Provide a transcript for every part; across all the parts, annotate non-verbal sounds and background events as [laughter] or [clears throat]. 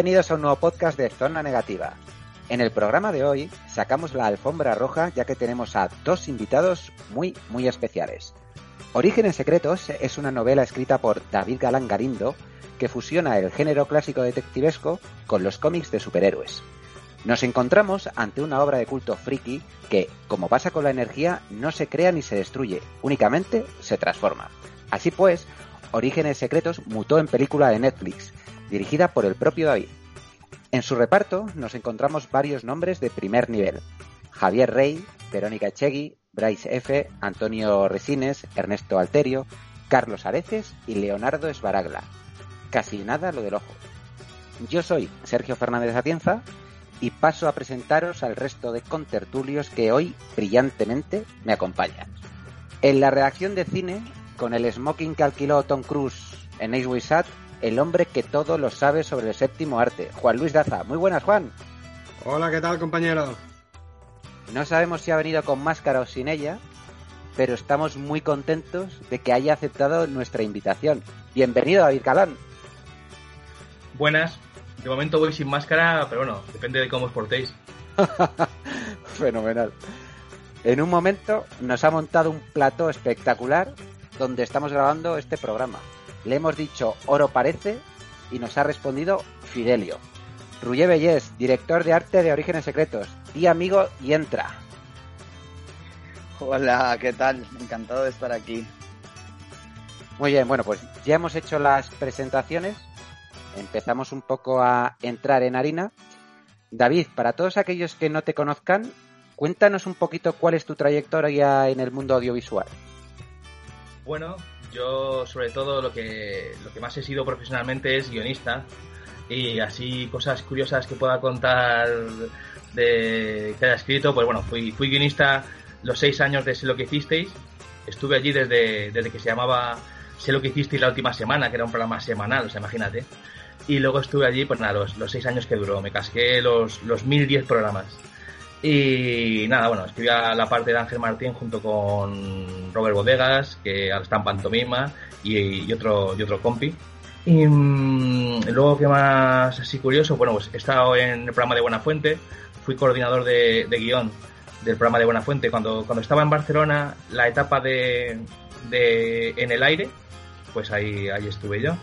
Bienvenidos a un nuevo podcast de Zona Negativa. En el programa de hoy sacamos la alfombra roja ya que tenemos a dos invitados muy, muy especiales. Orígenes Secretos es una novela escrita por David Galán Garindo que fusiona el género clásico detectivesco con los cómics de superhéroes. Nos encontramos ante una obra de culto friki que, como pasa con la energía, no se crea ni se destruye, únicamente se transforma. Así pues, Orígenes Secretos mutó en película de Netflix, dirigida por el propio David. En su reparto nos encontramos varios nombres de primer nivel. Javier Rey, Verónica Echegui, Bryce F., Antonio Resines, Ernesto Alterio, Carlos Areces y Leonardo Esbaragla. Casi nada lo del ojo. Yo soy Sergio Fernández Atienza y paso a presentaros al resto de contertulios que hoy brillantemente me acompañan. En la redacción de cine, con el smoking que alquiló Tom Cruise en Ace Sat, el hombre que todo lo sabe sobre el séptimo arte, Juan Luis Daza. Muy buenas, Juan. Hola, ¿qué tal, compañero? No sabemos si ha venido con máscara o sin ella, pero estamos muy contentos de que haya aceptado nuestra invitación. Bienvenido, David Calán. Buenas. De momento voy sin máscara, pero bueno, depende de cómo os portéis. [laughs] Fenomenal. En un momento nos ha montado un plató espectacular donde estamos grabando este programa. Le hemos dicho oro parece y nos ha respondido Fidelio. Ruye Bellés, director de arte de Orígenes Secretos. Di amigo y entra. Hola, ¿qué tal? Encantado de estar aquí. Muy bien, bueno, pues ya hemos hecho las presentaciones. Empezamos un poco a entrar en harina. David, para todos aquellos que no te conozcan, cuéntanos un poquito cuál es tu trayectoria en el mundo audiovisual. Bueno, yo sobre todo lo que, lo que más he sido profesionalmente es guionista y así cosas curiosas que pueda contar de que haya escrito, pues bueno, fui, fui guionista los seis años de Sé lo que hicisteis, estuve allí desde, desde que se llamaba Sé lo que hicisteis la última semana, que era un programa semanal, o sea, imagínate. Y luego estuve allí, pues nada, los, los seis años que duró, me casqué los, los 1010 programas. Y nada, bueno, escribía la parte de Ángel Martín junto con Robert Bodegas, que ahora está en Pantomima, y, otro, y otro compi. Y mm, luego, ¿qué más así curioso? Bueno, pues he estado en el programa de Buena Fuente, fui coordinador de, guion del programa de Buena Fuente. Cuando, cuando estaba en Barcelona, la etapa de, de En el aire, pues ahí, ahí estuve yo.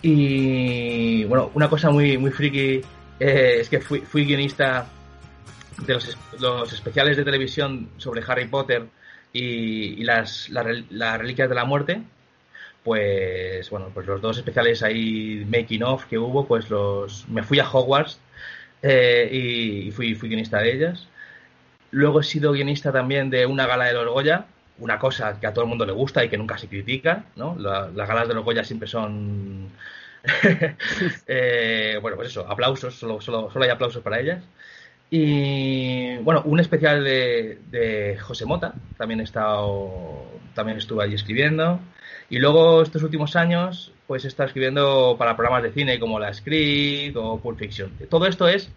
Y bueno, una cosa muy, muy friki eh, es que fui, fui guionista de los, especiales de televisión sobre Harry Potter y, las, las, reliquias de la muerte, pues bueno, pues los dos especiales ahí making of que hubo, pues los me fui a Hogwarts eh, y, fui, fui guionista de ellas. Luego he sido guionista también de una gala de los Goya, una cosa que a todo el mundo le gusta y que nunca se critica, ¿no? las galas de los Goya siempre son [laughs] eh, bueno, pues eso, aplausos, solo, solo, solo hay aplausos para ellas. Y bueno, un especial de, José Mota, también he también estuve allí escribiendo. Y luego estos últimos años, pues he estado escribiendo para programas de cine como La Script o Pulp Fiction. Todo esto es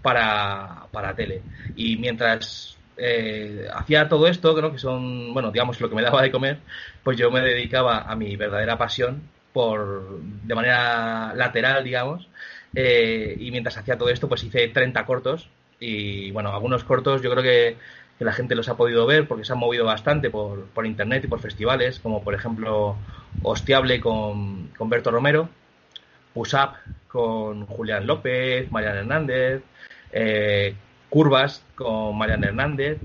para, para tele. Y mientras eh, hacía todo esto, ¿no? que son, bueno, digamos, lo que me daba de comer, pues yo me dedicaba a mi verdadera pasión por, de manera lateral, digamos. Eh, y mientras hacía todo esto, pues hice 30 cortos y bueno, algunos cortos yo creo que, la gente los ha podido ver porque se han movido bastante por, por internet y por festivales, como por ejemplo Hostiable con, con Berto Romero, Push Up con Julián López, Marian Hernández, eh, Curvas con Marian Hernández.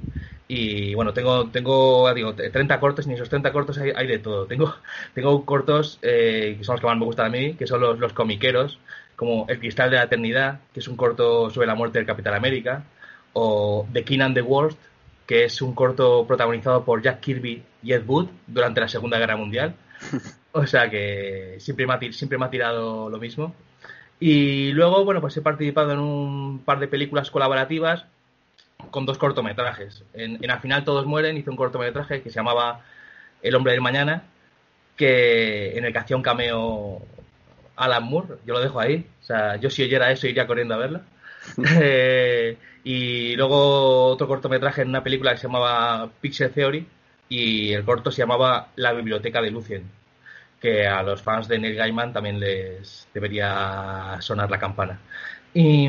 Y bueno, tengo, tengo digo, 30 cortos y en esos 30 cortos hay, hay de todo. Tengo, [laughs] tengo cortos eh, que son los que más me gustan a mí, que son los, los comiqueros, como El Cristal de la Eternidad, que es un corto sobre la muerte del Capitán América, o The King and the World, que es un corto protagonizado por Jack Kirby y Ed Wood durante la Segunda Guerra Mundial. [laughs] O sea que siempre me, ha, siempre me ha tirado lo mismo. Y luego, bueno, pues he participado en un par de películas colaborativas con dos cortometrajes. En, en Al final todos mueren hice un cortometraje que se llamaba El hombre del mañana, que en el que hacía un cameo Alan Moore, yo lo dejo ahí. O sea, yo si oyera eso iría corriendo a verla. [laughs] Eh, y luego otro cortometraje en una película que se llamaba Pixel Theory y el corto se llamaba La biblioteca de Lucien. que a los fans de Neil Gaiman también les debería sonar la campana. Y,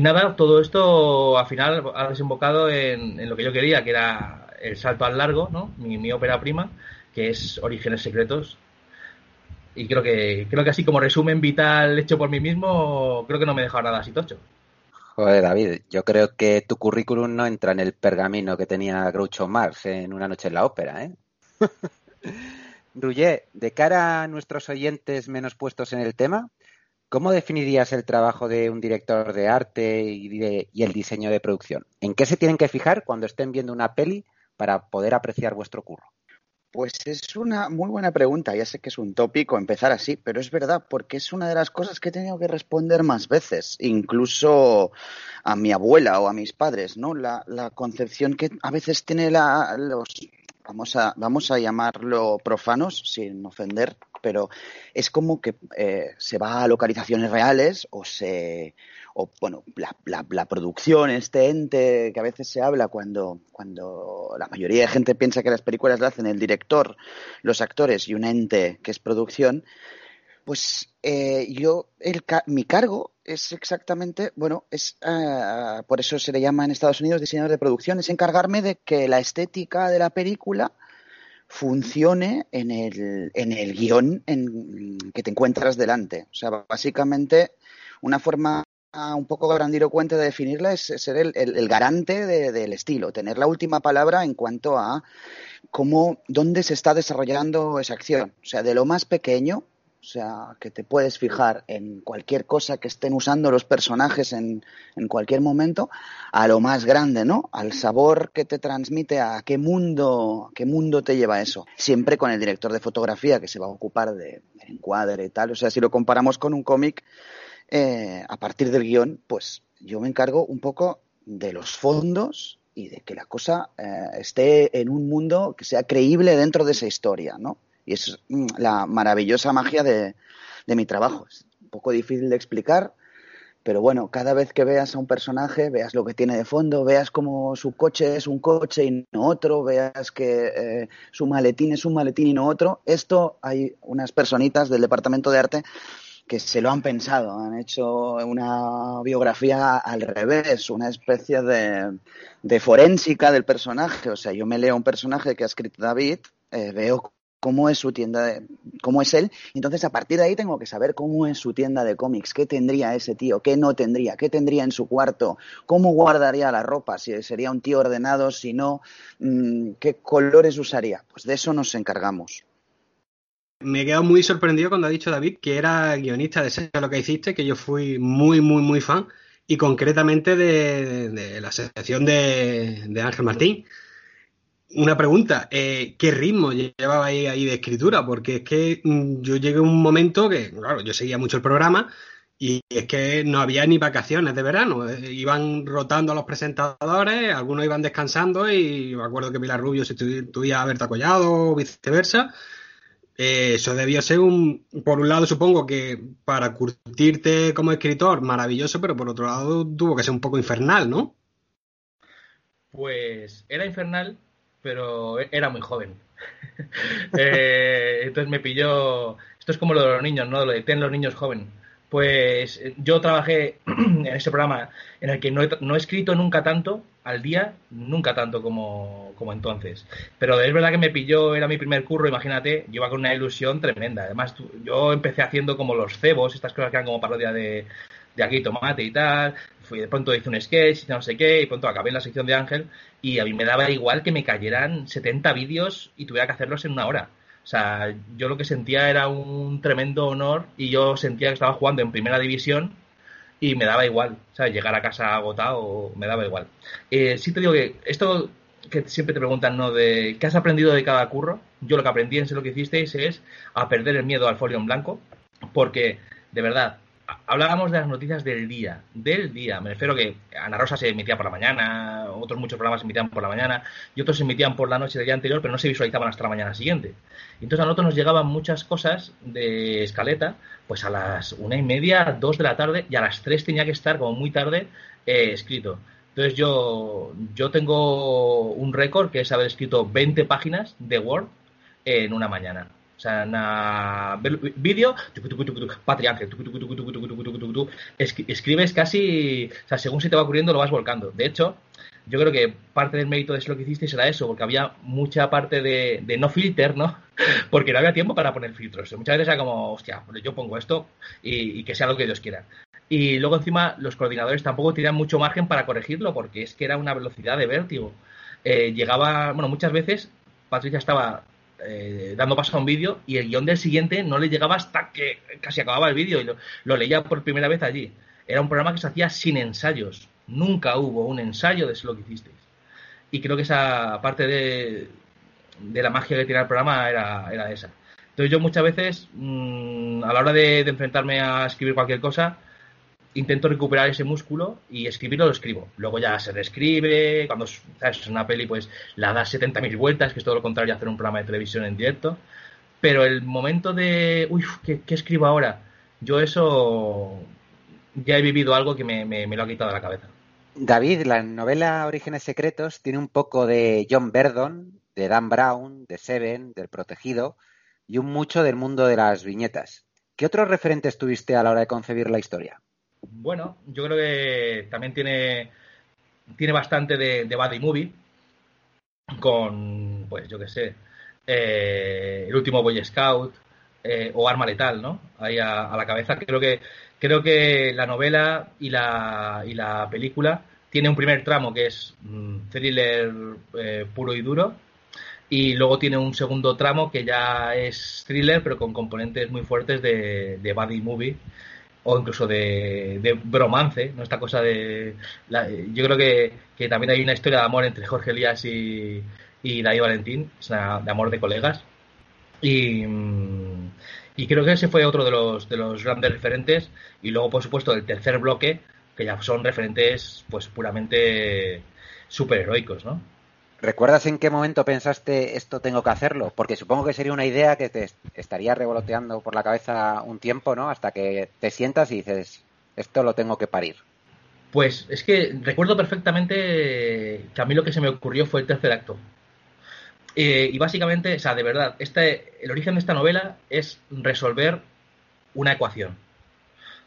nada, todo esto al final ha desembocado en, lo que yo quería, que era el salto al largo, ¿no? Mi, mi ópera prima, que es Orígenes Secretos. Y creo que, creo que así como resumen vital hecho por mí mismo, creo que no me he dejado nada así tocho. Joder, David, yo creo que tu currículum no entra en el pergamino que tenía Groucho Marx en Una noche en la ópera, ¿eh? [laughs] Ruggier, de cara a nuestros oyentes menos puestos en el tema, ¿cómo definirías el trabajo de un director de arte y, y, el diseño de producción? ¿En qué se tienen que fijar cuando estén viendo una peli para poder apreciar vuestro curro? Pues es una muy buena pregunta. Ya sé que es un tópico empezar así, pero es verdad, porque es una de las cosas que he tenido que responder más veces, incluso a mi abuela o a mis padres, ¿no? La, concepción que a veces tiene la, los, vamos a, vamos a llamarlo profanos, sin ofender, pero es como que eh, se va a localizaciones reales o se o bueno, la, la, producción, este ente que a veces se habla cuando, cuando la mayoría de gente piensa que las películas las hacen el director, los actores y un ente que es producción, pues eh, yo, el, mi cargo es exactamente, bueno, es ah, por eso se le llama en Estados Unidos diseñador de producción, es encargarme de que la estética de la película funcione en el, en el guion en, que te encuentras delante. O sea, básicamente una forma un poco grandilocuente de definirla es ser el, garante del estilo, tener la última palabra en cuanto a cómo, dónde se está desarrollando esa acción. O sea, de lo más pequeño, o sea, que te puedes fijar en cualquier cosa que estén usando los personajes en, en, cualquier momento, a lo más grande, ¿no? Al sabor que te transmite, a qué mundo, qué mundo te lleva eso. Siempre con el director de fotografía que se va a ocupar de, del encuadre y tal. O sea, si lo comparamos con un cómic, eh, a partir del guion, pues yo me encargo un poco de los fondos y de que la cosa eh, esté en un mundo que sea creíble dentro de esa historia, ¿no? Y es mm, la maravillosa magia de, mi trabajo. Es un poco difícil de explicar, pero bueno, cada vez que veas a un personaje, veas lo que tiene de fondo, veas como su coche es un coche y no otro, veas que eh, su maletín es un maletín y no otro, esto hay unas personitas del departamento de arte que se lo han pensado, han hecho una biografía al revés, una especie de, de forénsica del personaje. O sea, yo me leo un personaje que ha escrito David, eh, veo cómo es su tienda, de, cómo es él, entonces a partir de ahí tengo que saber cómo es su tienda de cómics, qué tendría ese tío, qué no tendría, qué tendría en su cuarto, cómo guardaría la ropa, si sería un tío ordenado, si no, mm, qué colores usaría. Pues de eso nos encargamos. Me he quedado muy sorprendido cuando ha dicho David que era guionista de Sé lo que hiciste, que yo fui muy, muy, muy fan, y concretamente de, la sección de, Ángel Martín. Una pregunta, eh, ¿qué ritmo llevaba ahí, ahí de escritura? Porque es que mm, yo llegué a un momento que, claro, yo seguía mucho el programa y es que no había ni vacaciones de verano. Eh, iban rotando a los presentadores, algunos iban descansando y me acuerdo que Pilar Rubio se tuviera a Berta Collado o viceversa. Eh, eso debió ser un, por un lado supongo que para curtirte como escritor, maravilloso, pero por otro lado tuvo que ser un poco infernal, ¿no? Pues era infernal, pero era muy joven. [laughs] Eh, entonces me pilló, esto es como lo de los niños, ¿no? Lo de ten los niños joven. Pues eh, yo trabajé [clears throat] en ese programa en el que no he, escrito nunca tanto al día, nunca tanto como, entonces. Pero es verdad que me pilló, era mi primer curro, imagínate, yo iba con una ilusión tremenda. Además, yo empecé haciendo como los cebos, estas cosas que eran como parodia de, de aquí tomate y tal. Fui, de pronto hice un sketch, no sé qué, y pronto acabé en la sección de Ángel. Y a mí me daba igual que me cayeran 70 vídeos y tuviera que hacerlos en una hora. O sea, yo lo que sentía era un tremendo honor y yo sentía que estaba jugando en primera división y me daba igual. O sea, llegar a casa agotado me daba igual. Eh, sí te digo que esto que siempre te preguntan, ¿no? De qué has aprendido de cada curro. Yo lo que aprendí en lo que hicisteis es a perder el miedo al folio en blanco, porque de verdad hablábamos de las noticias del día, del día. Me refiero que Ana Rosa se emitía por la mañana, otros muchos programas se emitían por la mañana y otros se emitían por la noche del día anterior, pero no se visualizaban hasta la mañana siguiente. Entonces a nosotros nos llegaban muchas cosas de escaleta, pues a las una y media, dos de la tarde y a las tres tenía que estar como muy tarde eh, escrito. Entonces yo, yo tengo un récord que es haber escrito 20 páginas de Word en una mañana. O sea, na, vídeo, patriarca, escribes casi, o sea, según se te va ocurriendo lo vas volcando. De hecho, yo creo que parte del mérito de eso lo que hiciste será eso, porque había mucha parte de, no filter, ¿no? [laughs] Porque no había tiempo para poner filtros. Muchas veces era como, hostia, yo pongo esto y, que sea lo que Dios quiera. Y luego encima los coordinadores tampoco tenían mucho margen para corregirlo, porque es que era una velocidad de vértigo. Eh, llegaba, bueno, muchas veces Patricia estaba eh, dando paso a un vídeo y el guion del siguiente no le llegaba hasta que casi acababa el vídeo y lo leía por primera vez allí. Era un programa que se hacía sin ensayos Nunca hubo un ensayo de eso lo que hicisteis. Y creo que esa parte de, de la magia que tiene el programa era, era esa. Entonces yo muchas veces, mmm, a la hora de, de, enfrentarme a escribir cualquier cosa, intento recuperar ese músculo y escribirlo lo escribo. Luego ya se reescribe, cuando es una peli pues la das 70.000 vueltas, que es todo lo contrario a hacer un programa de televisión en directo. Pero el momento de, uy, ¿qué, qué escribo ahora? Yo eso ya he vivido algo que me, me, me lo ha quitado de la cabeza. David, la novela Orígenes Secretos tiene un poco de John Verdon, de Dan Brown, de Seven, del Protegido y un mucho del mundo de las viñetas. ¿Qué otros referentes tuviste a la hora de concebir la historia? Bueno, yo creo que también tiene, tiene bastante de, de Buddy Movie, con, pues yo qué sé, eh, El último Boy Scout eh, o Arma Letal, ¿no? Ahí a, a la cabeza. Creo que creo que la novela y la, y la película tiene un primer tramo que es mmm, thriller eh, puro y duro y luego tiene un segundo tramo que ya es thriller pero con componentes muy fuertes de, de buddy movie o incluso de, de bromance, ¿no? Esta cosa de... La, yo creo que, que, también hay una historia de amor entre Jorge Elías y, y David Valentín, es una, de amor de colegas. Y, mmm, y creo que ese fue otro de los, de los grandes referentes. Y luego, por supuesto, el tercer bloque, que ya son referentes pues puramente superheroicos, ¿no? ¿Recuerdas en qué momento pensaste esto tengo que hacerlo? Porque supongo que sería una idea que te estaría revoloteando por la cabeza un tiempo, ¿no? Hasta que te sientas y dices, esto lo tengo que parir. Pues es que recuerdo perfectamente que a mí lo que se me ocurrió fue el tercer acto. Eh, y básicamente, o sea, de verdad, este, el origen de esta novela es resolver una ecuación.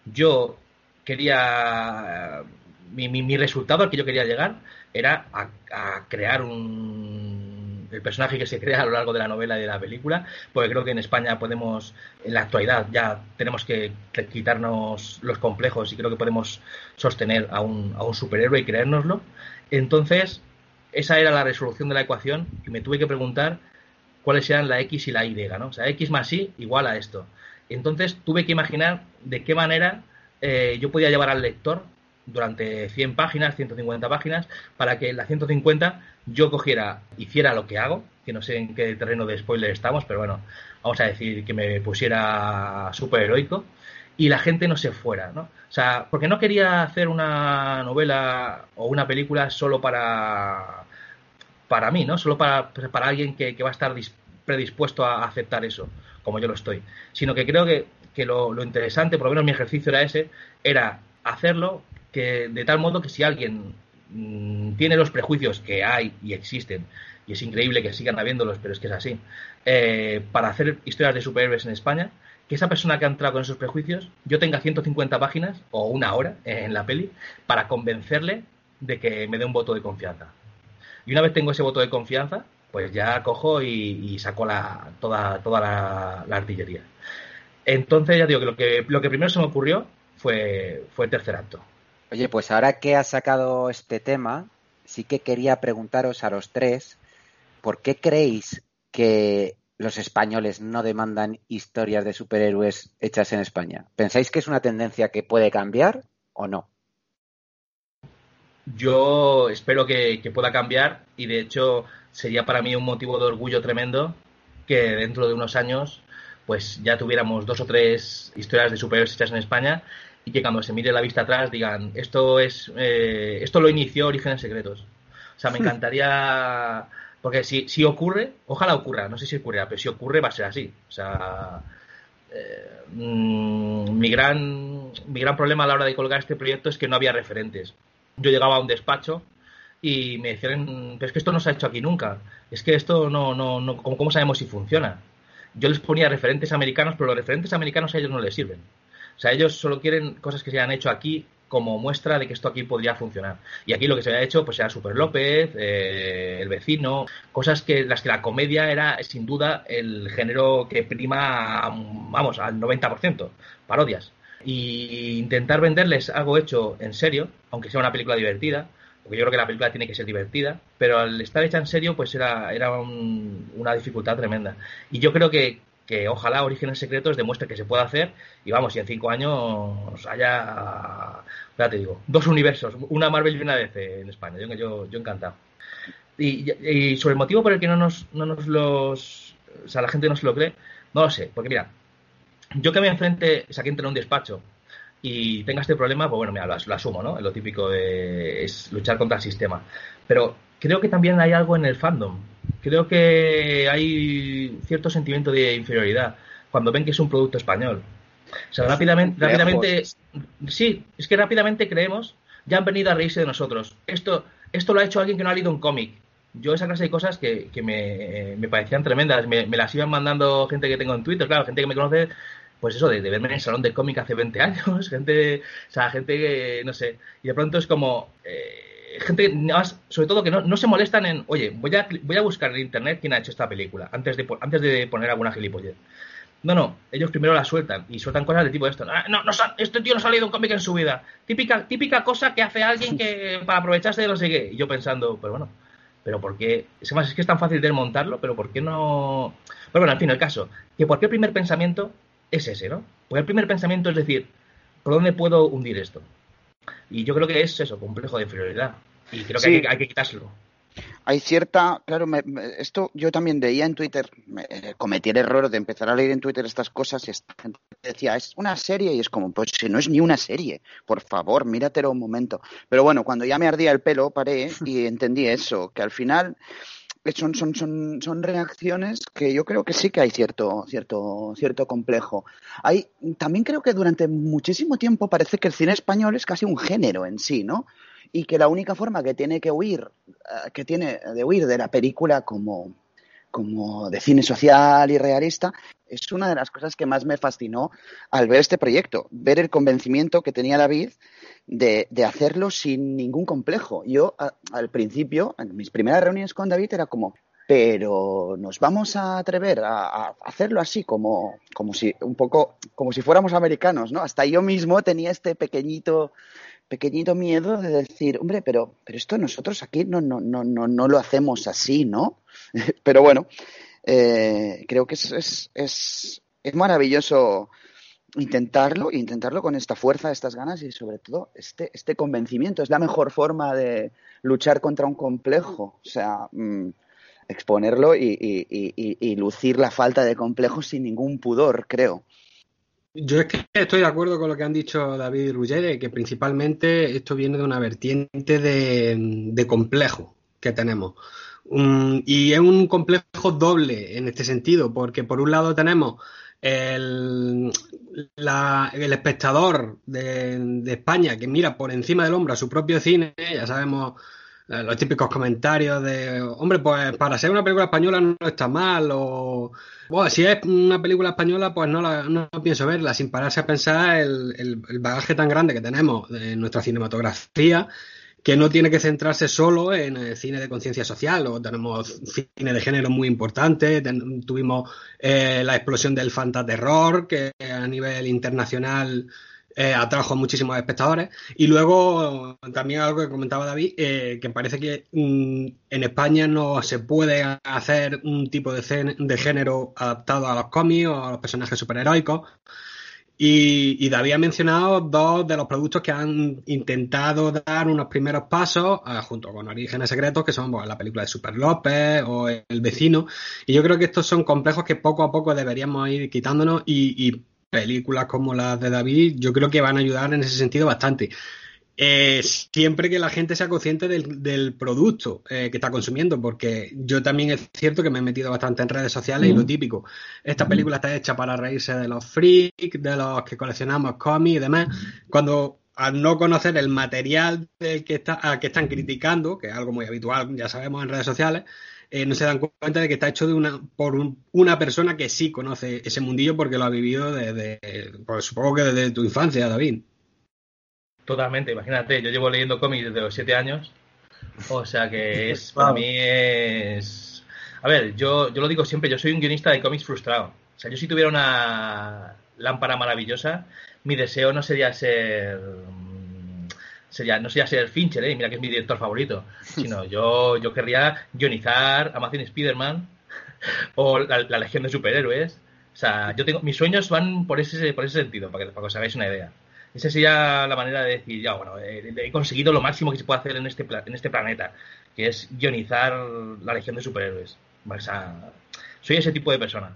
Yo quería. Mi, mi, mi, resultado al que yo quería llegar era a, crear un. el personaje que se crea a lo largo de la novela y de la película, porque creo que en España podemos, en la actualidad, ya tenemos que, que quitarnos los complejos y creo que podemos sostener a un, a un superhéroe y creérnoslo. Entonces, esa era la resolución de la ecuación y me tuve que preguntar cuáles eran la x y la y, ¿no? O sea, x más y igual a esto. Entonces tuve que imaginar de qué manera eh, yo podía llevar al lector durante 100 páginas, 150 páginas, para que en la 150 yo cogiera, hiciera lo que hago, que no sé en qué terreno de spoiler estamos, pero bueno, vamos a decir que me pusiera súper heroico y la gente no se fuera, ¿no? O sea, porque no quería hacer una novela o una película solo para para mí, ¿no? Solo para, para alguien que, que va a estar predispuesto a aceptar eso, como yo lo estoy. Sino que creo que, que lo, lo, interesante, por lo menos mi ejercicio era ese, era hacerlo que de tal modo que si alguien mmm, tiene los prejuicios que hay y existen, y es increíble que sigan habiéndolos, pero es que es así, eh, para hacer historias de superhéroes en España, que esa persona que ha entrado con esos prejuicios, yo tenga 150 páginas o una hora en la peli para convencerle de que me dé un voto de confianza. Y una vez tengo ese voto de confianza, pues ya cojo y, saco la, toda, toda la, la, artillería. Entonces, ya digo que lo, que lo que primero se me ocurrió fue, fue el tercer acto. Oye, pues ahora que has sacado este tema, sí que quería preguntaros a los tres, ¿por qué creéis que los españoles no demandan historias de superhéroes hechas en España? ¿Pensáis que es una tendencia que puede cambiar o no? Yo espero que, que, pueda cambiar y de hecho sería para mí un motivo de orgullo tremendo que dentro de unos años pues ya tuviéramos dos o tres historias de superhéroes hechas en España y que cuando se mire la vista atrás digan esto es eh, esto lo inició Orígenes Secretos. O sea, me encantaría porque si, si ocurre, ojalá ocurra, no sé si ocurrirá, pero si ocurre va a ser así. O sea, eh, mmm, mi, gran, mi gran problema a la hora de colgar este proyecto es que no había referentes. Yo llegaba a un despacho y me decían, pero es que esto no se ha hecho aquí nunca, es que esto no, no, no ¿cómo, sabemos si funciona? yo les ponía referentes americanos, pero los referentes americanos a ellos no les sirven. O sea, ellos solo quieren cosas que se hayan hecho aquí como muestra de que esto aquí podría funcionar. Y aquí lo que se había hecho pues era Super López, eh, El Vecino, cosas que las que la comedia era sin duda el género que prima, vamos, al 90%, parodias. Y intentar venderles algo hecho en serio, aunque sea una película divertida, porque yo creo que la película tiene que ser divertida, pero al estar hecha en serio, pues era, era una dificultad tremenda. Y yo creo que, que ojalá Orígenes Secretos demuestre que se puede hacer y vamos, y en cinco años haya, ya te digo, dos universos, una Marvel y una DC en España. Yo, yo, yo encantado. Y, y, sobre el motivo por el que no nos, no nos los, o sea, la gente no se lo cree, no lo sé, porque mira, yo que me enfrente, o sea, que entre en un despacho y tenga este problema, pues bueno, mira, lo, asumo, ¿no? Lo típico de, es luchar contra el sistema. Pero creo que también hay algo en el fandom. Creo que hay cierto sentimiento de inferioridad cuando ven que es un producto español. O sea, rápidamente, rápidamente, sí, es que rápidamente creemos, ya han venido a reírse de nosotros. Esto, esto lo ha hecho alguien que no ha leído un cómic. Yo esa clase de cosas que, que me, me, parecían tremendas, me, me, las iban mandando gente que tengo en Twitter, claro, gente que me conoce pues eso, de, verme en el salón de cómic hace 20 [laughs] años, gente, o sea, gente que, no sé, y de pronto es como, eh, gente, sobre todo que no, no, se molestan en, oye, voy a, voy a buscar en internet quién ha hecho esta película, antes de, antes de poner alguna gilipollez. No, no, ellos primero la sueltan y sueltan cosas de tipo esto. Ah, no, no, este tío no ha salido un cómic en su vida. Típica, típica cosa que hace alguien que [laughs] para aprovecharse de lo sé Y yo pensando, pero bueno, pero ¿por qué? Es más, es que es tan fácil desmontarlo, pero ¿por qué no...? Pero bueno, al fin, el caso, que por qué el primer pensamiento es ese, ¿no? Porque el primer pensamiento es decir, ¿por dónde puedo hundir esto? Y yo creo que es eso, complejo de inferioridad. Y creo que, hay, que hay, que quitárselo. Hay cierta, claro, me, esto yo también veía en Twitter, me, cometí el error de empezar a leer en Twitter estas cosas y esta gente decía, es una serie y es como, pues si no es ni una serie, por favor, míratelo un momento. Pero bueno, cuando ya me ardía el pelo, paré [laughs] y entendí eso, que al final son, son, son, son reacciones que yo creo que sí que hay cierto, cierto, cierto complejo. Hay, también creo que durante muchísimo tiempo parece que el cine español es casi un género en sí, ¿no? Y que la única forma que tiene que huir, eh, que tiene de huir de la película como, como de cine social y realista, es una de las cosas que más me fascinó al ver este proyecto, ver el convencimiento que tenía David de, hacerlo sin ningún complejo. Yo al principio, en mis primeras reuniones con David, era como, pero nos vamos a atrever a, hacerlo así, como, como si un poco, como si fuéramos americanos, ¿no? Hasta yo mismo tenía este pequeñito pequeñito miedo de decir, hombre, pero, pero esto nosotros aquí no, no, no, no, no lo hacemos así, ¿no? [laughs] pero bueno, eh, creo que es, es, es maravilloso intentarlo, intentarlo con esta fuerza, estas ganas y sobre todo este, este convencimiento. Es la mejor forma de luchar contra un complejo. O sea, mmm, exponerlo y, y, y, lucir la falta de complejo sin ningún pudor, creo. Yo es que estoy de acuerdo con lo que han dicho David y Ruggeri, que principalmente esto viene de una vertiente de, de complejo que tenemos. Um, y es un complejo doble en este sentido, porque por un lado tenemos el, la, el espectador de, de, España que mira por encima del hombro a su propio cine, ya sabemos eh, los típicos comentarios de, hombre, pues para ser una película española no está mal, o bueno, si es una película española, pues no, la, no pienso verla, sin pararse a pensar el, el, el bagaje tan grande que tenemos en nuestra cinematografía que no tiene que centrarse solo en el cine de conciencia social, o tenemos cine de género muy importante, tuvimos eh, la explosión del fantaterror, que a nivel internacional eh, atrajo a muchísimos espectadores. Y luego también algo que comentaba David, eh, que parece que mm, en España no se puede hacer un tipo de, de género adaptado a los cómics o a los personajes superheroicos. Y, y, David ha mencionado dos de los productos que han intentado dar unos primeros pasos uh, junto con Orígenes Secretos, que son bueno, la película de Super López o El Vecino. Y yo creo que estos son complejos que poco a poco deberíamos ir quitándonos y, y películas como las de David, yo creo que van a ayudar en ese sentido bastante. Eh, siempre que la gente sea consciente del, del producto eh, que está consumiendo, porque yo también es cierto que me he metido bastante en redes sociales mm. y lo típico, esta película está hecha para reírse de los freaks, de los que coleccionamos cómics y demás, cuando al no conocer el material del que, está, al que están criticando, que es algo muy habitual, ya sabemos en redes sociales, eh, no se dan cuenta de que está hecho de una, por una persona que sí conoce ese mundillo porque lo ha vivido desde, pues supongo que desde tu infancia, David. Totalmente, imagínate, yo llevo leyendo cómics desde los siete años, o sea que [laughs] es, para mí es... A ver, yo, yo lo digo siempre, yo soy un guionista de cómics frustrado. O sea, yo si tuviera una lámpara maravillosa, mi deseo no sería ser sería, no sería ser Fincher, ¿eh? mira que es mi director favorito, [laughs] sino yo, yo querría guionizar Amazon Spider-Man [laughs] o la, Legión de Superhéroes. O sea, yo tengo, mis sueños van por ese, por ese sentido, para que, para que os hagáis una idea. Esa sería la manera de decir, ya, bueno, eh, he conseguido lo máximo que se puede hacer en este, en este planeta, que es guionizar la Legión de Superhéroes. O sea, soy ese tipo de persona.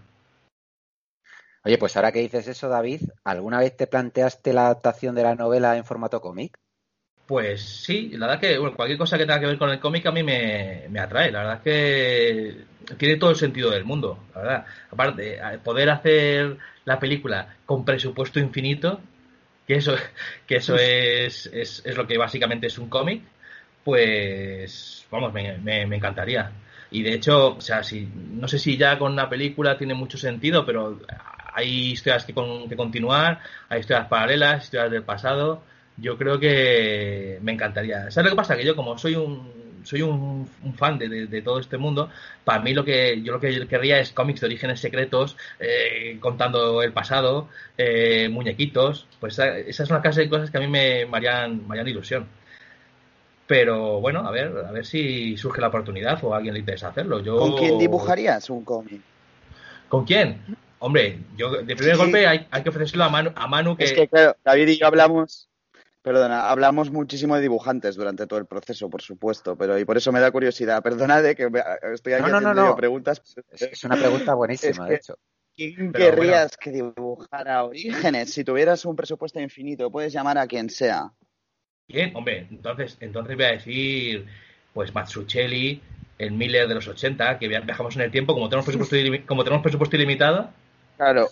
Oye, pues ahora que dices eso, David, ¿alguna vez te planteaste la adaptación de la novela en formato cómic? Pues sí, la verdad que bueno, cualquier cosa que tenga que ver con el cómic a mí me, atrae. La verdad que tiene todo el sentido del mundo, la verdad. Aparte, poder hacer la película con presupuesto infinito, que eso, que eso es, es, es lo que básicamente es un cómic, pues vamos, me, me, me, encantaría. Y de hecho, o sea, si, no sé si ya con una película tiene mucho sentido, pero hay historias que, con, que continuar, hay historias paralelas, historias del pasado yo creo que me encantaría. ¿Sabes lo que pasa? Que yo como soy un soy un, fan de, todo este mundo, para mí lo que yo lo que querría es cómics de orígenes secretos, eh, contando el pasado, eh, muñequitos, pues esa, es una clase de cosas que a mí me, harían, ilusión. Pero bueno, a ver, a ver si surge la oportunidad o a alguien le interesa hacerlo. Yo... ¿Con quién dibujarías un cómic? ¿Con quién? Hombre, yo de primer golpe hay, hay, que ofrecerlo a Manu, a Manu que... Es que claro, David y yo hablamos Perdona, hablamos muchísimo de dibujantes durante todo el proceso, por supuesto, pero y por eso me da curiosidad. Perdona de que estoy aquí no, no, no, preguntas. Es una pregunta [laughs] buenísima, de hecho. ¿Quién querrías que dibujara Orígenes? Si tuvieras un presupuesto infinito, puedes llamar a quien sea. ¿Quién? Hombre, entonces, entonces voy a decir, pues Mazzucchelli, el Miller de los 80, que viajamos en el tiempo, como tenemos presupuesto, como tenemos presupuesto ilimitado. Claro.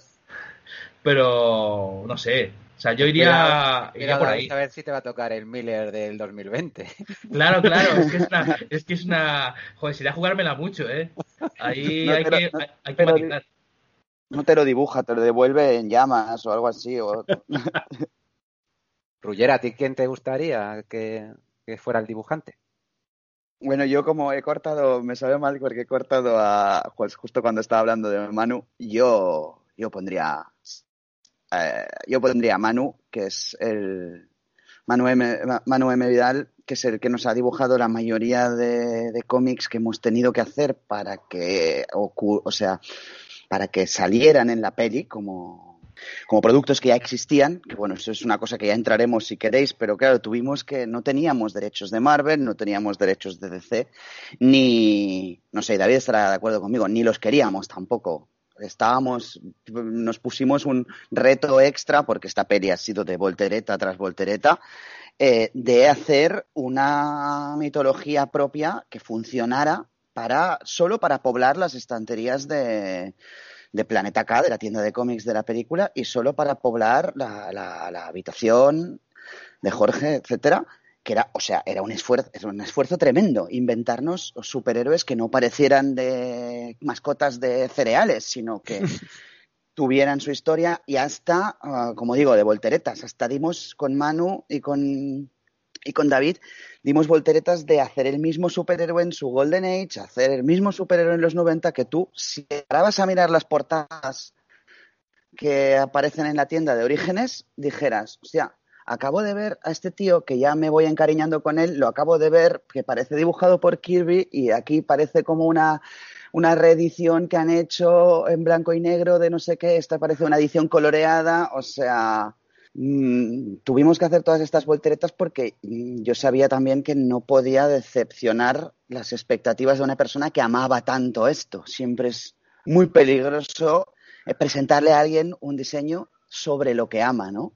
Pero, no sé, o sea, yo iría, por ahí. A ver si te va a tocar el Miller del 2020. Claro, claro, es que es una, [laughs] es que es una joder, sería jugármela mucho, ¿eh? Ahí hay, que, no, hay, que No te lo dibuja, te lo devuelve en llamas o algo así. O... [laughs] Rullera, ¿a ti quién te gustaría que, que fuera el dibujante? Bueno, yo como he cortado, me sabe mal porque he cortado a, pues justo cuando estaba hablando de Manu, yo, yo pondría eh, yo pondría a Manu, que es el Manu Manu M. Vidal, que es el que nos ha dibujado la mayoría de, cómics que hemos tenido que hacer para que, o, sea, para que salieran en la peli como, como productos que ya existían, que bueno, eso es una cosa que ya entraremos si queréis, pero claro, tuvimos que no teníamos derechos de Marvel, no teníamos derechos de DC, ni, no sé, David estará de acuerdo conmigo, ni los queríamos tampoco estábamos, nos pusimos un reto extra, porque esta peli ha sido de voltereta tras voltereta, eh, de hacer una mitología propia que funcionara para, solo para poblar las estanterías de, de Planeta K, de la tienda de cómics de la película, y solo para poblar la, la habitación de Jorge, etcétera, que era, o sea, era un esfuerzo, era un esfuerzo tremendo inventarnos superhéroes que no parecieran de mascotas de cereales, sino que [laughs] tuvieran su historia y hasta, ah, como digo, de volteretas. Hasta dimos con Manu y con, y con David, dimos volteretas de hacer el mismo superhéroe en su Golden Age, hacer el mismo superhéroe en los 90, que tú, si vas a mirar las portadas que aparecen en la tienda de Orígenes, dijeras, o sea, acabo de ver a este tío que ya me voy encariñando con él, lo acabo de ver que parece dibujado por Kirby y aquí parece como una, una reedición que han hecho en blanco y negro de no sé qué, esta parece una edición coloreada, o sea, mm, tuvimos que hacer todas estas volteretas porque mm, yo sabía también que no podía decepcionar las expectativas de una persona que amaba tanto esto. Siempre es muy peligroso eh, presentarle a alguien un diseño sobre lo que ama, ¿no?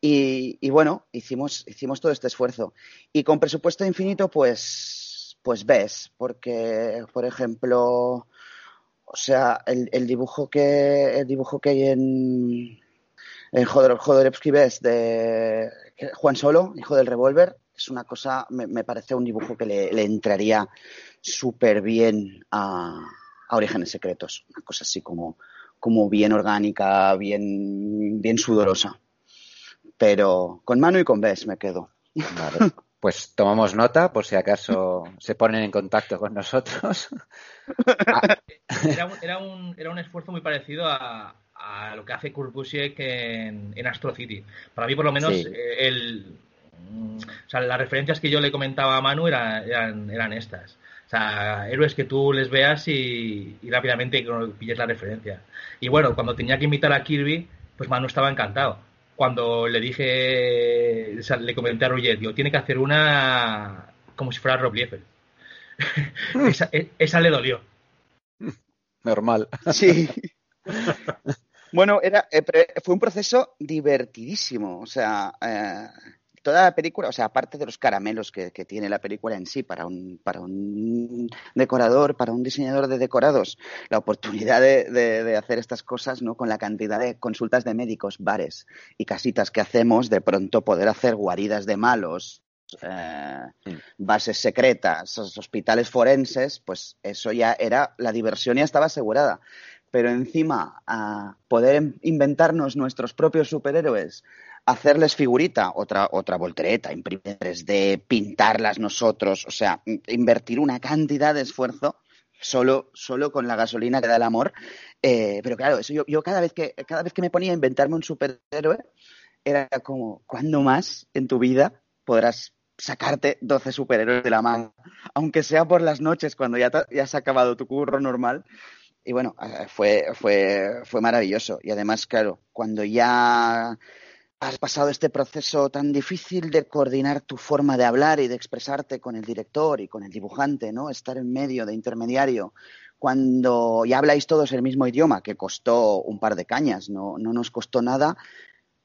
Y, bueno, hicimos, hicimos todo este esfuerzo. Y con presupuesto infinito, pues, pues ves, porque, por ejemplo, o sea, el, dibujo que el dibujo que hay en, en Jodorowsky ves de Juan Solo, hijo del revólver, Es una cosa, me, parece un dibujo que le, entraría súper bien a, Orígenes Secretos. Una cosa así como, como bien orgánica, bien, bien sudorosa. Pero con mano y con Bess me quedo. Pues tomamos nota por si acaso se ponen en contacto con nosotros. [laughs] era, un, era, un, esfuerzo muy parecido a, lo que hace Kurt Busiek en, Astro City. Para mí, por lo menos, eh, el, o sea, las referencias que yo le comentaba a Manu eran, eran, estas. O sea, héroes que tú les veas y, y rápidamente pilles la referencia. Y bueno, cuando tenía que invitar a Kirby, pues Manu estaba encantado cuando le dije, le comenté a Roger, digo, tiene que hacer una como si fuera Rob Liefeld. [laughs] esa, e, esa, le dolió. Normal. Sí. [laughs] bueno, era, eh, fue un proceso divertidísimo. O sea, eh, toda la película, o sea, aparte de los caramelos que, tiene la película en sí para un, para un decorador, para un diseñador de decorados, la oportunidad de, hacer estas cosas, ¿no? Con la cantidad de consultas de médicos, bares y casitas que hacemos, de pronto poder hacer guaridas de malos, eh, bases secretas, hospitales forenses, pues eso ya era, la diversión ya estaba asegurada. Pero encima, a poder inventarnos nuestros propios superhéroes, hacerles figurita, otra, otra voltereta, imprimir 3D, pintarlas nosotros, o sea, invertir una cantidad de esfuerzo solo, solo con la gasolina que da el amor. Eh, pero claro, eso yo, yo, cada vez que cada vez que me ponía a inventarme un superhéroe, era como, ¿cuándo más en tu vida podrás sacarte 12 superhéroes de la mano? Aunque sea por las noches, cuando ya, ya has acabado tu curro normal. Y bueno, eh, fue, fue, fue maravilloso. Y además, claro, cuando ya has pasado este proceso tan difícil de coordinar tu forma de hablar y de expresarte con el director y con el dibujante, ¿no? Estar en medio de intermediario cuando ya habláis todos el mismo idioma, que costó un par de cañas, no, no nos costó nada,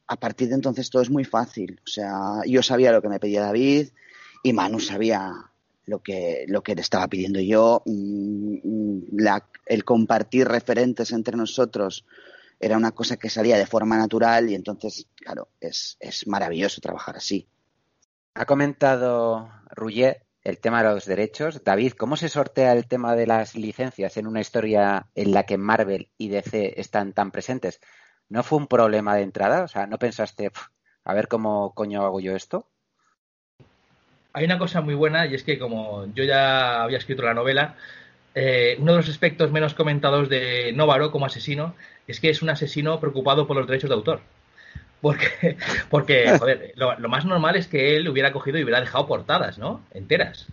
a partir de entonces todo es muy fácil. O sea, yo sabía lo que me pedía David y Manu sabía lo que, lo que le estaba pidiendo yo. Mm, mm, el compartir referentes entre nosotros era una cosa que salía de forma natural y entonces, claro, es, maravilloso trabajar así. Ha comentado Rouget el tema de los derechos. David, ¿cómo se sortea el tema de las licencias en una historia en la que Marvel y DC están tan presentes? ¿No fue un problema de entrada? O sea, ¿no pensaste, a ver cómo coño hago yo esto? Hay una cosa muy buena y es que como yo ya había escrito la novela, eh, uno de los aspectos menos comentados de Novaro como asesino es que es un asesino preocupado por los derechos de autor. Porque, [laughs] porque joder, lo, más normal es que él hubiera cogido y hubiera dejado portadas, ¿no? Enteras.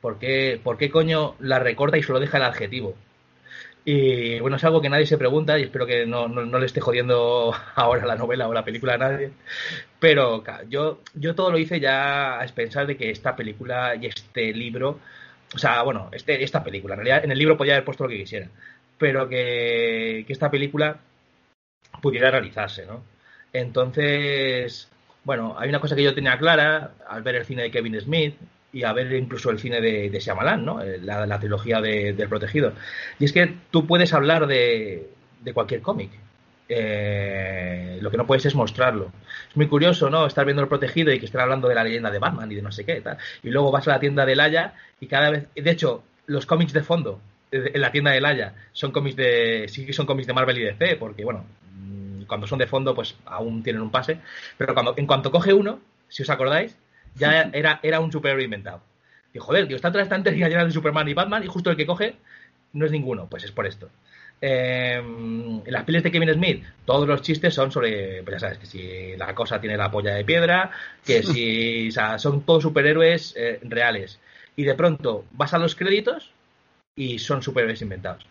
¿Por qué, ¿Por qué coño la recorta y solo deja el adjetivo? Y bueno, es algo que nadie se pregunta y espero que no, no, le esté jodiendo [laughs] ahora la novela o la película a nadie. Pero yo, yo todo lo hice ya a expensar de que esta película y este libro, o sea, bueno, este, esta película, en realidad en el libro podía haber puesto lo que quisiera, pero que, esta película pudiera realizarse, ¿no? Entonces, bueno, hay una cosa que yo tenía clara al ver el cine de Kevin Smith y a ver incluso el cine de, de Shyamalan, ¿no? Eh, la, trilogía de, del protegido. Y es que tú puedes hablar de, de cualquier cómic. Eh, lo que no puedes es mostrarlo. Es muy curioso, ¿no? Estar viendo el protegido y que estén hablando de la leyenda de Batman y de no sé qué, tal. Y luego vas a la tienda de Laia y cada vez. De hecho, los cómics de fondo en la tienda de Laia. Son cómics de sí son cómics de Marvel y DC porque bueno mm, cuando son de fondo pues aún tienen un pase. Pero cuando en cuanto coge uno si os acordáis ya [laughs] era era un superhéroe inventado. Y joder tío está toda la estantería llena de Superman y Batman y justo el que coge no es ninguno. Pues es por esto. Em, en las piles de Kevin Smith todos los chistes son sobre pues ya sabes que si la cosa tiene la polla de piedra que [laughs] si o sea, son todos superhéroes eh, reales. Y de pronto vas a los créditos y son superhéroes inventados.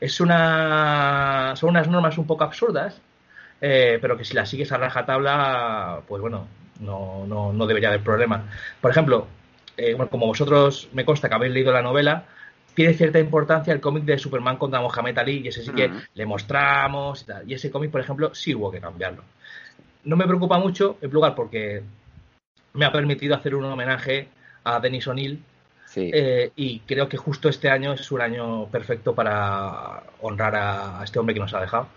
Es una, son unas normas un poco absurdas, eh, pero que si las sigues a rajatabla, pues bueno, no, no, no debería haber problema. Por ejemplo, eh, como vosotros me consta que habéis leído la novela, tiene cierta importancia el cómic de Superman contra Mohamed Ali y ese sí que le mostramos y tal. Y ese cómic, por ejemplo, sí hubo que cambiarlo. No me preocupa mucho, en lugar, porque me ha permitido hacer un homenaje a Denis O'Neill eh, y creo que justo este año es un año perfecto para honrar a, este hombre que nos ha dejado.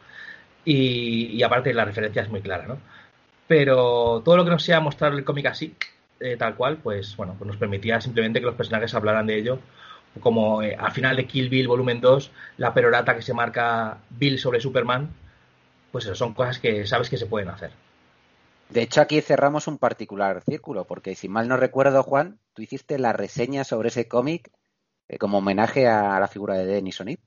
Y, aparte la referencia es muy clara, ¿no? Pero todo lo que no sea mostrar el cómic así, eh, tal cual, pues bueno, pues nos permitía simplemente que los personajes hablaran de ello. Como eh, al final de Kill Bill volumen 2, la perorata que se marca Bill sobre Superman, pues eso, son cosas que sabes que se pueden hacer. De hecho, aquí cerramos un particular círculo, porque si mal no recuerdo, Juan, tú hiciste la reseña sobre ese cómic eh, como homenaje a la figura de Dennis O'Neill.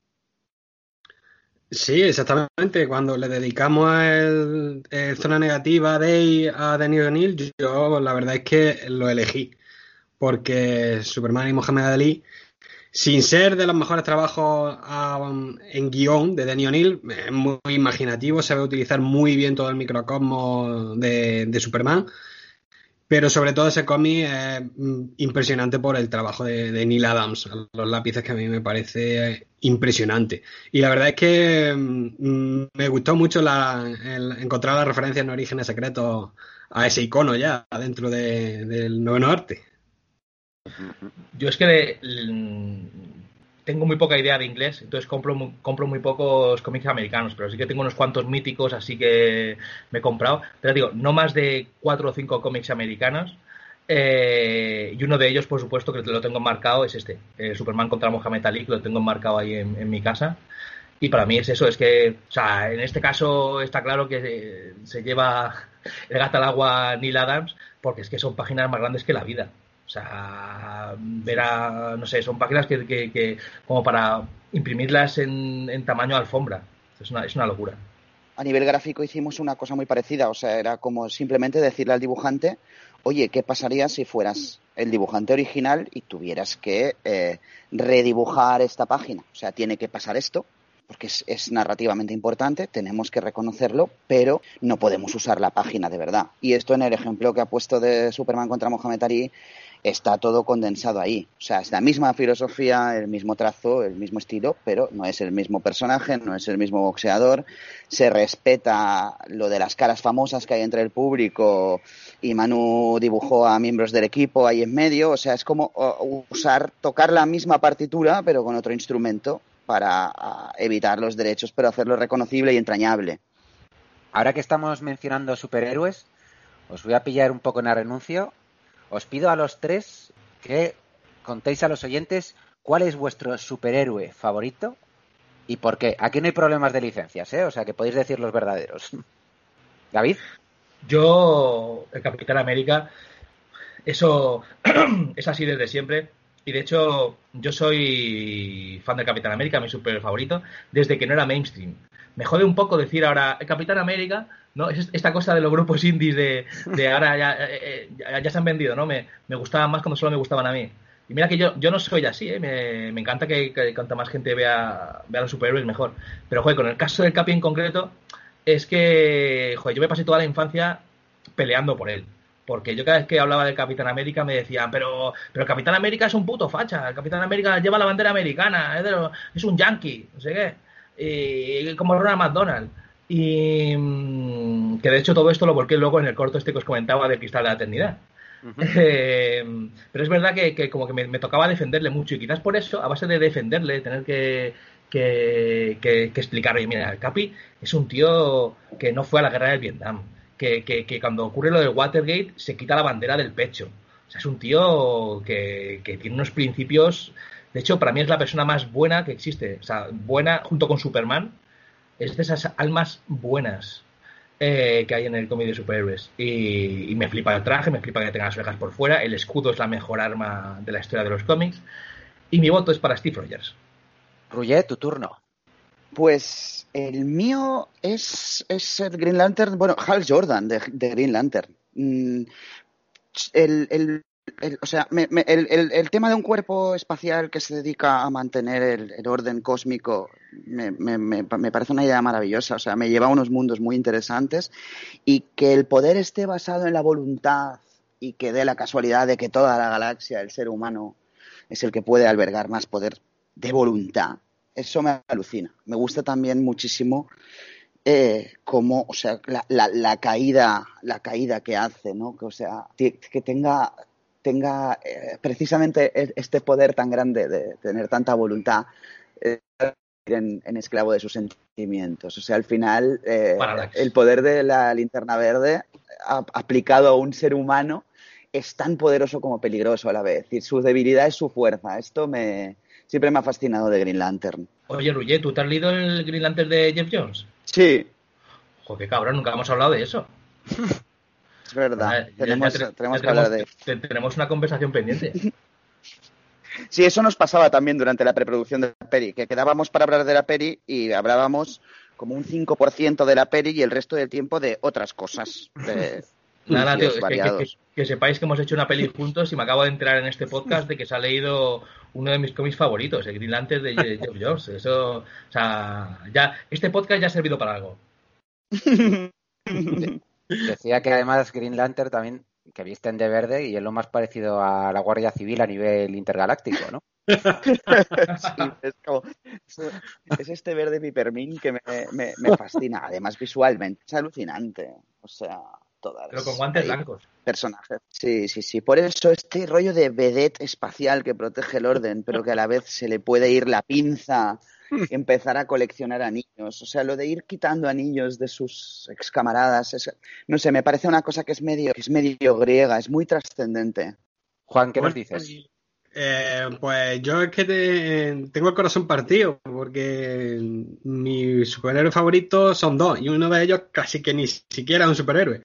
Sí, exactamente. Cuando le dedicamos el, Zona Negativa Day a Dennis O'Neill, yo la verdad es que lo elegí. Porque Superman y Mohamed Ali sin ser de los mejores trabajos um, en guion de Denny O'Neill, es muy imaginativo, sabe utilizar muy bien todo el microcosmos de, Superman, pero sobre todo ese cómic es mm, impresionante por el trabajo de, Neil Adams, los lápices que a mí me parece impresionante. Y la verdad es que mm, me gustó mucho encontrar la referencia en Orígenes Secretos a ese icono ya dentro del Nuevo Norte. Yo es que tengo muy poca idea de inglés, entonces compro muy, compro muy pocos cómics americanos, pero sí que tengo unos cuantos míticos, así que me he comprado. Pero digo, no más de cuatro o cinco cómics americanos. Eh, y uno de ellos, por supuesto, que lo tengo marcado, es este, eh, Superman contra Mohamed Ali, que lo tengo marcado ahí en, mi casa. Y para mí es eso, es que, o sea, en este caso está claro que se lleva el gato al agua Neil Adams, porque es que son páginas más grandes que la vida. O sea, verá, no sé, son páginas que, que, como para imprimirlas en, en tamaño alfombra. Es una, es una locura. A nivel gráfico hicimos una cosa muy parecida, o sea, era como simplemente decirle al dibujante, oye, ¿qué pasaría si fueras el dibujante original y tuvieras que eh, redibujar esta página? O sea, tiene que pasar esto, porque es, es, narrativamente importante, tenemos que reconocerlo, pero no podemos usar la página de verdad. Y esto en el ejemplo que ha puesto de Superman contra Mohamed Ali está todo condensado ahí. O sea, es la misma filosofía, el mismo trazo, el mismo estilo, pero no es el mismo personaje, no es el mismo boxeador. Se respeta lo de las caras famosas que hay entre el público y Manu dibujó a miembros del equipo ahí en medio. O sea, es como usar, tocar la misma partitura, pero con otro instrumento para evitar los derechos, pero hacerlo reconocible y entrañable. Ahora que estamos mencionando superhéroes, os voy a pillar un poco en el renuncio os pido a los tres que contéis a los oyentes cuál es vuestro superhéroe favorito y por qué. Aquí no hay problemas de licencias, ¿eh? O sea que podéis decir los verdaderos. [laughs] David. Yo, el Capitán América, eso [clears throat] es así desde siempre. Y de hecho, yo soy fan del Capitán América, mi superhéroe favorito, desde que no era mainstream. Me jode un poco decir ahora el Capitán América ¿no? Es esta cosa de los grupos indies de, ahora ya, eh, eh, ya, se han vendido, ¿no? Me, me gustaban más cuando solo me gustaban a mí. Y mira que yo, yo no soy así, ¿eh? me, me encanta que, que, cuanta más gente vea, vea los superhéroes mejor. Pero, joder, con el caso del Capi en concreto, es que, joder, yo me pasé toda la infancia peleando por él. Porque yo cada vez que hablaba del Capitán América me decían, pero, pero Capitán América es un puto facha, el Capitán América lleva la bandera americana, es, es un yankee, no sé qué. Y, como Ronald McDonald. Y mm, que de hecho todo esto lo volqué luego en el corto este que os comentaba de Cristal de la Eternidad. [laughs] Eh, pero es verdad que, como que me, tocaba defenderle mucho y quizás por eso, a base de defenderle, tener que, que, que, explicarle, mira, el Capi es un tío que no fue a la guerra del Vietnam, que, que, cuando ocurre lo del Watergate se quita la bandera del pecho. O sea, es un tío que, que tiene unos principios, de hecho, para mí es la persona más buena que existe, o sea, buena junto con Superman, es de esas almas buenas eh, que hay en el cómic de superhéroes. Y, me flipa el traje, me flipa que tenga las orejas por fuera. El escudo es la mejor arma de la historia de los cómics. Y mi voto es para Steve Rogers. Ruye, tu turno. Pues el mío es, es el Green Lantern, bueno, Hal Jordan de, Green Lantern. Mm, el, el o sea, el, tema de un cuerpo espacial que se dedica a mantener el, orden cósmico me, parece una idea maravillosa. O sea, me lleva a unos mundos muy interesantes y que el poder esté basado en la voluntad y que dé la casualidad de que toda la galaxia, el ser humano, es el que puede albergar más poder de voluntad. Eso me alucina. Me gusta también muchísimo eh, o sea, la, la, caída, la caída que hace, ¿no? Que, o sea, que tenga tenga eh, precisamente e-, este poder tan grande de tener tanta voluntad eh, en, esclavo de sus sentimientos. O sea, al final, eh, el poder de la linterna verde aplicado a un ser humano es tan poderoso como peligroso a la vez. Y su debilidad es su fuerza. Esto me siempre me ha fascinado de Green Lantern. Oye, Ruye, ¿tú te has leído el Green Lantern de Jeff Jones? Sí. Joder, qué cabrón, nunca hemos hablado de eso. [laughs] Es verdad. Tenemos, te- que hablar de te- tenemos una conversación pendiente. [laughs] Sí, eso nos pasaba también durante la preproducción de la peli, que quedábamos para hablar de la peli y hablábamos como un 5% de la peli y el resto del tiempo de otras cosas. De [laughs] Nada, tío, que, que- variados. que- que sepáis que hemos hecho una peli juntos y me acabo de enterar en este podcast de que se ha leído uno de mis cómics favoritos, el Green Lantern de Je- Jeff Jones. Eso, o sea, ya, este podcast ya ha servido para algo. [laughs] Decía que además Green Lantern también que visten de verde y es lo más parecido a la Guardia Civil a nivel intergaláctico, ¿no? [laughs] Sí, es, como- es este verde pipermín que me, me- me fascina. Además, visualmente es alucinante. O sea, todas. Pero con guantes blancos. Personajes. Sí, sí, sí. Por eso este rollo de vedette espacial que protege el orden, pero que a la vez se le puede ir la pinza [laughs] empezar a coleccionar anillos. O sea, lo de ir quitando anillos de sus ex camaradas, es- no sé, me parece una cosa que es medio, que es medio griega, es muy trascendente. Juan, ¿qué nos dices? eh, pues yo es que te- tengo el corazón partido, porque mis superhéroes favoritos son dos, y uno de ellos casi que ni siquiera es un superhéroe.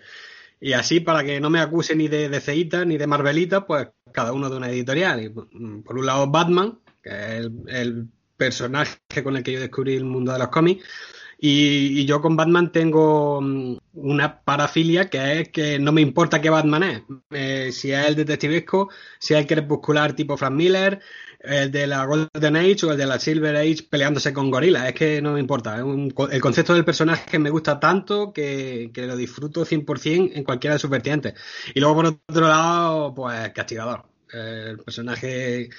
Y así, para que no me acuse ni de DCita ni de Marvelita, pues cada uno de una editorial. Y, mm, por un lado, Batman, que es el, el personaje con el que yo descubrí el mundo de los cómics. Y, yo con Batman tengo mm, una parafilia que es que no me importa qué Batman es. Eh, si es el detectivesco, si es el crepuscular tipo Frank Miller, el de la Golden Age o el de la Silver Age peleándose con gorilas. Es que no me importa. El concepto del personaje me gusta tanto que, que lo disfruto 100% en cualquiera de sus vertientes. Y luego, por otro lado, pues castigador. Eh, el personaje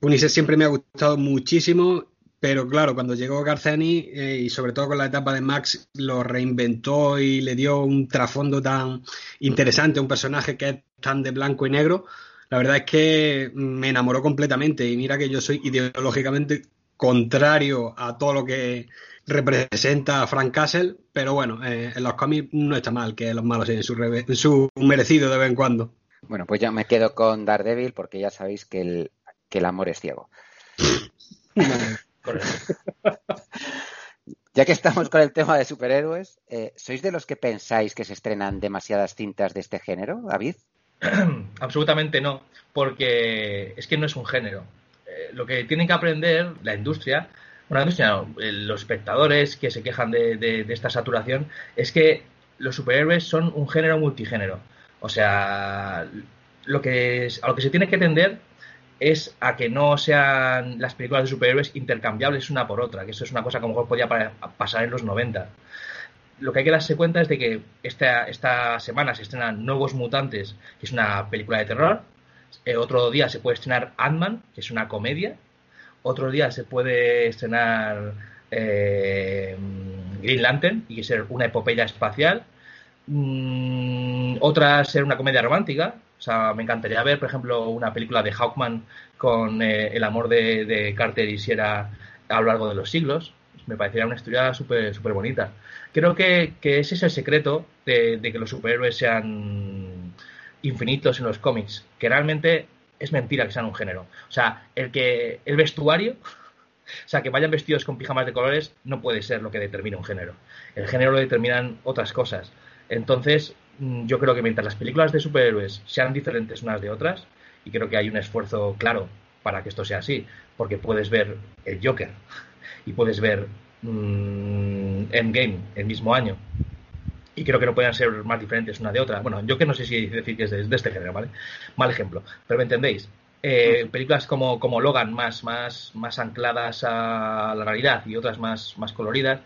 Punisher siempre me ha gustado muchísimo, pero claro, cuando llegó Garceni eh, y sobre todo con la etapa de Max lo reinventó y le dio un trasfondo tan interesante a un personaje que es tan de blanco y negro, la verdad es que me enamoró completamente y mira que yo soy ideológicamente contrario a todo lo que representa Frank Castle, pero bueno, eh, en los cómics no está mal que los malos en su, en su merecido de vez en cuando. Bueno, pues yo me quedo con Daredevil porque ya sabéis que el, que el amor es ciego. [laughs] Ya que estamos con el tema de superhéroes, eh, ¿sois de los que pensáis que se estrenan demasiadas cintas de este género, David? [clears throat] Absolutamente no, porque es que no es un género. Eh, lo que tienen que aprender la industria, la industria no, eh, los espectadores que se quejan de, de- de esta saturación, es que los superhéroes son un género multigénero. O sea, lo que es- a lo que se tiene que tender es a que no sean las películas de superhéroes intercambiables una por otra, que eso es una cosa que a lo mejor podía pa- pasar en los 90 lo que hay que darse cuenta es de que esta, esta semana se estrenan Nuevos Mutantes, que es una película de terror. Eh, otro día se puede estrenar Ant-Man, que es una comedia. Otro día se puede estrenar eh, Green Lantern, y ser una epopeya espacial. Mm, otra ser una comedia romántica. O sea, me encantaría ver, por ejemplo, una película de Hawkman con eh, el amor de, Carter y Sierra a lo largo de los siglos. Me parecería una historia súper súper bonita. Creo que, que ese es el secreto de, que los superhéroes sean infinitos en los cómics, que realmente es mentira que sean un género. O sea, el que el vestuario, [laughs] o sea, que vayan vestidos con pijamas de colores no puede ser lo que determina un género. El género lo determinan otras cosas. Entonces, yo creo que mientras las películas de superhéroes sean diferentes unas de otras, y creo que hay un esfuerzo claro para que esto sea así, porque puedes ver el Joker y puedes ver mm, Endgame el mismo año y creo que no pueden ser más diferentes una de otra. Bueno, yo que no sé si decir que es de, de este género, ¿vale? Mal ejemplo, pero me entendéis. Eh, películas como, como Logan, más, más, más ancladas a la realidad y otras más, más coloridas.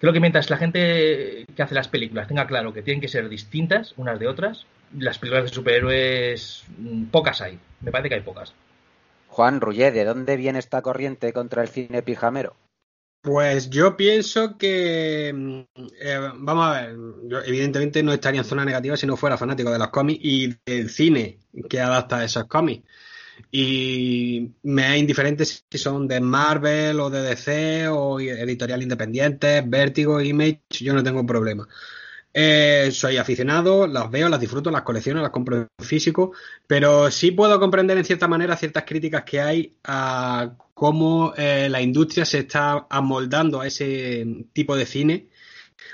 Creo que mientras la gente que hace las películas tenga claro que tienen que ser distintas unas de otras, las películas de superhéroes, mm, pocas hay. Me parece que hay pocas. Juan Rullé, ¿de dónde viene esta corriente contra el cine pijamero? Pues yo pienso que, mm, eh, vamos a ver, yo evidentemente no estaría en zona negativa si no fuera fanático de los cómics y del cine que adapta esos cómics. Y me es indiferente si son de Marvel o de DC o editorial independiente, Vértigo, Image, yo no tengo problema. Eh, soy aficionado, las veo, las disfruto, las colecciono, las compro en físico, pero sí puedo comprender en cierta manera ciertas críticas que hay a cómo eh, la industria se está amoldando a ese tipo de cine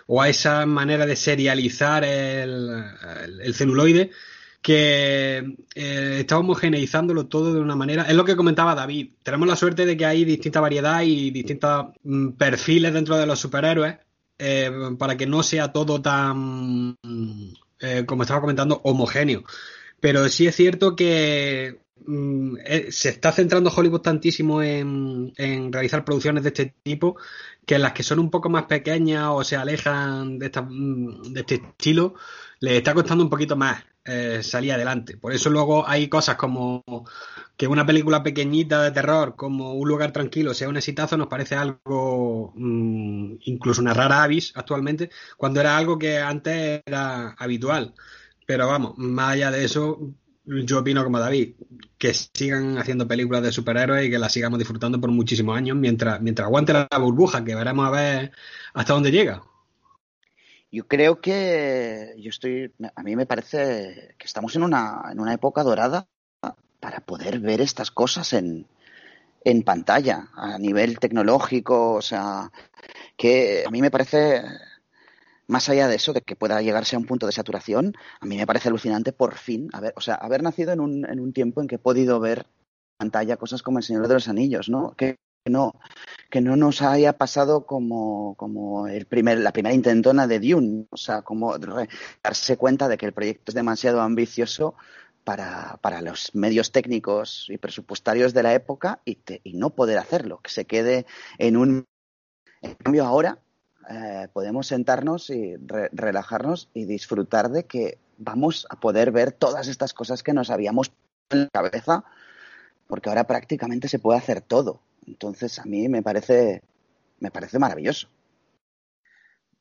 o a esa manera de serializar el, celuloide que eh, está homogeneizándolo todo de una manera. Es lo que comentaba David. Tenemos la suerte de que hay distinta variedad y distintos mm, perfiles dentro de los superhéroes eh, para que no sea todo tan, eh, como estaba comentando, homogéneo. Pero sí es cierto que mm, se está centrando Hollywood tantísimo en, realizar producciones de este tipo que las que son un poco más pequeñas o se alejan de, esta, mm, de este estilo, les está costando un poquito más salir adelante. Por eso luego hay cosas como que una película pequeñita de terror como Un lugar tranquilo sea un exitazo nos parece algo mm, incluso una rara avis actualmente cuando era algo que antes era habitual pero vamos más allá de eso yo opino como David que sigan haciendo películas de superhéroes y que las sigamos disfrutando por muchísimos años mientras mientras aguante la burbuja que veremos a ver hasta dónde llega yo creo que yo estoy a mí me parece que estamos en una en una época dorada para poder ver estas cosas en, en pantalla, a nivel tecnológico, o sea, que a mí me parece, más allá de eso, de que pueda llegarse a un punto de saturación, a mí me parece alucinante por fin, haber, o sea, haber nacido en un, en un tiempo en que he podido ver pantalla cosas como El Señor de los Anillos, ¿no? Que no, que no nos haya pasado como, como el primer, la primera intentona de Dune, o sea, como darse cuenta de que el proyecto es demasiado ambicioso para, para, los medios técnicos y presupuestarios de la época y, y, no poder hacerlo, que se quede en un... En cambio, ahora eh, podemos sentarnos y relajarnos y disfrutar de que vamos a poder ver todas estas cosas que nos habíamos en la cabeza, porque ahora prácticamente se puede hacer todo. Entonces, a mí me parece, me parece maravilloso.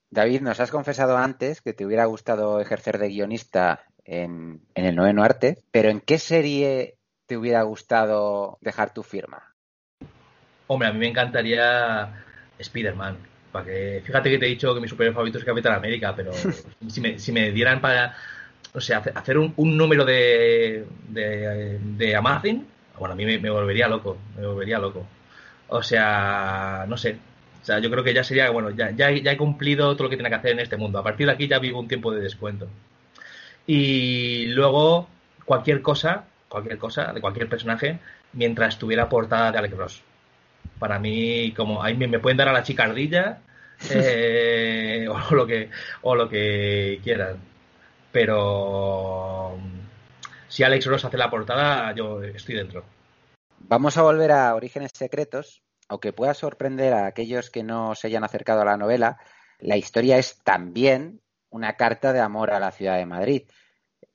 David, nos has confesado antes que te hubiera gustado ejercer de guionista en, el noveno arte, pero ¿en qué serie te hubiera gustado dejar tu firma? Hombre, a mí me encantaría Spider-Man. Para que, fíjate que te he dicho que mi superhéroe favorito es Capitán América, pero [laughs] si, me, si me dieran para, o sea, hacer un, número de, de, de, Amazing, bueno, a mí me, volvería loco, me volvería loco. O sea, no sé. O sea, yo creo que ya sería, bueno, ya, ya, ya he cumplido todo lo que tiene que hacer en este mundo. A partir de aquí ya vivo un tiempo de descuento. Y luego cualquier cosa, cualquier cosa, de cualquier personaje, mientras estuviera portada de Alex Ross. Para mí, como ahí me, pueden dar a la chicardilla [laughs] eh, o lo que o lo que quieran. Pero si Alex Ross hace la portada, yo estoy dentro. Vamos a volver a Orígenes Secretos, aunque pueda sorprender a aquellos que no se hayan acercado a la novela. La historia es también una carta de amor a la ciudad de Madrid.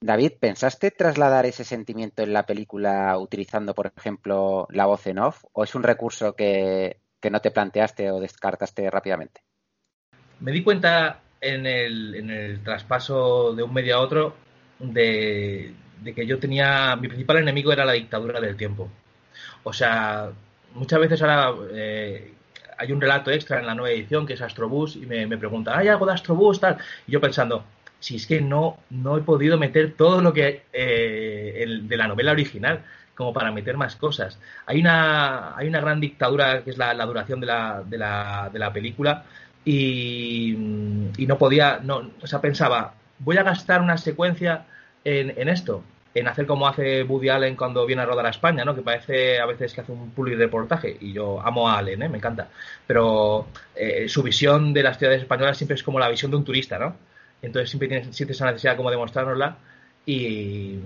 David, ¿pensaste trasladar ese sentimiento en la película utilizando, por ejemplo, la voz en off? ¿O es un recurso que, no te planteaste o descartaste rápidamente? Me di cuenta en el, traspaso de un medio a otro de, que yo tenía. Mi principal enemigo era la dictadura del tiempo. O sea, muchas veces ahora eh, hay un relato extra en la nueva edición que es Astrobus y me, me pregunta, ¿hay algo de Astrobus? Tal. Y yo pensando, si es que no, no he podido meter todo lo que eh, de la novela original como para meter más cosas. Hay una, hay una gran dictadura que es la, duración de la, de, la, de la película y, y, no podía, no, o sea, pensaba, voy a gastar una secuencia en, en esto en hacer como hace Woody Allen cuando viene a rodar a España, ¿no? Que parece a veces que hace un puli reportaje y yo amo a Allen, ¿eh? Me encanta. Pero eh, su visión de las ciudades españolas siempre es como la visión de un turista, ¿no? Entonces siempre tiene, siente esa necesidad como de mostrárnosla y,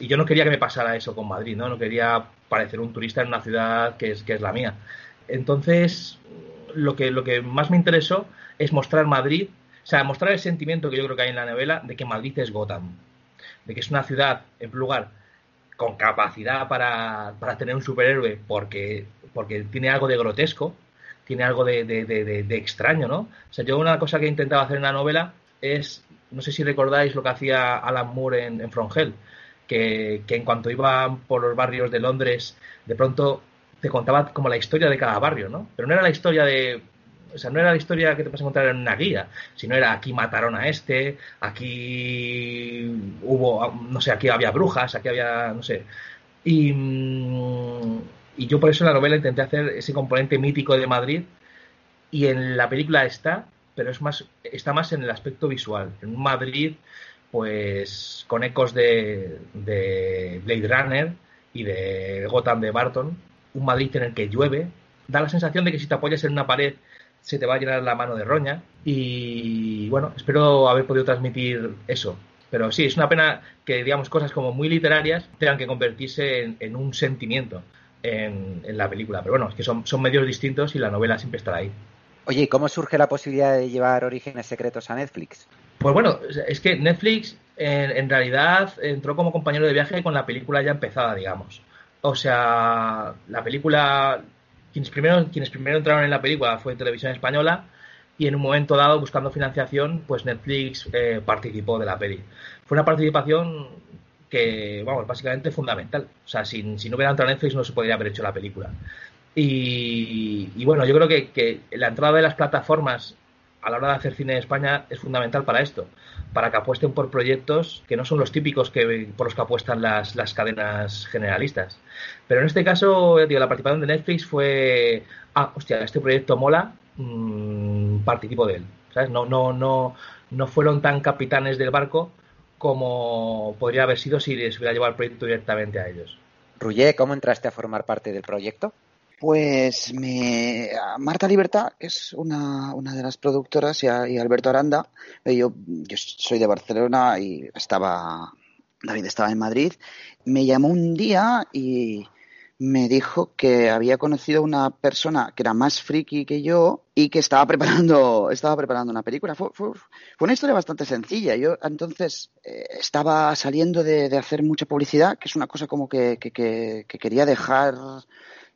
y, yo no quería que me pasara eso con Madrid, ¿no? No quería parecer un turista en una ciudad que es, que es la mía. Entonces, lo que, lo que más me interesó es mostrar Madrid, o sea, mostrar el sentimiento que yo creo que hay en la novela de que Madrid es Gotham de que es una ciudad, en lugar, con capacidad para, para tener un superhéroe porque, porque tiene algo de grotesco, tiene algo de, de, de, extraño, ¿no? O sea, yo una cosa que he intentado hacer en la novela es, no sé si recordáis lo que hacía Alan Moore en, en Hell, que, que en cuanto iba por los barrios de Londres, de pronto te contaba como la historia de cada barrio, ¿no? Pero no era la historia de o sea, no era la historia que te puedes encontrar en una guía, sino era aquí mataron a este, aquí hubo, no sé, aquí había brujas, aquí había, no sé. Y, mm, y yo por eso en la novela intenté hacer ese componente mítico de Madrid y en la película está, pero es más, está más en el aspecto visual. En un Madrid, pues con ecos de, de Blade Runner y de Gotham de Barton, un Madrid en el que llueve, da la sensación de que si te apoyas en una pared se te va a llenar la mano de roña y bueno, espero haber podido transmitir eso. Pero sí, es una pena que digamos cosas como muy literarias tengan que convertirse en, un sentimiento en, en, la película. Pero bueno, es que son, son medios distintos y la novela siempre estará ahí. Oye, ¿y cómo surge la posibilidad de llevar Orígenes Secretos a Netflix? Pues bueno, es que Netflix en, en, realidad entró como compañero de viaje con la película ya empezada, digamos. O sea, la película quienes primero, quienes primero entraron en la película fue Televisión Española y en un momento dado, buscando financiación, pues Netflix eh, participó de la peli. Fue una participación que, vamos, básicamente fundamental. O sea, si, si no hubiera entrado Netflix no se podría haber hecho la película. Y, bueno, yo creo que, la entrada de las plataformas a la hora de hacer cine en España es fundamental para esto, para que apuesten por proyectos que no son los típicos que, por los que apuestan las, cadenas generalistas. Pero en este caso, digo, la participación de Netflix fue, ah, hostia, este proyecto mola, mmm, participo de él. ¿sabes? No, no, no, no fueron tan capitanes del barco como podría haber sido si les hubiera llevado el proyecto directamente a ellos. Ruye, ¿cómo entraste a formar parte del proyecto? Pues me, Marta Libertad, que es una, una de las productoras, y, Alberto Aranda, eh, yo, yo soy de Barcelona y estaba, David estaba en Madrid, me llamó un día y me dijo que había conocido una persona que era más friki que yo y que estaba preparando, estaba preparando una película. Fue, fue, fue una historia bastante sencilla. Yo entonces eh, estaba saliendo de, de, hacer mucha publicidad, que es una cosa como que, que, que quería dejar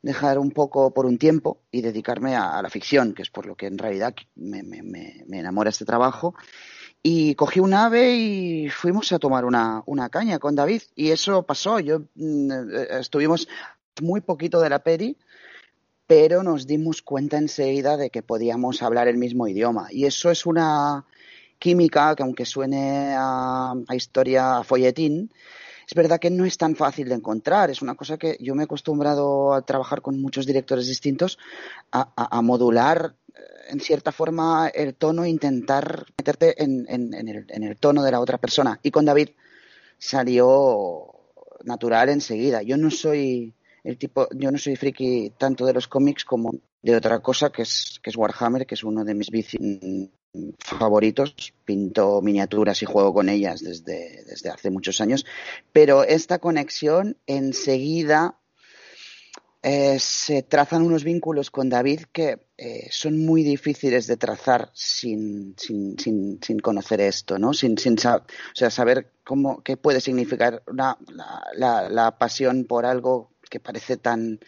dejar un poco por un tiempo y dedicarme a, la ficción, que es por lo que en realidad me, me, me, enamora este trabajo. Y cogí un ave y fuimos a tomar una, una caña con David. Y eso pasó. Yo mm, estuvimos muy poquito de la peri, pero nos dimos cuenta enseguida de que podíamos hablar el mismo idioma. Y eso es una química que aunque suene a, a historia, a folletín, es verdad que no es tan fácil de encontrar. Es una cosa que yo me he acostumbrado a trabajar con muchos directores distintos a, modular eh, en cierta forma el tono e intentar meterte en, el, tono de la otra persona. Y con David salió natural enseguida. Yo no soy el tipo, yo no soy friki tanto de los cómics como de otra cosa que es, que es Warhammer, que es uno de mis favoritos. Pinto miniaturas y juego con ellas desde, desde hace muchos años. Pero esta conexión enseguida eh, se trazan unos vínculos con David que eh, son muy difíciles de trazar sin, sin, sin, sin conocer esto, ¿no? Sin, sin o sea, saber cómo, qué puede significar la, la pasión por algo que parece tan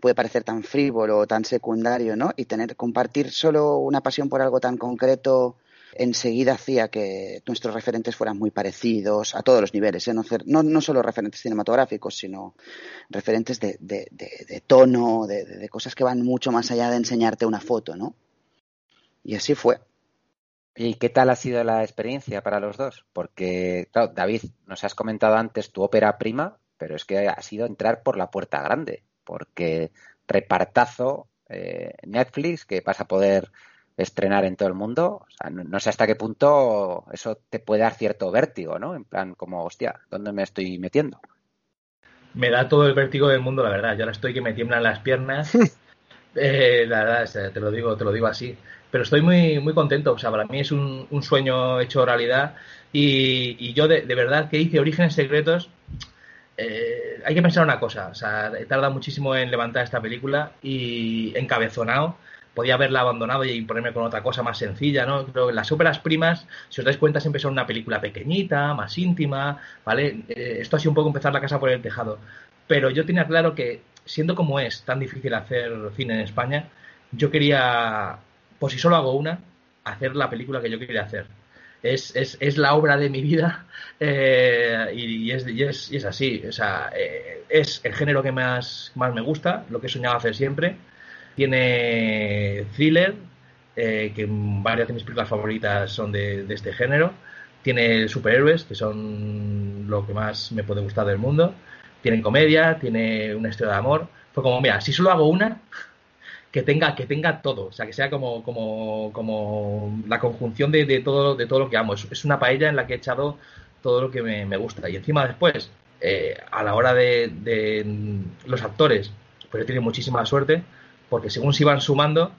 puede parecer tan frívolo o tan secundario, ¿no? Y tener compartir solo una pasión por algo tan concreto enseguida hacía que nuestros referentes fueran muy parecidos a todos los niveles, ¿eh? no, no, solo referentes cinematográficos, sino referentes de, de, de, de tono, de, cosas que van mucho más allá de enseñarte una foto, ¿no? Y así fue. ¿Y qué tal ha sido la experiencia para los dos? Porque, claro, David, nos has comentado antes tu ópera prima, pero es que ha sido entrar por la puerta grande porque repartazo eh, Netflix que vas a poder estrenar en todo el mundo. O sea, no, no, sé hasta qué punto eso te puede dar cierto vértigo, ¿no? En plan, como, hostia, ¿dónde me estoy metiendo? Me da todo el vértigo del mundo, la verdad. Yo ahora estoy que me tiemblan las piernas. [laughs] eh, la verdad, o sea, te lo digo, te lo digo así. Pero estoy muy, muy contento. O sea, para mí es un, un sueño hecho realidad. Y, y yo de, de, verdad que hice Orígenes Secretos eh, hay que pensar una cosa, o sea, he tardado muchísimo en levantar esta película y encabezonado. Podía haberla abandonado y ponerme con otra cosa más sencilla, ¿no? Las óperas primas, si os dais cuenta, siempre son una película pequeñita, más íntima, ¿vale? Eh, esto ha sido un poco empezar la casa por el tejado. Pero yo tenía claro que, siendo como es tan difícil hacer cine en España, yo quería, por si solo hago una, hacer la película que yo quería hacer es, es, es la obra de mi vida eh, y, es, y, es, y, es, así. O sea, eh, es el género que más, más me gusta, lo que he soñado hacer siempre. Tiene thriller, eh, que varias de mis películas favoritas son de, este género. Tiene superhéroes, que son lo que más me puede gustar del mundo. Tiene comedia, tiene una historia de amor. Fue como, mira, si solo hago una, que tenga, que tenga todo, o sea, que sea como, como, como la conjunción de, de todo, de todo lo que amo. Es, una paella en la que he echado todo lo que me, gusta. Y encima después, eh, a la hora de, de, los actores, pues he tenido muchísima suerte, porque según se iban sumando,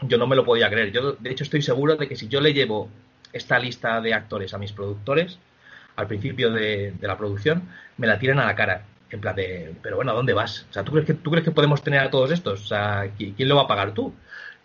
yo no me lo podía creer. Yo, de hecho, estoy seguro de que si yo le llevo esta lista de actores a mis productores, al principio de, de la producción, me la tiran a la cara en plan de, pero bueno, ¿a dónde vas? O sea, ¿tú crees que, tú crees que podemos tener a todos estos? O sea, ¿quién lo va a pagar tú?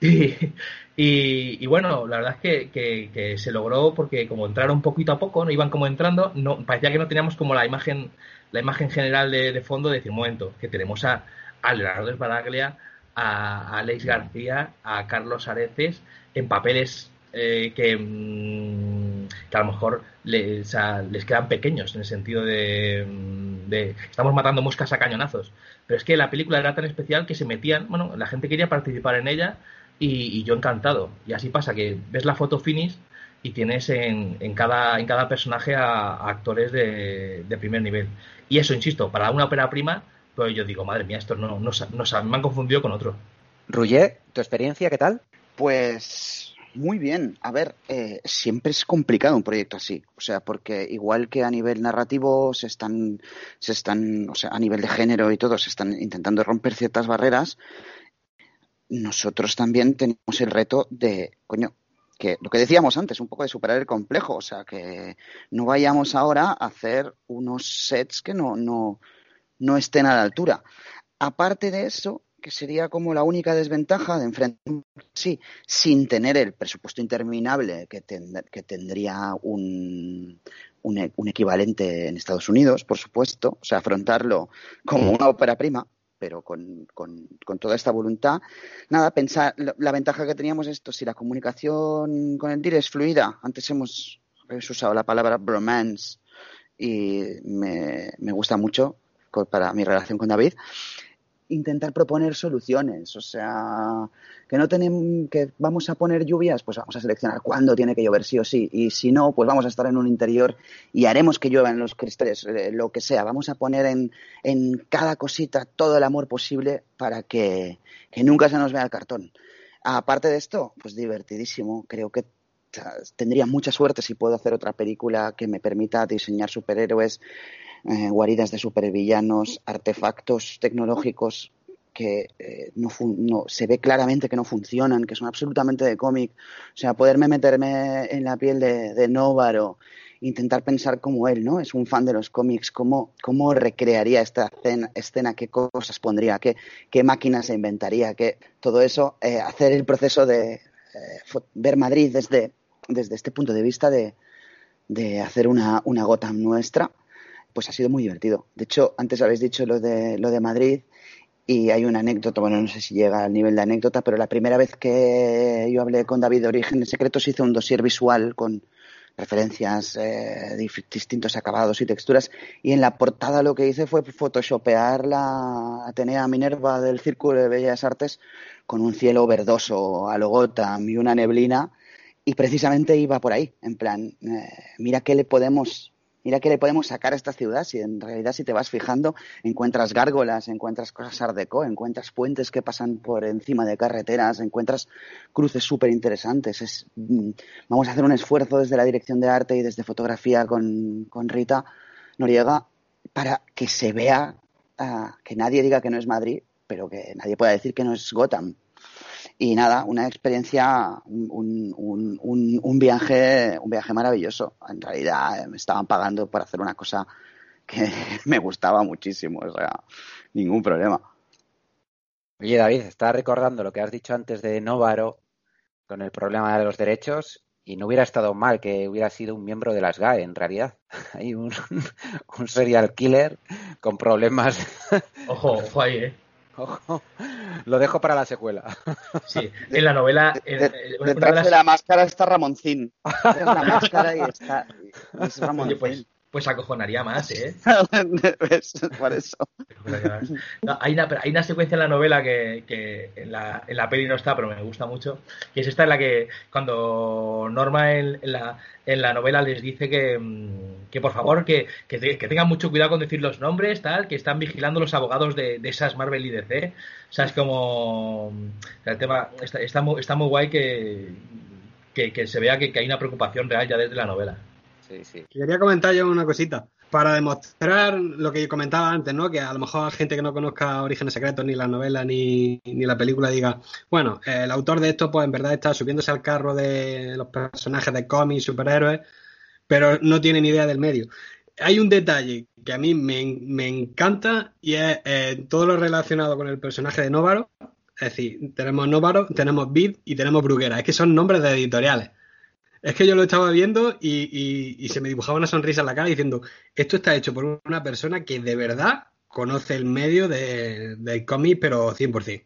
[laughs] Y, y, bueno, la verdad es que, que, se logró porque como entraron poquito a poco, no iban como entrando, no parecía que no teníamos como la imagen la imagen general de, fondo de decir, momento, que tenemos a, a Leonardo Espadaglia, a, Alex García, a Carlos Areces en papeles eh, que, mm, que, a lo mejor les, les quedan pequeños en el sentido de, mm, de, estamos matando moscas a cañonazos. Pero es que la película era tan especial que se metían, bueno, la gente quería participar en ella y, yo encantado. Y así pasa que ves la foto finish y tienes en, en, cada, en cada personaje a, actores de, de, primer nivel. Y eso, insisto, para una ópera prima, pues yo digo, madre mía, esto no, no, no, me han confundido con otro. Ruyer, ¿tu experiencia qué tal? Pues muy bien. A ver, eh, siempre es complicado un proyecto así. O sea, porque igual que a nivel narrativo se están, se están, o sea, a nivel de género y todo, se están intentando romper ciertas barreras. Nosotros también tenemos el reto de, coño, que lo que decíamos antes, un poco de superar el complejo. O sea, que no vayamos ahora a hacer unos sets que no, no, no estén a la altura. Aparte de eso, que sería como la única desventaja de enfrentar sí, sin tener el presupuesto interminable que, que tendría un, un, equivalente en Estados Unidos, por supuesto, o sea, afrontarlo como una ópera prima, pero con, con, toda esta voluntad. Nada, pensar, la, ventaja que teníamos es esto, si la comunicación con el DIR es fluida, antes hemos, usado la palabra bromance y me, me gusta mucho para mi relación con David, intentar proponer soluciones. O sea, que no tenemos, que vamos a poner lluvias, pues vamos a seleccionar cuándo tiene que llover sí o sí. Y si no, pues vamos a estar en un interior y haremos que llueva en los cristales, eh, lo que sea. Vamos a poner en, en cada cosita todo el amor posible para que, que nunca se nos vea el cartón. Aparte de esto, pues divertidísimo. Creo que tendría mucha suerte si puedo hacer otra película que me permita diseñar superhéroes eh, guaridas de supervillanos, artefactos tecnológicos que eh, no, no, se ve claramente que no funcionan, que son absolutamente de cómic. O sea, poderme meterme en la piel de, Novaro, intentar pensar como él, ¿no? Es un fan de los cómics, cómo, cómo recrearía esta escena, qué cosas pondría, qué, qué máquinas se inventaría, qué, todo eso, eh, hacer el proceso de ver Madrid desde, desde este punto de vista de, de hacer una, una Gotham nuestra pues ha sido muy divertido. De hecho, antes habéis dicho lo de, lo de Madrid y hay una anécdota, bueno, no sé si llega al nivel de anécdota, pero la primera vez que yo hablé con David de Origen Secretos hice un dossier visual con referencias, eh, distintos acabados y texturas. Y en la portada lo que hice fue photoshopear la Atenea Minerva del Círculo de Bellas Artes con un cielo verdoso a Logotam y una neblina. Y precisamente iba por ahí, en plan, eh, mira qué le podemos mira qué le podemos sacar a esta ciudad si en realidad si te vas fijando encuentras gárgolas, encuentras cosas art encuentras puentes que pasan por encima de carreteras, encuentras cruces súper interesantes. Mm, vamos a hacer un esfuerzo desde la dirección de arte y desde fotografía con, con Rita Noriega para que se vea, ah, que nadie diga que no es Madrid, pero que nadie pueda decir que no es Gotham. Y nada, una experiencia, un, un, un, viaje, un viaje maravilloso. En realidad me estaban pagando por hacer una cosa que [laughs] me gustaba muchísimo, o sea, ningún problema. Oye, David, estaba recordando lo que has dicho antes de Novaro con el problema de los derechos y no hubiera estado mal que hubiera sido un miembro de las GAE, en realidad. [laughs] Hay un, [laughs] un serial killer con problemas. Ojo, ojo ahí, ¿eh? Lo dejo para la secuela. Sí, en la novela. detrás de, la máscara está Ramoncín. Es la máscara y está. Es [laughs] Ramoncín. pues, pues acojonaría más, ¿eh? [laughs] Por eso. hay, una, hay una secuencia en la novela que, que en, la, en, la, peli no está, pero me gusta mucho, que es esta en la que cuando Norma en, la, en la novela les dice que, mm, que por favor, que, que, tengan mucho cuidado con decir los nombres, tal, que están vigilando los abogados de, de esas Marvel y DC. O sea, es como... El tema está, está, muy, está muy guay que, que, se vea que hay una preocupación real ya desde la novela. Quería comentar yo una cosita. Para demostrar lo que comentaba antes, ¿no? Que a lo mejor gente que no conozca Orígenes Secretos, ni la novela, ni, ni la película, diga, bueno, el autor de esto, pues en verdad está subiéndose al carro de los personajes de cómics, superhéroes, pero no tiene ni idea del medio. Hay un detalle que a mí me, encanta y es eh, todo lo relacionado con el personaje de Novaro. Es decir, tenemos Novaro, tenemos Bid y tenemos Bruguera. Es que son nombres de editoriales. Es que yo lo estaba viendo y, se me dibujaba una sonrisa en la cara diciendo, esto está hecho por una persona que de verdad conoce el medio del cómic, pero 100%.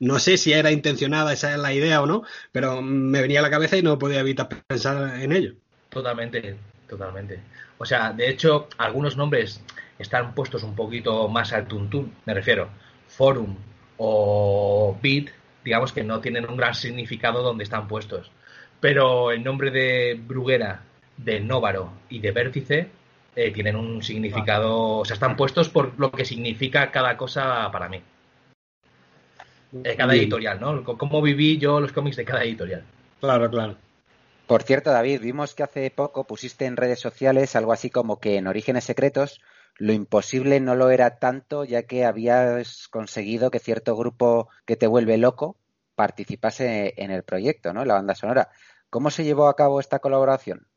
No sé si era intencionada, esa es la idea o no, pero me venía a la cabeza y no podía evitar pensar en ello. Totalmente, totalmente. O sea, de hecho, algunos nombres están puestos un poquito más al tuntún, me refiero, Forum o Bit, digamos que no tienen un gran significado donde están puestos pero el nombre de Bruguera, de Nóvaro y de Vértice eh, tienen un significado, o sea, están puestos por lo que significa cada cosa para mí. Eh, cada editorial, ¿no? Cómo viví yo los cómics de cada editorial. Claro, claro. Por cierto, David, vimos que hace poco pusiste en redes sociales algo así como que en Orígenes Secretos lo imposible no lo era tanto ya que habías conseguido que cierto grupo que te vuelve loco participase en el proyecto, ¿no? En la banda sonora. ¿Cómo se llevó a cabo esta colaboración?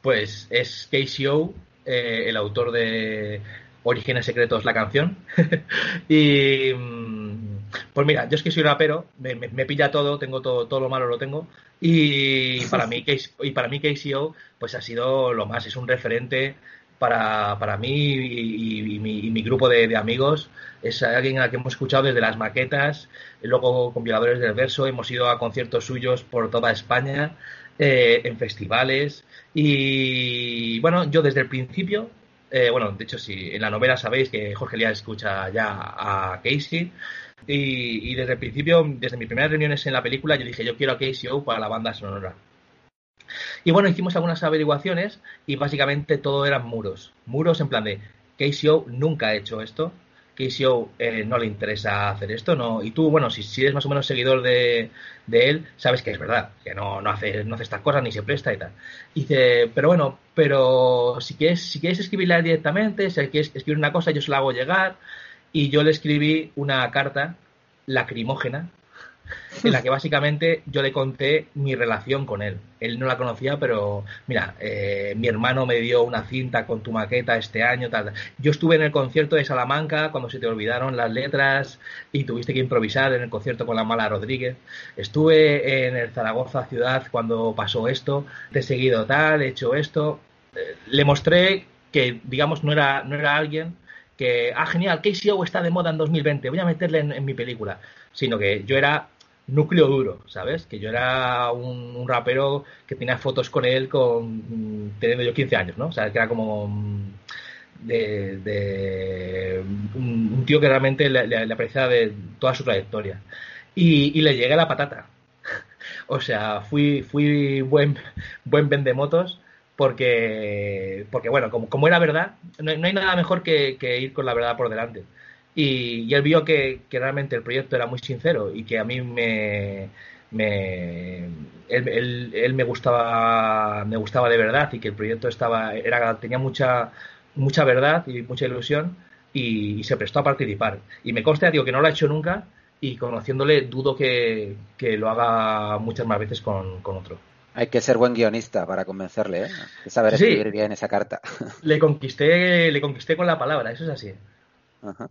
Pues es KCO, eh, el autor de Orígenes Secretos, la canción. [laughs] y mm, pues mira, yo es que soy rapero, me, me, pilla todo, tengo todo, todo lo malo lo tengo. Y para mí, [laughs] y para mí KCO, pues ha sido lo más, es un referente para, para mí y, mi, grupo de, amigos. Es alguien a que hemos escuchado desde las maquetas, luego con del Verso, hemos ido a conciertos suyos por toda España, eh, en festivales. Y bueno, yo desde el principio, eh, bueno, de hecho, si en la novela sabéis que Jorge Lía escucha ya a Casey. Y, y, desde el principio, desde mis primeras reuniones en la película, yo dije, yo quiero a Casey O para la banda sonora. Y bueno, hicimos algunas averiguaciones y básicamente todo eran muros. Muros en plan de KCO nunca ha hecho esto. KCO eh, no le interesa hacer esto, no. Y tú, bueno, si, si eres más o menos seguidor de, él, sabes que es verdad, que no, no, hace, no hace estas cosas ni se presta y tal. dice, pero bueno, pero si quieres, si quieres escribirla directamente, si quieres escribir una cosa, yo se la hago llegar. Y yo le escribí una carta lacrimógena en la que básicamente yo le conté mi relación con él. Él no la conocía, pero mira, eh, mi hermano me dio una cinta con tu maqueta este año, tal. Yo estuve en el concierto de Salamanca cuando se te olvidaron las letras y tuviste que improvisar en el concierto con la mala Rodríguez. Estuve en el Zaragoza ciudad cuando pasó esto, te he seguido tal, he hecho esto. Eh, le mostré que, digamos, no era, no era alguien que, ah, genial, KCO está de moda en 2020, voy a meterle en mi película. Sino que yo era núcleo duro, ¿sabes? Que yo era un, rapero que tenía fotos con él con teniendo yo 15 años, ¿no? O sea, que era como mm, de, un, tío que realmente le, le, apreciaba de toda su trayectoria. Y, le llegué a la patata. [laughs] o sea, fui, fui buen, buen vendemotos porque, porque bueno, como, como era verdad, no, hay nada mejor que ir con la verdad por delante. Y, él vio que, realmente el proyecto era muy sincero y que a mí me, me él, me gustaba me gustaba de verdad y que el proyecto estaba era tenía mucha mucha verdad y mucha ilusión y, se prestó a participar y me consta digo que no lo ha hecho nunca y conociéndole dudo que, lo haga muchas más veces con, otro hay que ser buen guionista para convencerle, ¿eh? que saber escribir bien esa carta. Le conquisté, le conquisté con la palabra, eso es así. Ajá.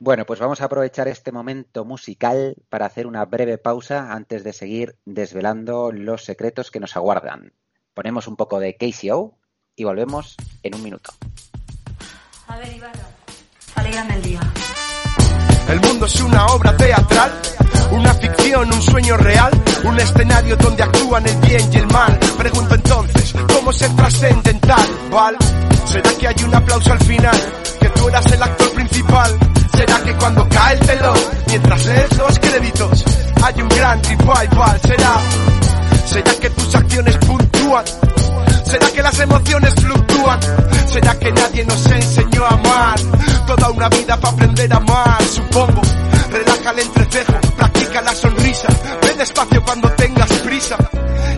Bueno, pues vamos a aprovechar este momento musical para hacer una breve pausa antes de seguir desvelando los secretos que nos aguardan. Ponemos un poco de KCO y volvemos en un minuto. A ver, Ibarra, alegrame el día. El mundo es una obra teatral, una ficción, un sueño real, un escenario donde actúan el bien y el mal. Pregunto entonces, ¿cómo ser trascendental, ¿vale? ¿Será que hay un aplauso al final? Que tú eras el actor principal. ¿Será que cuando cae el telón, mientras lees los créditos, hay un gran revival? ¿Será? ¿Será que tus acciones puntúan? ¿Será que las emociones fluctúan? ¿Será que nadie nos enseñó a amar? Toda una vida para aprender a amar, supongo. Relaja el entrecejo, practica la sonrisa. Ve despacio cuando tengas prisa.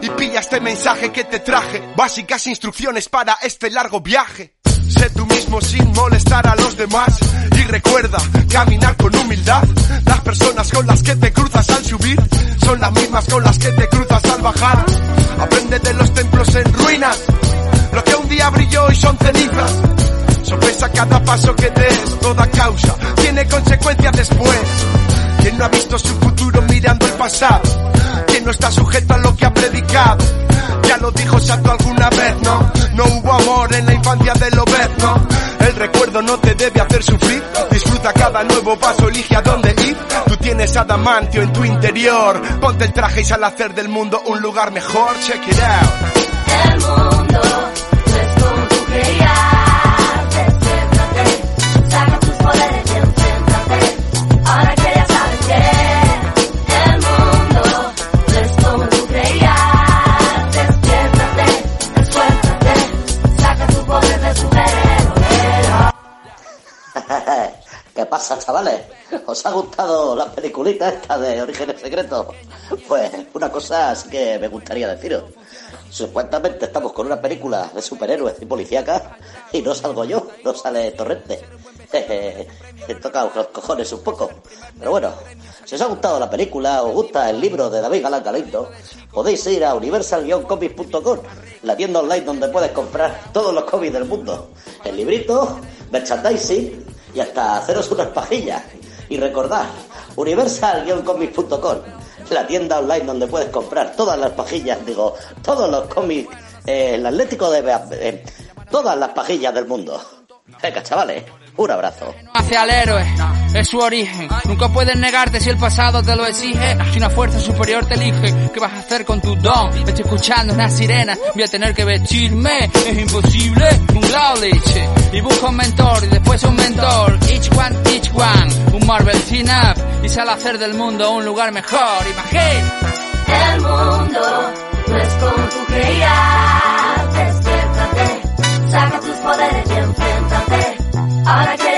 Y pilla este mensaje que te traje. Básicas instrucciones para este largo viaje. Sé tú mismo sin molestar a los demás. Y recuerda caminar con humildad. Las personas con las que te cruzas al subir son las mismas con las que te cruzas al bajar. Aprende de los templos en ruinas. Lo que un día brilló y son cenizas. Sorpresa cada paso que des, toda causa tiene consecuencias después. Quien no ha visto su futuro mirando el pasado, quien no está sujeto a lo que ha predicado. Ya lo dijo Sato alguna vez, ¿no? No hubo amor en la infancia del ¿no? El recuerdo no te debe hacer sufrir. Disfruta cada nuevo paso, elige a dónde ir. Tú tienes adamantio en tu interior. Ponte el traje y sal a hacer del mundo un lugar mejor. Check it out. El mundo es como tú creías. ¿Qué pasa, chavales? ¿Os ha gustado la peliculita esta de Orígenes Secretos? Pues una cosa sí que me gustaría deciros. Supuestamente estamos con una película de superhéroes y policíacas y no salgo yo, no sale Torrente. He tocado los cojones un poco. Pero bueno, si os ha gustado la película, os gusta el libro de David Galán Galindo, podéis ir a universal-comics.com, la tienda online donde puedes comprar todos los cómics del mundo. El librito, merchandising y hasta haceros unas pajillas. Y recordad, universal-comics.com, la tienda online donde puedes comprar todas las pajillas, digo, todos los cómics, eh, el Atlético de... Eh, todas las pajillas del mundo. [laughs] Venga, chavales, un abrazo. hacia el héroe, es su origen. Nunca puedes negarte si el pasado te lo exige. Si una fuerza superior te elige, ¿qué vas a hacer con tu don? Me estoy escuchando una sirena, voy a tener que vestirme. Es imposible, un Growlich. Y busco un mentor, y después un mentor. Each one, each one. Un Marvel team up, y sale a hacer del mundo un lugar mejor. Imagina. El mundo no es como tú creías. Despiértate, saca tus. Ahora que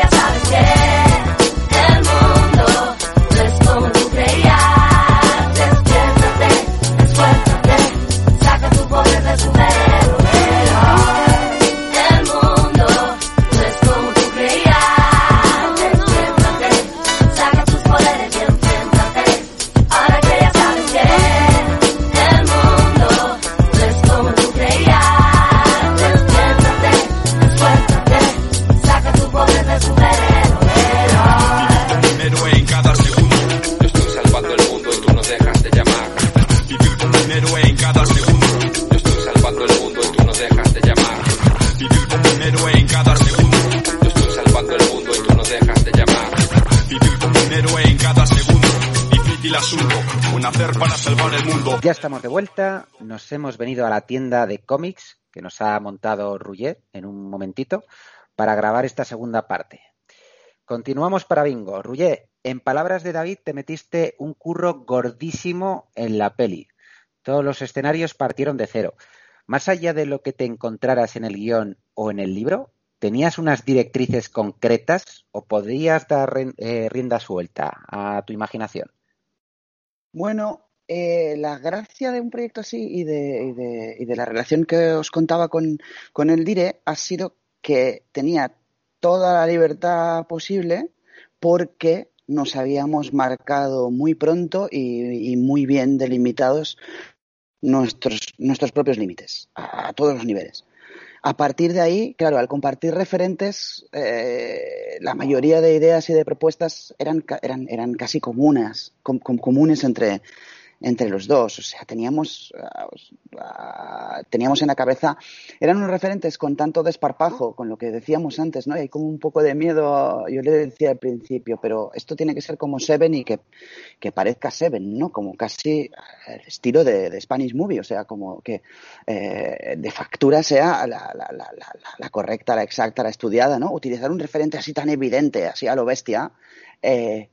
Para salvar el mundo. Ya estamos de vuelta, nos hemos venido a la tienda de cómics que nos ha montado Rullet en un momentito para grabar esta segunda parte. Continuamos para Bingo. Rullet, en palabras de David, te metiste un curro gordísimo en la peli. Todos los escenarios partieron de cero. Más allá de lo que te encontraras en el guion o en el libro, ¿tenías unas directrices concretas o podrías dar eh, rienda suelta a tu imaginación? Bueno, eh, la gracia de un proyecto así y de, y de- y de la relación que os contaba con, con el Dire ha sido que tenía toda la libertad posible porque nos habíamos marcado muy pronto y, muy bien delimitados nuestros, nuestros propios límites a todos los niveles. A partir de ahí, claro, al compartir referentes, eh, la mayoría de ideas y de propuestas eran, eran, eran casi comunes, com- com- comunes entre, entre los dos. O sea, teníamos, ah, teníamos en la cabeza, eran unos referentes con tanto desparpajo, con lo que decíamos antes, ¿no? Y hay como un poco de miedo, yo le decía al principio, pero esto tiene que ser como Seven y que, que parezca Seven, ¿no? Como casi el estilo de, de Spanish Movie, o sea, como que eh, de factura sea la, la, la, la correcta, la exacta, la estudiada, ¿no? Utilizar un referente así tan evidente, así a lo bestia, eh,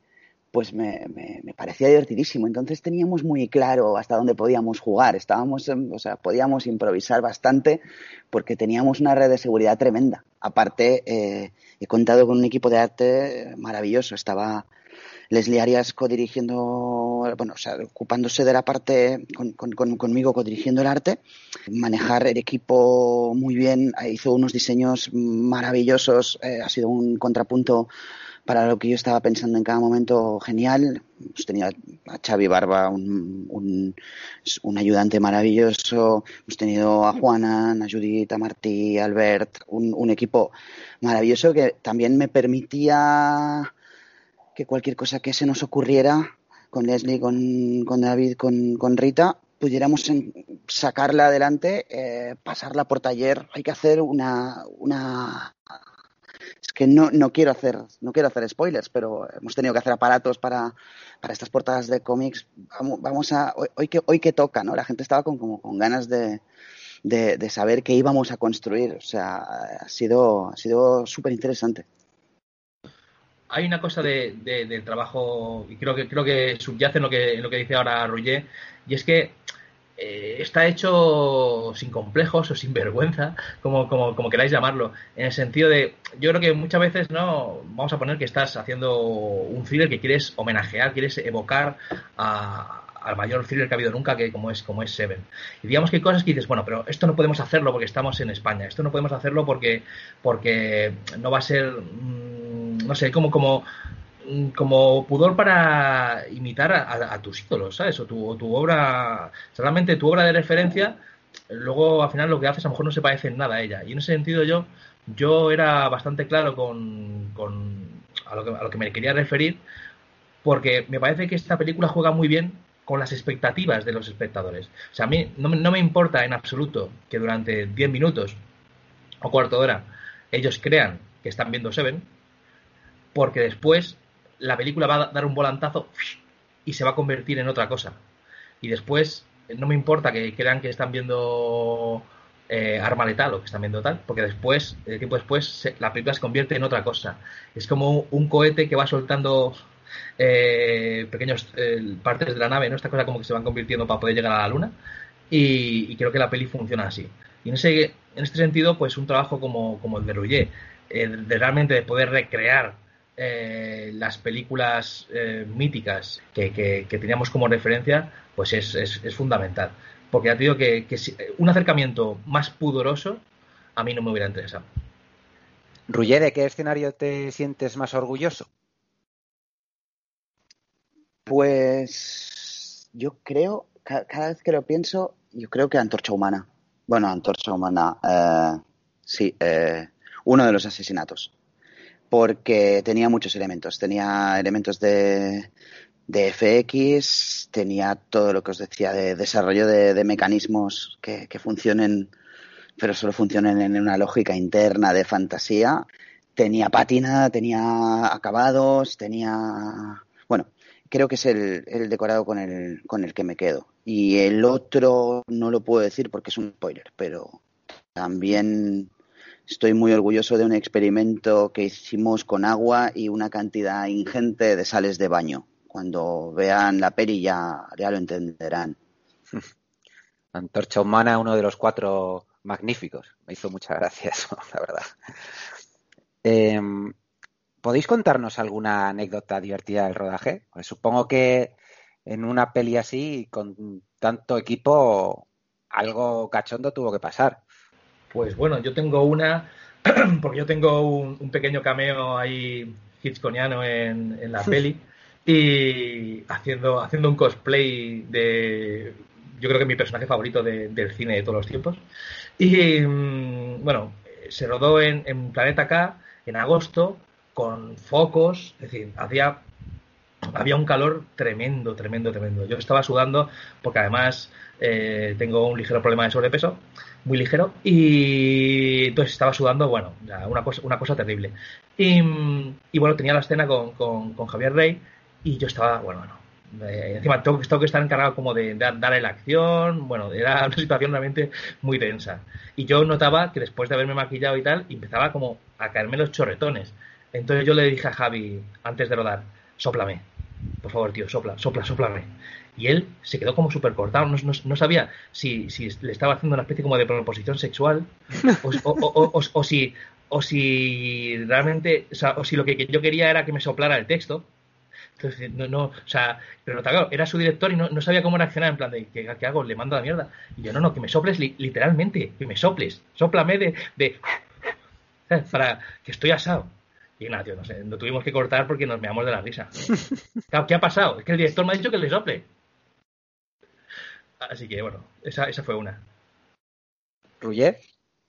pues me, me, me, parecía divertidísimo. Entonces teníamos muy claro hasta dónde podíamos jugar. Estábamos, o sea, podíamos improvisar bastante porque teníamos una red de seguridad tremenda. Aparte, eh, he contado con un equipo de arte maravilloso. Estaba Leslie Arias codirigiendo, bueno, o sea, ocupándose de la parte con, con, con, conmigo, codirigiendo el arte, manejar el equipo muy bien, hizo unos diseños maravillosos, eh, ha sido un contrapunto para lo que yo estaba pensando en cada momento genial. Hemos tenido a Xavi Barba, un, ayudante maravilloso. Hemos tenido a Juana, a Judith, a Martí, a Albert, un, un, equipo maravilloso que también me permitía que cualquier cosa que se nos ocurriera con Leslie, con, David, con, Rita, pudiéramos sacarla adelante, eh, pasarla por taller. Hay que hacer una, una que no, no, quiero hacer no quiero hacer spoilers, pero hemos tenido que hacer aparatos para, para estas portadas de cómics. Vamos, vamos a hoy, que hoy que toca, ¿no? La gente estaba con con ganas de, de, saber qué íbamos a construir. O sea, ha sido ha sido súper interesante. Hay una cosa de, de, del trabajo y creo que creo que subyace en lo que en lo que dice ahora Roger y es que eh, está hecho sin complejos o sin vergüenza, como, queráis llamarlo, en el sentido de, yo creo que muchas veces, ¿no? Vamos a poner que estás haciendo un thriller que quieres homenajear, quieres evocar a, al mayor thriller que ha habido nunca, que como es, como es Seven. Y digamos que hay cosas que dices, bueno, pero esto no podemos hacerlo porque estamos en España, esto no podemos hacerlo porque, porque no va a ser, mmm, no sé, como, como como pudor para imitar a, tus ídolos, ¿sabes? O tu, o tu, obra, realmente tu obra de referencia, luego al final lo que haces a lo mejor no se parece en nada a ella. Y en ese sentido yo, yo era bastante claro con, con a, lo que, a lo que me quería referir, porque me parece que esta película juega muy bien con las expectativas de los espectadores. O sea, a mí no, no me importa en absoluto que durante 10 minutos o cuarto de hora ellos crean que están viendo Seven, porque después la película va a dar un volantazo y se va a convertir en otra cosa. Y después, no me importa que crean que están viendo eh, Arma Letal o que están viendo tal, porque después, eh, tiempo después, se, la película se convierte en otra cosa. Es como un cohete que va soltando eh, pequeños eh, partes de la nave, ¿no? Esta cosa como que se van convirtiendo para poder llegar a la luna. Y, creo que la peli funciona así. Y en, ese, este sentido, pues un trabajo como, como el de Rouget, de realmente de poder recrear eh, las películas eh, míticas que, que, que, teníamos como referencia, pues es, es, es fundamental. Porque ya te digo que, que si, un acercamiento más pudoroso a mí no me hubiera interesado. Ruller, ¿de qué escenario te sientes más orgulloso? Pues yo creo, cada, cada vez que lo pienso, yo creo que Antorcha Humana. Bueno, Antorcha Humana, eh, sí, eh, uno de los asesinatos porque tenía muchos elementos. Tenía elementos de, de FX, tenía todo lo que os decía de desarrollo de, de mecanismos que, que, funcionen, pero solo funcionen en una lógica interna de fantasía. Tenía pátina, tenía acabados, tenía. Bueno, creo que es el, el decorado con el, con el que me quedo. Y el otro no lo puedo decir porque es un spoiler, pero también Estoy muy orgulloso de un experimento que hicimos con agua y una cantidad ingente de sales de baño. Cuando vean la peli ya, lo entenderán. [laughs] Antorcha Humana, uno de los cuatro magníficos. Me hizo mucha gracia [laughs] eso, la verdad. Eh, ¿Podéis contarnos alguna anécdota divertida del rodaje? Pues supongo que en una peli así, con tanto equipo, algo cachondo tuvo que pasar. Pues bueno, yo tengo una, [clears throat] porque yo tengo un, un pequeño cameo ahí hitchconiano en, en la peli y haciendo, haciendo un cosplay de, yo creo que mi personaje favorito de, del cine de todos los tiempos. Y mm, bueno, se rodó en, en, Planeta K en agosto con focos, es decir, hacía había un calor tremendo, tremendo, tremendo. Yo estaba sudando porque además eh, tengo un ligero problema de sobrepeso, muy ligero, y entonces estaba sudando, bueno, una, cosa, una cosa terrible. Y, bueno, tenía la escena con, con, Javier Rey y yo estaba, bueno, bueno, eh, encima tengo, tengo que estar encargado como de, dar darle la acción, bueno, era una situación realmente muy tensa. Y yo notaba que después de haberme maquillado y tal, empezaba como a caerme los chorretones. Entonces yo le dije a Javi, antes de rodar, sóplame, por favor, tío, sopla, sopla, sóplame. Y él se quedó como súper cortado, no, no- no sabía si, si le estaba haciendo una especie como de proposición sexual o, o- o- o- si, o si realmente, o, si lo que yo quería era que me soplara el texto. Entonces, no, no, o sea, pero claro, era su director y no, no sabía cómo reaccionar, en plan de, ¿qué, hago? Le mando la mierda. Y yo, no, no, que me soples li- literalmente, que me soples, sóplame de, de, para que estoy asado. Y nada, tío, no sé, lo tuvimos que cortar porque nos meamos de la risa. [laughs] Claro, ¿qué ha pasado? Es que el director me ha dicho que le sople. Así que, bueno, esa, esa fue una. Ruyer,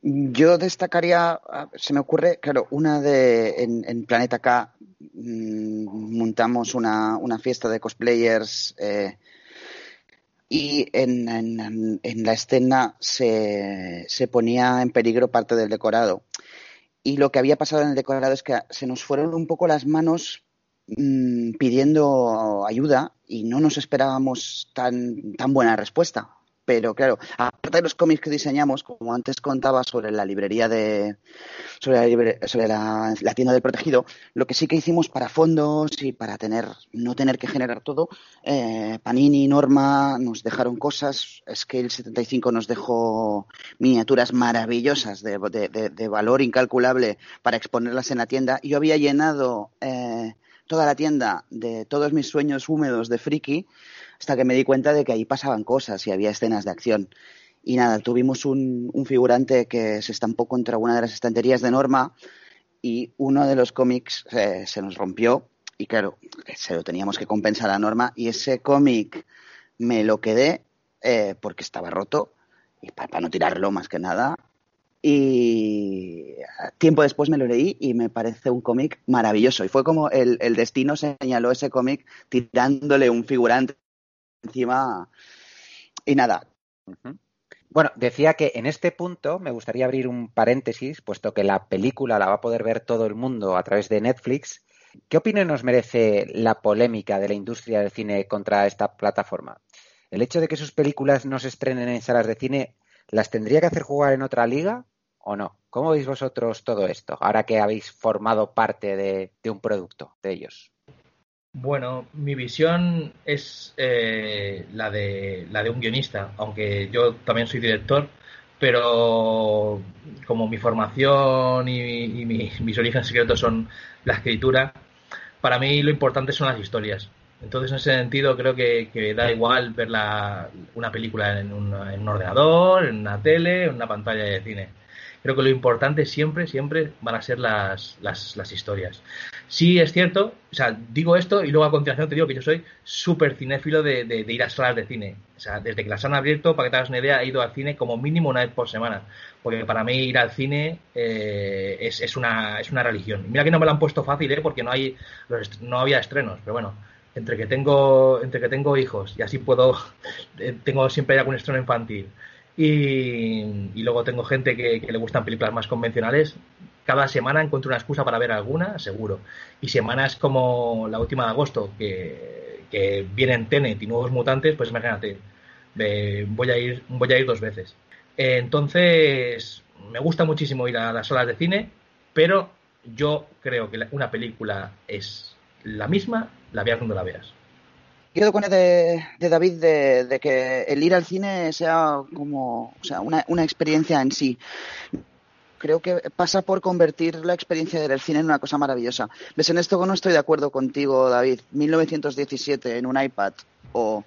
Yo destacaría, se me ocurre, claro, una de en, en Planeta K mm, montamos una, una fiesta de cosplayers eh, y en, en- en la escena se, se ponía en peligro parte del decorado. Y lo que había pasado en el decorado es que se nos fueron un poco las manos mm, pidiendo ayuda y no nos esperábamos tan, tan buena respuesta. Pero claro, aparte de los cómics que diseñamos, como antes contaba sobre la librería de. sobre la, libre- sobre la, tienda del protegido, lo que sí que hicimos para fondos y para tener no tener que generar todo, eh, Panini, Norma nos dejaron cosas, Scale 75 nos dejó miniaturas maravillosas de, de- de- valor incalculable para exponerlas en la tienda. Yo había llenado eh, toda la tienda de todos mis sueños húmedos de friki hasta que me di cuenta de que ahí pasaban cosas y había escenas de acción. Y nada, tuvimos un, figurante que se estampó contra una de las estanterías de Norma y uno de los cómics eh, se nos rompió y claro, se lo teníamos que compensar a Norma y ese cómic me lo quedé eh, porque estaba roto y para no tirarlo más que nada. Y tiempo después me lo leí y me parece un cómic maravilloso. Y fue como el, el destino señaló ese cómic tirándole un figurante encima. Y nada, Bueno, decía que en este punto me gustaría abrir un paréntesis, puesto que la película la va a poder ver todo el mundo a través de Netflix. ¿Qué opinión nos merece la polémica de la industria del cine contra esta plataforma? ¿El hecho de que sus películas no se estrenen en salas de cine las tendría que hacer jugar en otra liga o no? ¿Cómo veis vosotros todo esto, ahora que habéis formado parte de, de un producto de ellos? Bueno, mi visión es eh, la, de, la de un guionista, aunque yo también soy director, pero como mi formación y, y mi- mis orígenes secretos son la escritura, para mí lo importante son las historias. Entonces, en ese sentido, creo que, da igual ver la- una película en en un ordenador, en una tele, en una pantalla de cine. Creo que lo importante siempre, siempre van a ser las, las, las historias. Sí, es cierto, o sea, digo esto y luego a continuación te digo que yo soy súper cinéfilo de, de- ir a salas de cine. O sea, desde que las han abierto, para que te hagas una idea, he ido al cine como mínimo una vez por semana. Porque para mí ir al cine eh, es, es, una, es una religión. Mira que no me lo han puesto fácil, ¿eh? porque no, hay, no había estrenos, pero bueno. Entre que tengo, entre que tengo hijos y así puedo, [laughs] eh, tengo siempre algún estreno infantil y, luego tengo gente que, le gustan películas más convencionales. Cada semana encuentro una excusa para ver alguna, seguro. Y semanas como la última de agosto, que, que vienen Tenet y Nuevos Mutantes, pues imagínate, voy, a ir, voy a ir dos veces. Entonces, me gusta muchísimo ir a las salas de cine, pero yo creo que una película es la misma, la veas donde la veas. Quedo con el de, David de, de que el ir al cine sea como o sea, una, una experiencia en sí. Creo que pasa por convertir la experiencia del cine en una cosa maravillosa. ¿Ves? En esto no estoy de acuerdo contigo, David. 1917 en un iPad o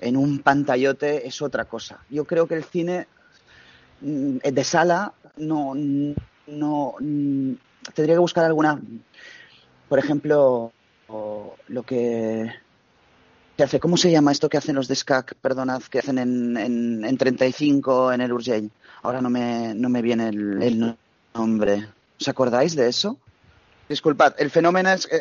en un pantallote es otra cosa. Yo creo que el cine mm, de sala no, no mm, tendría que buscar alguna, por ejemplo, lo que que hace, ¿cómo se llama esto que hacen los de SCAC? Perdonad, que hacen en, en, en 35 en el Urgell. Ahora no me, no me viene el, nombre. ¿Os acordáis de eso? Disculpad, el fenómeno es que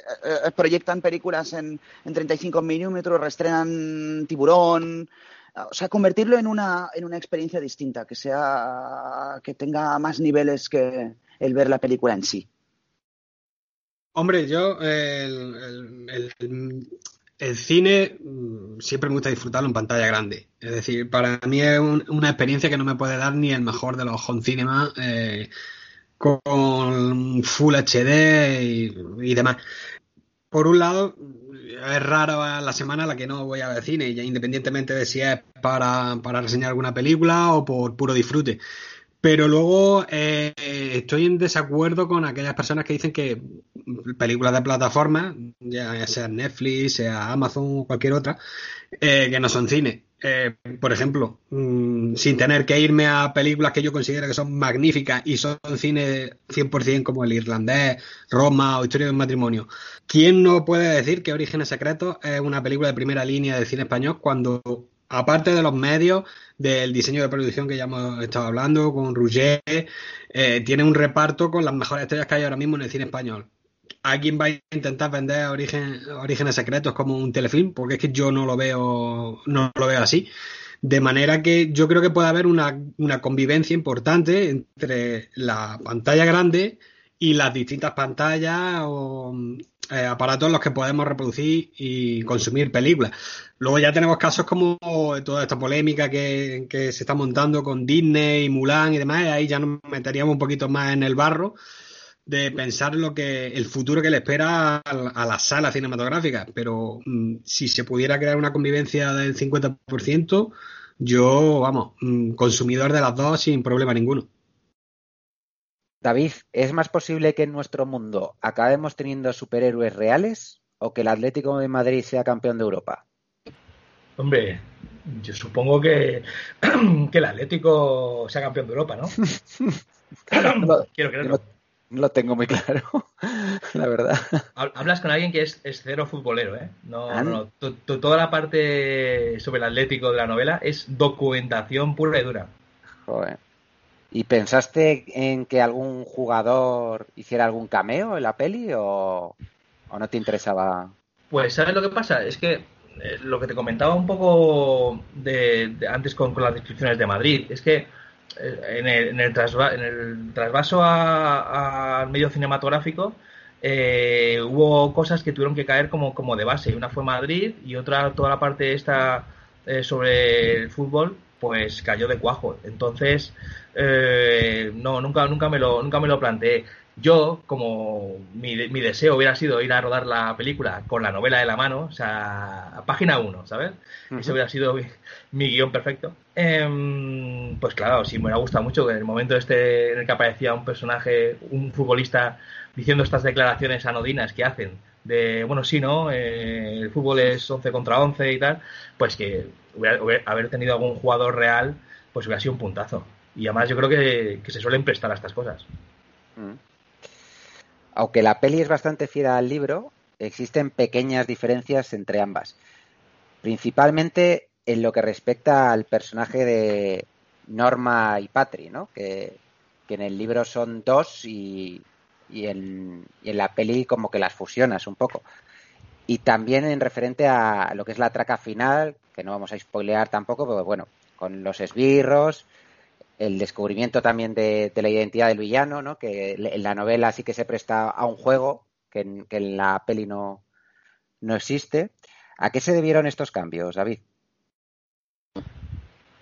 proyectan películas en, en 35 milímetros, reestrenan Tiburón, o sea, convertirlo en una, en una experiencia distinta, que sea, que tenga más niveles que el ver la película en sí. Hombre, yo el- el- el cine mm, siempre me gusta disfrutarlo en pantalla grande. Es decir, para mí es un- una experiencia que no me puede dar ni el mejor de los home cinema eh, con Full HD y, y demás. Por un lado, es rara la semana en la que no voy a ver cine, ya independientemente de si es para, para reseñar alguna película o por puro disfrute. Pero luego eh, estoy en desacuerdo con aquellas personas que dicen que películas de plataforma, ya sea Netflix, sea Amazon o cualquier otra, eh, que no son cine. Eh, por ejemplo, mm, sin tener que irme a películas que yo considero que son magníficas y son cine 100% como El Irlandés, Roma o Historia de un matrimonio. ¿Quién no puede decir que Orígenes Secretos es una película de primera línea del cine español cuando, aparte de los medios, del diseño de producción que ya hemos estado hablando, con Rouget, eh, tiene un reparto con las mejores estrellas que hay ahora mismo en el cine español? ¿A quién va a intentar vender Origen- Orígenes Secretos como un telefilm? Porque es que yo no lo veo, no lo veo así. De manera que yo creo que puede haber una, una convivencia importante entre la pantalla grande y las distintas pantallas o eh, aparatos en los que podemos reproducir y consumir películas. Luego ya tenemos casos como toda esta polémica que, que se está montando con Disney, Mulan y demás, y ahí ya nos meteríamos un poquito más en el barro de pensar lo que el futuro que le espera a, a las salas cinematográficas. Pero mm, si se pudiera crear una convivencia del 50%, yo, vamos, mm, consumidor de las dos sin problema ninguno. David, ¿es más posible que en nuestro mundo acabemos teniendo superhéroes reales o que el Atlético de Madrid sea campeón de Europa? Hombre, yo supongo que, [clears throat] que el Atlético sea campeón de Europa, ¿no? No, [laughs] Quiero creerlo. no- lo tengo muy claro, [laughs] la verdad. Hab- Hablas con alguien que es, es cero futbolero, ¿eh? No, Ah. no, no. To- to- toda la parte sobre el Atlético de la novela es documentación pura y dura. Joder. ¿Y pensaste en que algún jugador hiciera algún cameo en la peli o, o no te interesaba? Pues, ¿sabes lo que pasa? Es que eh, lo que te comentaba un poco de, de antes con, las descripciones de Madrid, es que eh, en, el, en, el trasva- en el trasvaso al medio cinematográfico eh, hubo cosas que tuvieron que caer como, como de base. Una fue Madrid y otra, toda la parte esta eh, sobre el fútbol, pues cayó de cuajo. Entonces, eh, no, nunca, nunca, me lo, nunca me lo planteé. Yo, como mi, mi deseo hubiera sido ir a rodar la película con la novela de la mano, o sea, a página 1, ¿sabes? Ese hubiera sido mi, mi guion perfecto. Em, pues claro, sí, me hubiera gustado mucho que en el momento este en el que aparecía un personaje, un futbolista, diciendo estas declaraciones anodinas que hacen, de, bueno, sí, ¿no? Eh, el fútbol es 11 contra 11 y tal, pues que hubiera- hubiera- haber tenido algún jugador real, pues hubiera sido un puntazo. Y además yo creo que, que se suelen prestar a estas cosas. Mm. Aunque la peli es bastante fiel al libro, existen pequeñas diferencias entre ambas. Principalmente en lo que respecta al personaje de Norma y Patri, ¿no? Que, que en el libro son dos y, y en, y en la peli como que las fusionas un poco. Y también en referente a lo que es la traca final, que no vamos a spoilear tampoco, pero bueno, con los esbirros, el descubrimiento también de, la identidad del villano, ¿no? Que en la novela sí que se presta a un juego que en, que en la peli no, no existe. ¿A qué se debieron estos cambios, David?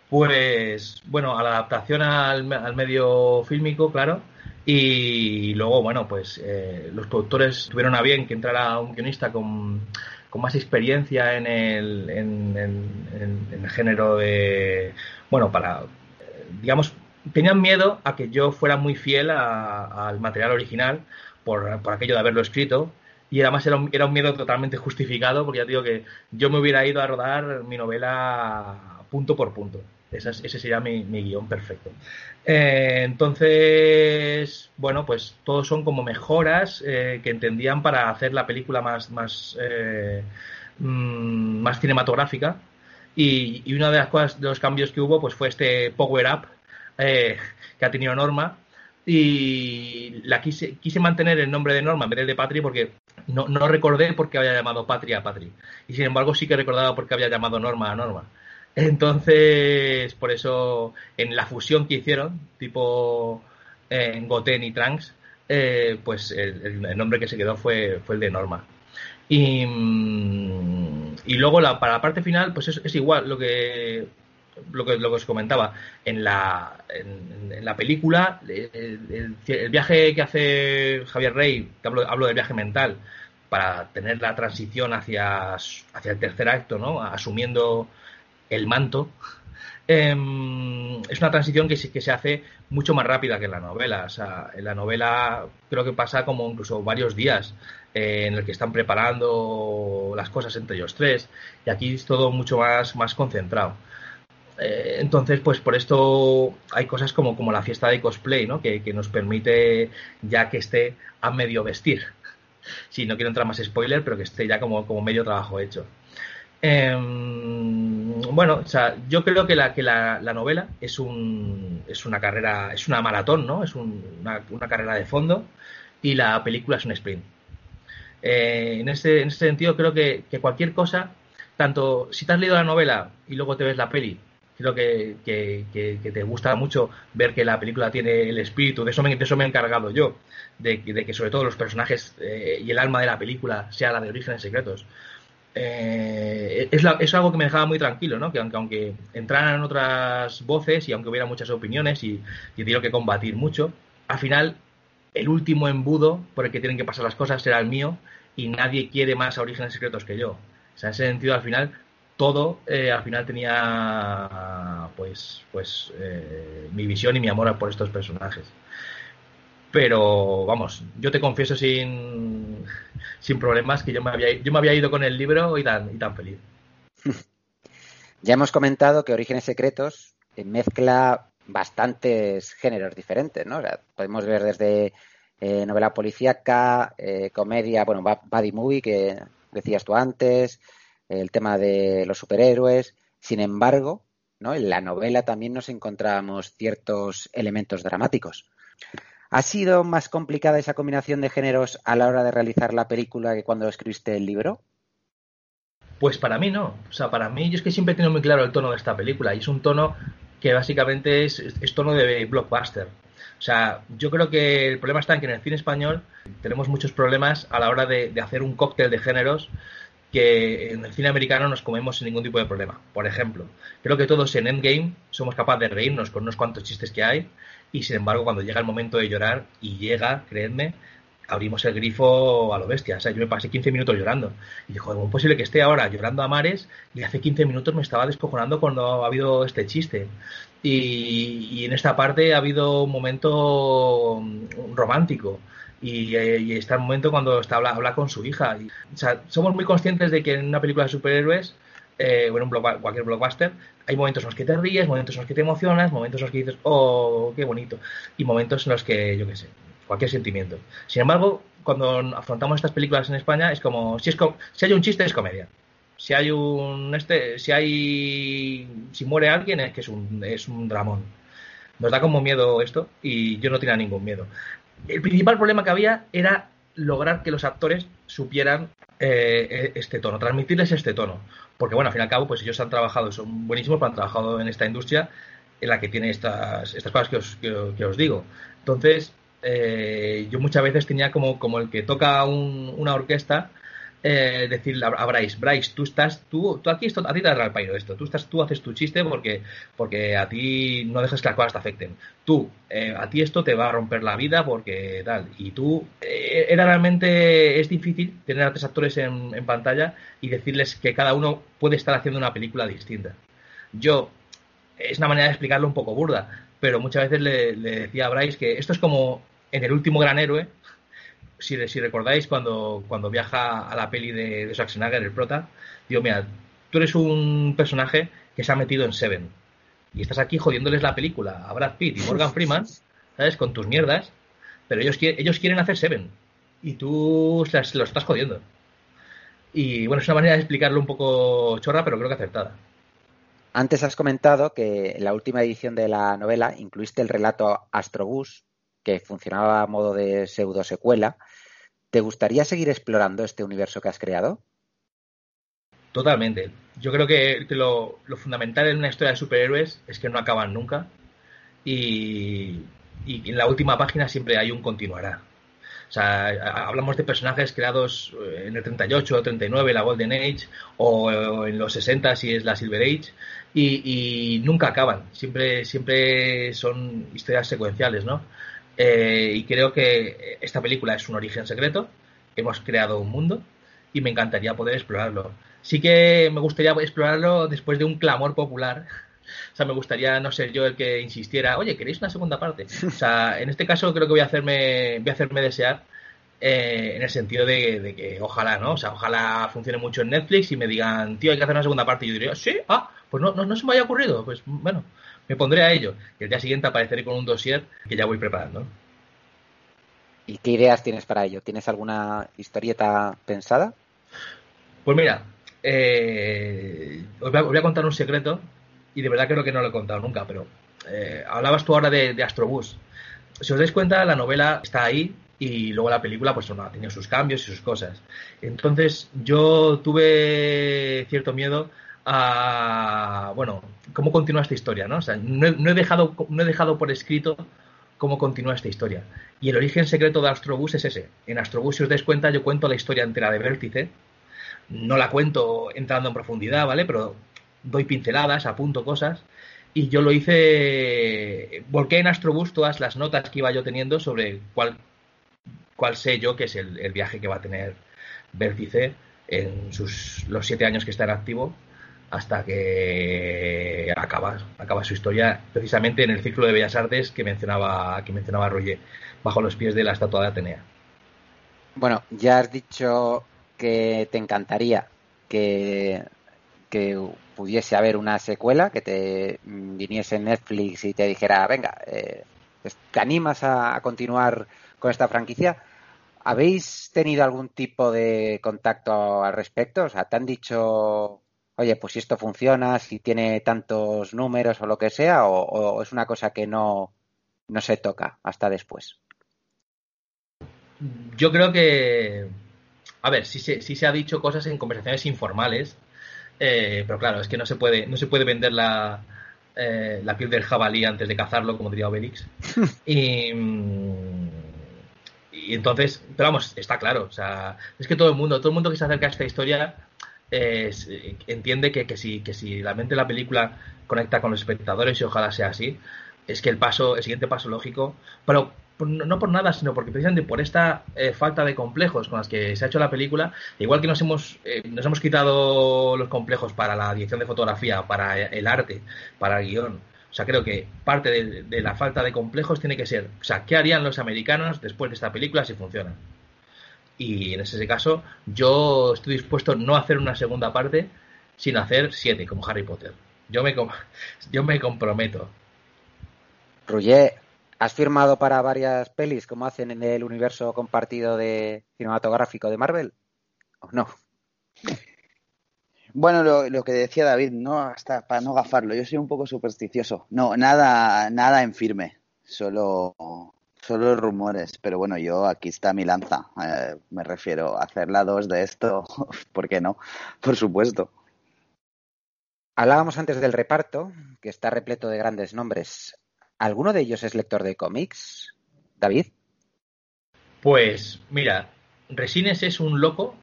Pues, bueno, a la adaptación al, al medio fílmico, claro. Y luego, bueno, pues eh, los productores tuvieron a bien que entrara un guionista con, con más experiencia en el, en, en- en- el género de. Bueno, para. Digamos, tenían miedo a que yo fuera muy fiel a- al material original por, por aquello de haberlo escrito. Y además era un, era un miedo totalmente justificado, porque ya digo que yo me hubiera ido a rodar mi novela punto por punto. Esa es- ese sería mi, mi guion perfecto. Eh, entonces, bueno, pues todos son como mejoras eh, que entendían para hacer la película más, más, eh, mm, más cinematográfica. Y, y una de las cosas, de los cambios que hubo, pues fue este Power Up eh, que ha tenido Norma, y la quise, quise mantener el nombre de Norma en vez del de Patri porque no, no recordé por qué había llamado Patria a Patri. Y sin embargo sí que recordaba por qué había llamado Norma a Norma. Entonces, por eso, en la fusión que hicieron, tipo en Goten y Trunks, eh, pues el, el- nombre que se quedó fue, fue el de Norma. Y, mm, y luego la, para la parte final, pues es, es igual lo que, lo que lo que os comentaba. En la, en, la película, el, viaje que hace Javier Rey, que hablo, hablo del viaje mental, para tener la transición hacia, hacia el tercer acto, ¿no? Asumiendo el manto, em, es una transición que, se- que se hace mucho más rápida que en la novela. O sea, en la novela creo que pasa como incluso varios días eh, en el que están preparando las cosas entre ellos tres. Y aquí es todo mucho más, más concentrado. Eh, entonces, pues por esto hay cosas como, como la fiesta de cosplay, ¿no? Que, que nos permite ya que esté a medio vestir. [laughs] Si no quiero entrar más spoiler, pero que esté ya como, como medio trabajo hecho. Em, bueno, o sea, yo creo que la, que la, la novela es, un, es una carrera, es una maratón, ¿no? Es un- una, una carrera de fondo y la película es un sprint. Eh, en, ese, en ese sentido, creo que, que cualquier cosa, tanto si te has leído la novela y luego te ves la peli, creo que, que- que- te gusta mucho ver que la película tiene el espíritu, de eso me, de eso me he encargado yo, de, que- de que sobre todo los personajes eh, y el alma de la película sea la de Orígenes Secretos. Eh, es, algo que me dejaba muy tranquilo, ¿no? Que aunque, aunque entraran otras voces y aunque hubiera muchas opiniones y, y tenido que combatir mucho, al final el último embudo por el que tienen que pasar las cosas será el mío y nadie quiere más a Orígenes Secretos que yo. O sea, en ese sentido, al final, todo eh, al final tenía pues pues eh, mi visión y mi amor por estos personajes. Pero vamos, yo te confieso sin, sin problemas que yo me había yo me había ido con el libro y tan y tan feliz. [laughs] Ya hemos comentado que Orígenes Secretos eh, mezcla bastantes géneros diferentes, ¿no? O sea, podemos ver desde eh, novela policíaca, eh, comedia, bueno, buddy movie que decías tú antes, el tema de los superhéroes. Sin embargo, ¿no? En la novela también nos encontramos ciertos elementos dramáticos. ¿Ha sido más complicada esa combinación de géneros a la hora de realizar la película que cuando escribiste el libro? Pues para mí no. O sea, para mí yo es que siempre he tenido muy claro el tono de esta película y es un tono que básicamente es, tono de blockbuster. O sea, yo creo que el problema está en que en el cine español tenemos muchos problemas a la hora de, de hacer un cóctel de géneros que en el cine americano nos comemos sin ningún tipo de problema. Por ejemplo, creo que todos en Endgame somos capaces de reírnos con unos cuantos chistes que hay y sin embargo cuando llega el momento de llorar y llega, creedme, abrimos el grifo a lo bestia. O sea, yo me pasé 15 minutos llorando. Y dijo, ¿cómo es posible que esté ahora llorando a mares y hace 15 minutos me estaba descojonando cuando ha habido este chiste? Y, y en esta parte ha habido un momento mm, romántico. Y, eh, y está el momento cuando está habla, habla con su hija. Y, o sea, somos muy conscientes de que en una película de superhéroes, eh, o un block- cualquier blockbuster, hay momentos en los que te ríes, momentos en los que te emocionas, momentos en los que dices, oh, qué bonito. Y momentos en los que, yo qué sé, cualquier sentimiento. Sin embargo, cuando afrontamos estas películas en España, es como, si, es si hay un chiste, es comedia. Si hay un, este, si hay, si muere alguien, es que es un, es un dramón. Nos da como miedo esto y yo no tenía ningún miedo. El principal problema que había era lograr que los actores supieran eh, este tono, transmitirles este tono. Porque, bueno, al fin y al cabo, pues ellos han trabajado, son buenísimos, pero han trabajado en esta industria en la que tiene estas, estas cosas que os, que os digo. Entonces, eh, yo muchas veces tenía como, como el que toca un- una orquesta, eh, decirle a, Bryce, Bryce, tú estás, tú, tú aquí esto, a ti te da el pairo esto, tú estás, tú haces tu chiste porque, porque a ti no dejas que las cosas te afecten. Tú, eh, a ti esto te va a romper la vida porque tal. Y tú, eh, era realmente, es difícil tener a tres actores en, en pantalla y decirles que cada uno puede estar haciendo una película distinta. Yo, es una manera de explicarlo un poco burda, pero muchas veces le, le decía a Bryce que esto es como en el último gran héroe, si, si recordáis cuando, cuando viaja a la peli de, de Schwarzenegger, el prota, digo, mira, tú eres un personaje que se ha metido en Seven y estás aquí jodiéndoles la película a Brad Pitt y Morgan [laughs] Freeman, ¿sabes? Con tus mierdas, pero ellos, qui- ellos quieren hacer Seven y tú se las- lo estás jodiendo. Y bueno, es una manera de explicarlo un poco chorra, pero creo que acertada. Antes has comentado que en la última edición de la novela incluiste el relato Astrobús, que funcionaba a modo de pseudo secuela. ¿Te gustaría seguir explorando este universo que has creado? Totalmente. Yo creo que lo, fundamental en una historia de superhéroes es que no acaban nunca y, en la última página siempre hay un continuará. O sea, hablamos de personajes creados eh, en el 38 o 39, la Golden Age, o en los 60 si es la Silver Age, y, y nunca acaban. Siempre, siempre son historias secuenciales, ¿no? Eh, y creo que esta película es un origen secreto. Hemos creado un mundo y me encantaría poder explorarlo. Sí que me gustaría explorarlo después de un clamor popular. O sea, me gustaría no ser yo el que insistiera, oye, ¿queréis una segunda parte? [laughs] O sea, en este caso creo que voy a hacerme, voy a hacerme desear eh, en el sentido de, de que ojalá, ¿no? O sea, ojalá funcione mucho en Netflix y me digan, tío, hay que hacer una segunda parte. Y yo diría, sí, ah, pues no, no, no se me haya ocurrido. Pues bueno, me pondré a ello. Y el día siguiente apareceré con un dossier que ya voy preparando. ¿Y qué ideas tienes para ello? ¿Tienes alguna historieta pensada? Pues mira, eh, os, voy a, os voy a contar un secreto y de verdad creo que no lo he contado nunca, pero eh, hablabas tú ahora de, de Astrobús. Si os dais cuenta, la novela está ahí y luego la película pues no, ha tenido sus cambios y sus cosas. Entonces yo tuve cierto miedo a, bueno, cómo continúa esta historia, ¿no? O sea, no he, dejado, no he dejado por escrito cómo continúa esta historia. Y el origen secreto de Astrobús es ese. En Astrobús, si os dais cuenta, yo cuento la historia entera de Vértice. No la cuento entrando en profundidad, ¿vale? Pero doy pinceladas, apunto cosas. Y yo lo hice. Volqué en Astrobús todas las notas que iba yo teniendo sobre cuál, cuál sé yo que es el, el viaje que va a tener Vértice en sus, los siete años que está en activo hasta que acaba, acaba su historia precisamente en el ciclo de Bellas Artes que mencionaba, que mencionaba Roger, bajo los pies de la estatua de Atenea. Bueno, ya has dicho que te encantaría que, que pudiese haber una secuela, que te viniese Netflix y te dijera, venga, eh, ¿te animas a, a continuar con esta franquicia? ¿Habéis tenido algún tipo de contacto al respecto? O sea, ¿te han dicho, oye, pues si esto funciona, si tiene tantos números o lo que sea, o, o es una cosa que no, no se toca hasta después? Yo creo que, a ver, sí se, sí se ha dicho cosas en conversaciones informales, eh, pero claro, es que no se puede, no se puede vender la, eh, la piel del jabalí antes de cazarlo, como diría Obelix. [laughs] y, y entonces, pero vamos, está claro, o sea, es que todo el mundo, todo el mundo que se acerca a esta historia eh, entiende que, que si, que si realmente la película conecta con los espectadores y ojalá sea así, es que el paso, el siguiente paso lógico, pero no por nada, sino porque precisamente por esta eh, falta de complejos con las que se ha hecho la película, igual que nos hemos, eh, nos hemos quitado los complejos para la dirección de fotografía, para el arte, para el guion. O sea, creo que parte de, de la falta de complejos tiene que ser, o sea, ¿qué harían los americanos después de esta película si funciona? Y en ese caso, yo estoy dispuesto no a hacer una segunda parte, sino a hacer siete, como Harry Potter. Yo me, com- [laughs] yo me comprometo. Roger, ¿has firmado para varias pelis como hacen en el universo compartido de cinematográfico de Marvel? ¿O no? Bueno, lo, lo que decía David, no hasta para no gafarlo, yo soy un poco supersticioso. No, nada, nada en firme, solo, solo rumores. Pero bueno, yo aquí está mi lanza. Eh, me refiero a hacer la dos de esto, [laughs] ¿por qué no? Por supuesto. Hablábamos antes del reparto, que está repleto de grandes nombres. ¿Alguno de ellos es lector de cómics? David. Pues mira, Resines es un loco,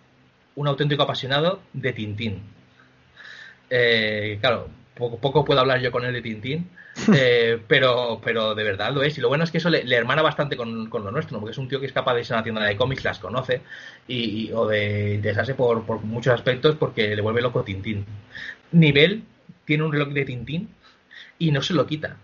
un auténtico apasionado de Tintín. Eh, claro, poco, poco puedo hablar yo con él de Tintín, [laughs] eh, pero, pero de verdad lo es. Y lo bueno es que eso le, le hermana bastante con, con lo nuestro, porque es un tío que es capaz de irse a una tienda de cómics, las conoce, y, y- o de interesarse por, por muchos aspectos porque le vuelve loco Tintín. Nivel tiene un reloj de Tintín y no se lo quita.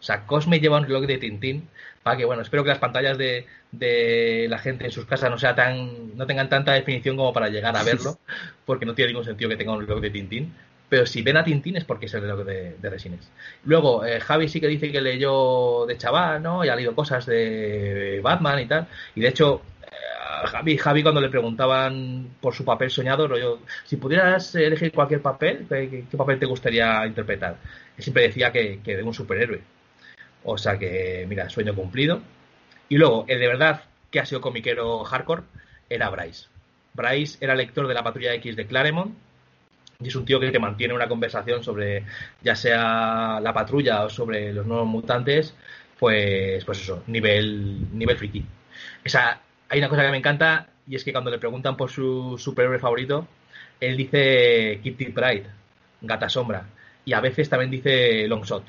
O sea, Cosme lleva un reloj de Tintín para que, bueno, espero que las pantallas de, de la gente en sus casas no sea tan, no tengan tanta definición como para llegar a verlo, porque no tiene ningún sentido que tenga un reloj de Tintín. Pero si ven a Tintín es porque es el de, Resines. Luego, eh, Javi sí que dice que leyó de chaval, ¿no? Y ha leído cosas de Batman y tal. Y de hecho, eh, Javi, cuando le preguntaban por su papel soñado, rollo, si pudieras elegir cualquier papel, ¿qué, papel te gustaría interpretar? Siempre decía que, que de un superhéroe. O sea que, mira, sueño cumplido. Y luego, el de verdad que ha sido comiquero hardcore era Bryce. Bryce era lector de la Patrulla X de Claremont y es un tío que te mantiene una conversación sobre ya sea la patrulla o sobre los nuevos mutantes, pues, pues eso, nivel, nivel friki. Esa, hay una cosa que me encanta y es que cuando le preguntan por su superhéroe favorito, él dice Kitty Pride, Gata Sombra, y a veces también dice Longshot.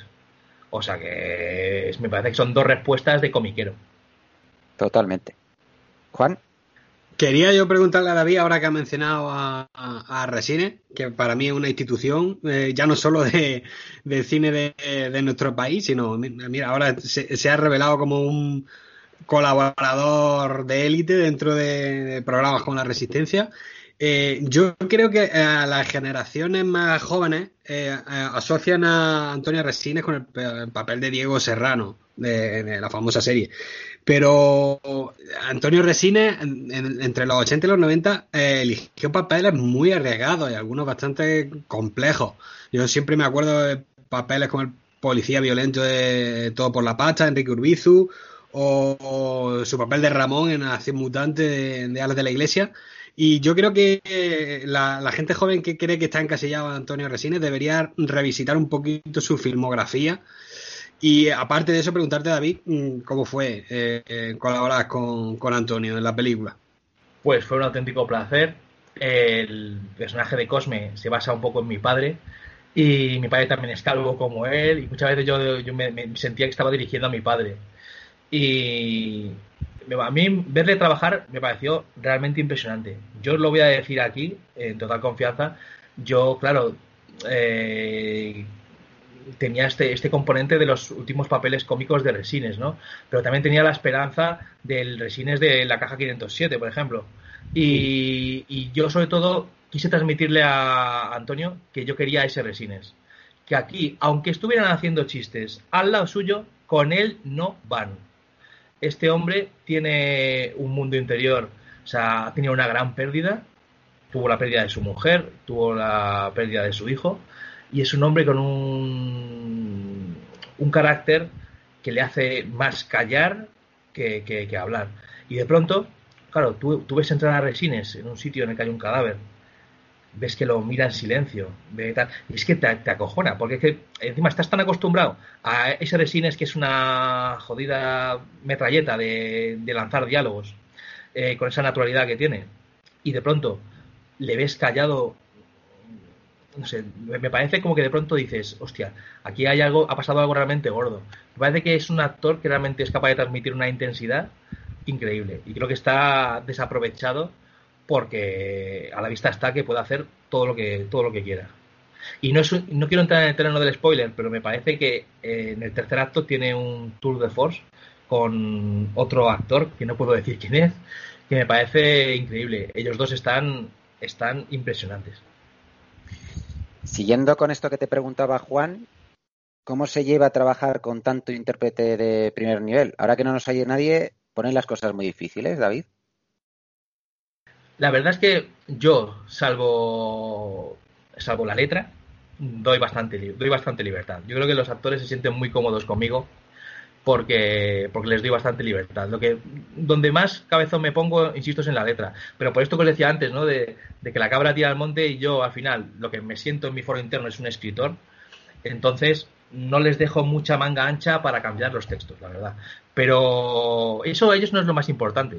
O sea que es- me parece que son dos respuestas de comiquero. Totalmente. Juan, Quería yo preguntarle a David, ahora que ha mencionado a, a, a Resines, que para mí es una institución, eh, ya no solo de, cine de, nuestro país, sino, mira, ahora se, ha revelado como un colaborador de élite dentro de, programas como La Resistencia. Eh, yo creo que a las generaciones más jóvenes eh, eh, asocian a Antonio Resines con el papel de Diego Serrano, de, de la famosa serie. Pero Antonio Resines, en- en- entre los 80 y los 90, eh, eligió papeles muy arriesgados y algunos bastante complejos. Yo siempre me acuerdo de papeles como el policía violento de Todo por la Pacha, Enrique Urbizu, o, su papel de Ramón en Acción Mutante de, de Alas de la Iglesia. Y yo creo que eh, la, la gente joven que cree que está encasillado a Antonio Resines debería revisitar un poquito su filmografía. Y aparte de eso, preguntarte, David, mm, cómo fue eh, eh, colaborar con, con Antonio en la película. Pues fue un auténtico placer. El personaje de Cosme se basa un poco en mi padre. Y mi padre también es calvo como él. Y muchas veces yo, yo me, sentía que estaba dirigiendo a mi padre. Y a mí verle trabajar me pareció realmente impresionante. Yo lo voy a decir aquí, en total confianza. Yo, claro, eh, tenía este, este componente de los últimos papeles cómicos de Resines, ¿no? Pero también tenía la esperanza del Resines de la caja 507, por ejemplo. Y, y yo, sobre todo, quise transmitirle a Antonio que yo quería ese Resines. Que aquí, aunque estuvieran haciendo chistes al lado suyo, con él no van. Este hombre tiene un mundo interior, o sea, ha tenido una gran pérdida. Tuvo la pérdida de su mujer, tuvo la pérdida de su hijo, y es un hombre con un, un carácter que le hace más callar que, que- hablar. Y de pronto, claro, tú, tú ves entrar a Resines en un sitio en el que hay un cadáver, ves que lo mira en silencio, ve tal, y es que te, te acojona, porque es que encima estás tan acostumbrado a ese Resines que es una jodida metralleta de, de lanzar diálogos, eh, con esa naturalidad que tiene, y de pronto le ves callado no sé, me parece como que de pronto dices, hostia, aquí hay algo, ha pasado algo realmente gordo. Me parece que es un actor que realmente es capaz de transmitir una intensidad increíble. Y creo que está desaprovechado porque a la vista está que puede hacer todo lo que, todo lo que quiera. Y no, es un- no quiero entrar en el terreno del spoiler, pero me parece que eh, en el tercer acto tiene un tour de force con otro actor, que no puedo decir quién es, que me parece increíble. Ellos dos están, están impresionantes. Siguiendo con esto que te preguntaba Juan, ¿cómo se lleva a trabajar con tanto intérprete de primer nivel? Ahora que no nos oye nadie, ponen las cosas muy difíciles, David. La verdad es que yo, salvo, salvo la letra, doy bastante, doy bastante libertad. Yo creo que los actores se sienten muy cómodos conmigo porque, porque les doy bastante libertad. Lo que, donde más cabezón me pongo, insisto, es en la letra. Pero por esto que os decía antes, ¿no? De, de que la cabra tira al monte y yo al final lo que me siento en mi foro interno es un escritor. Entonces no les dejo mucha manga ancha para cambiar los textos, la verdad. Pero eso a ellos no es lo más importante.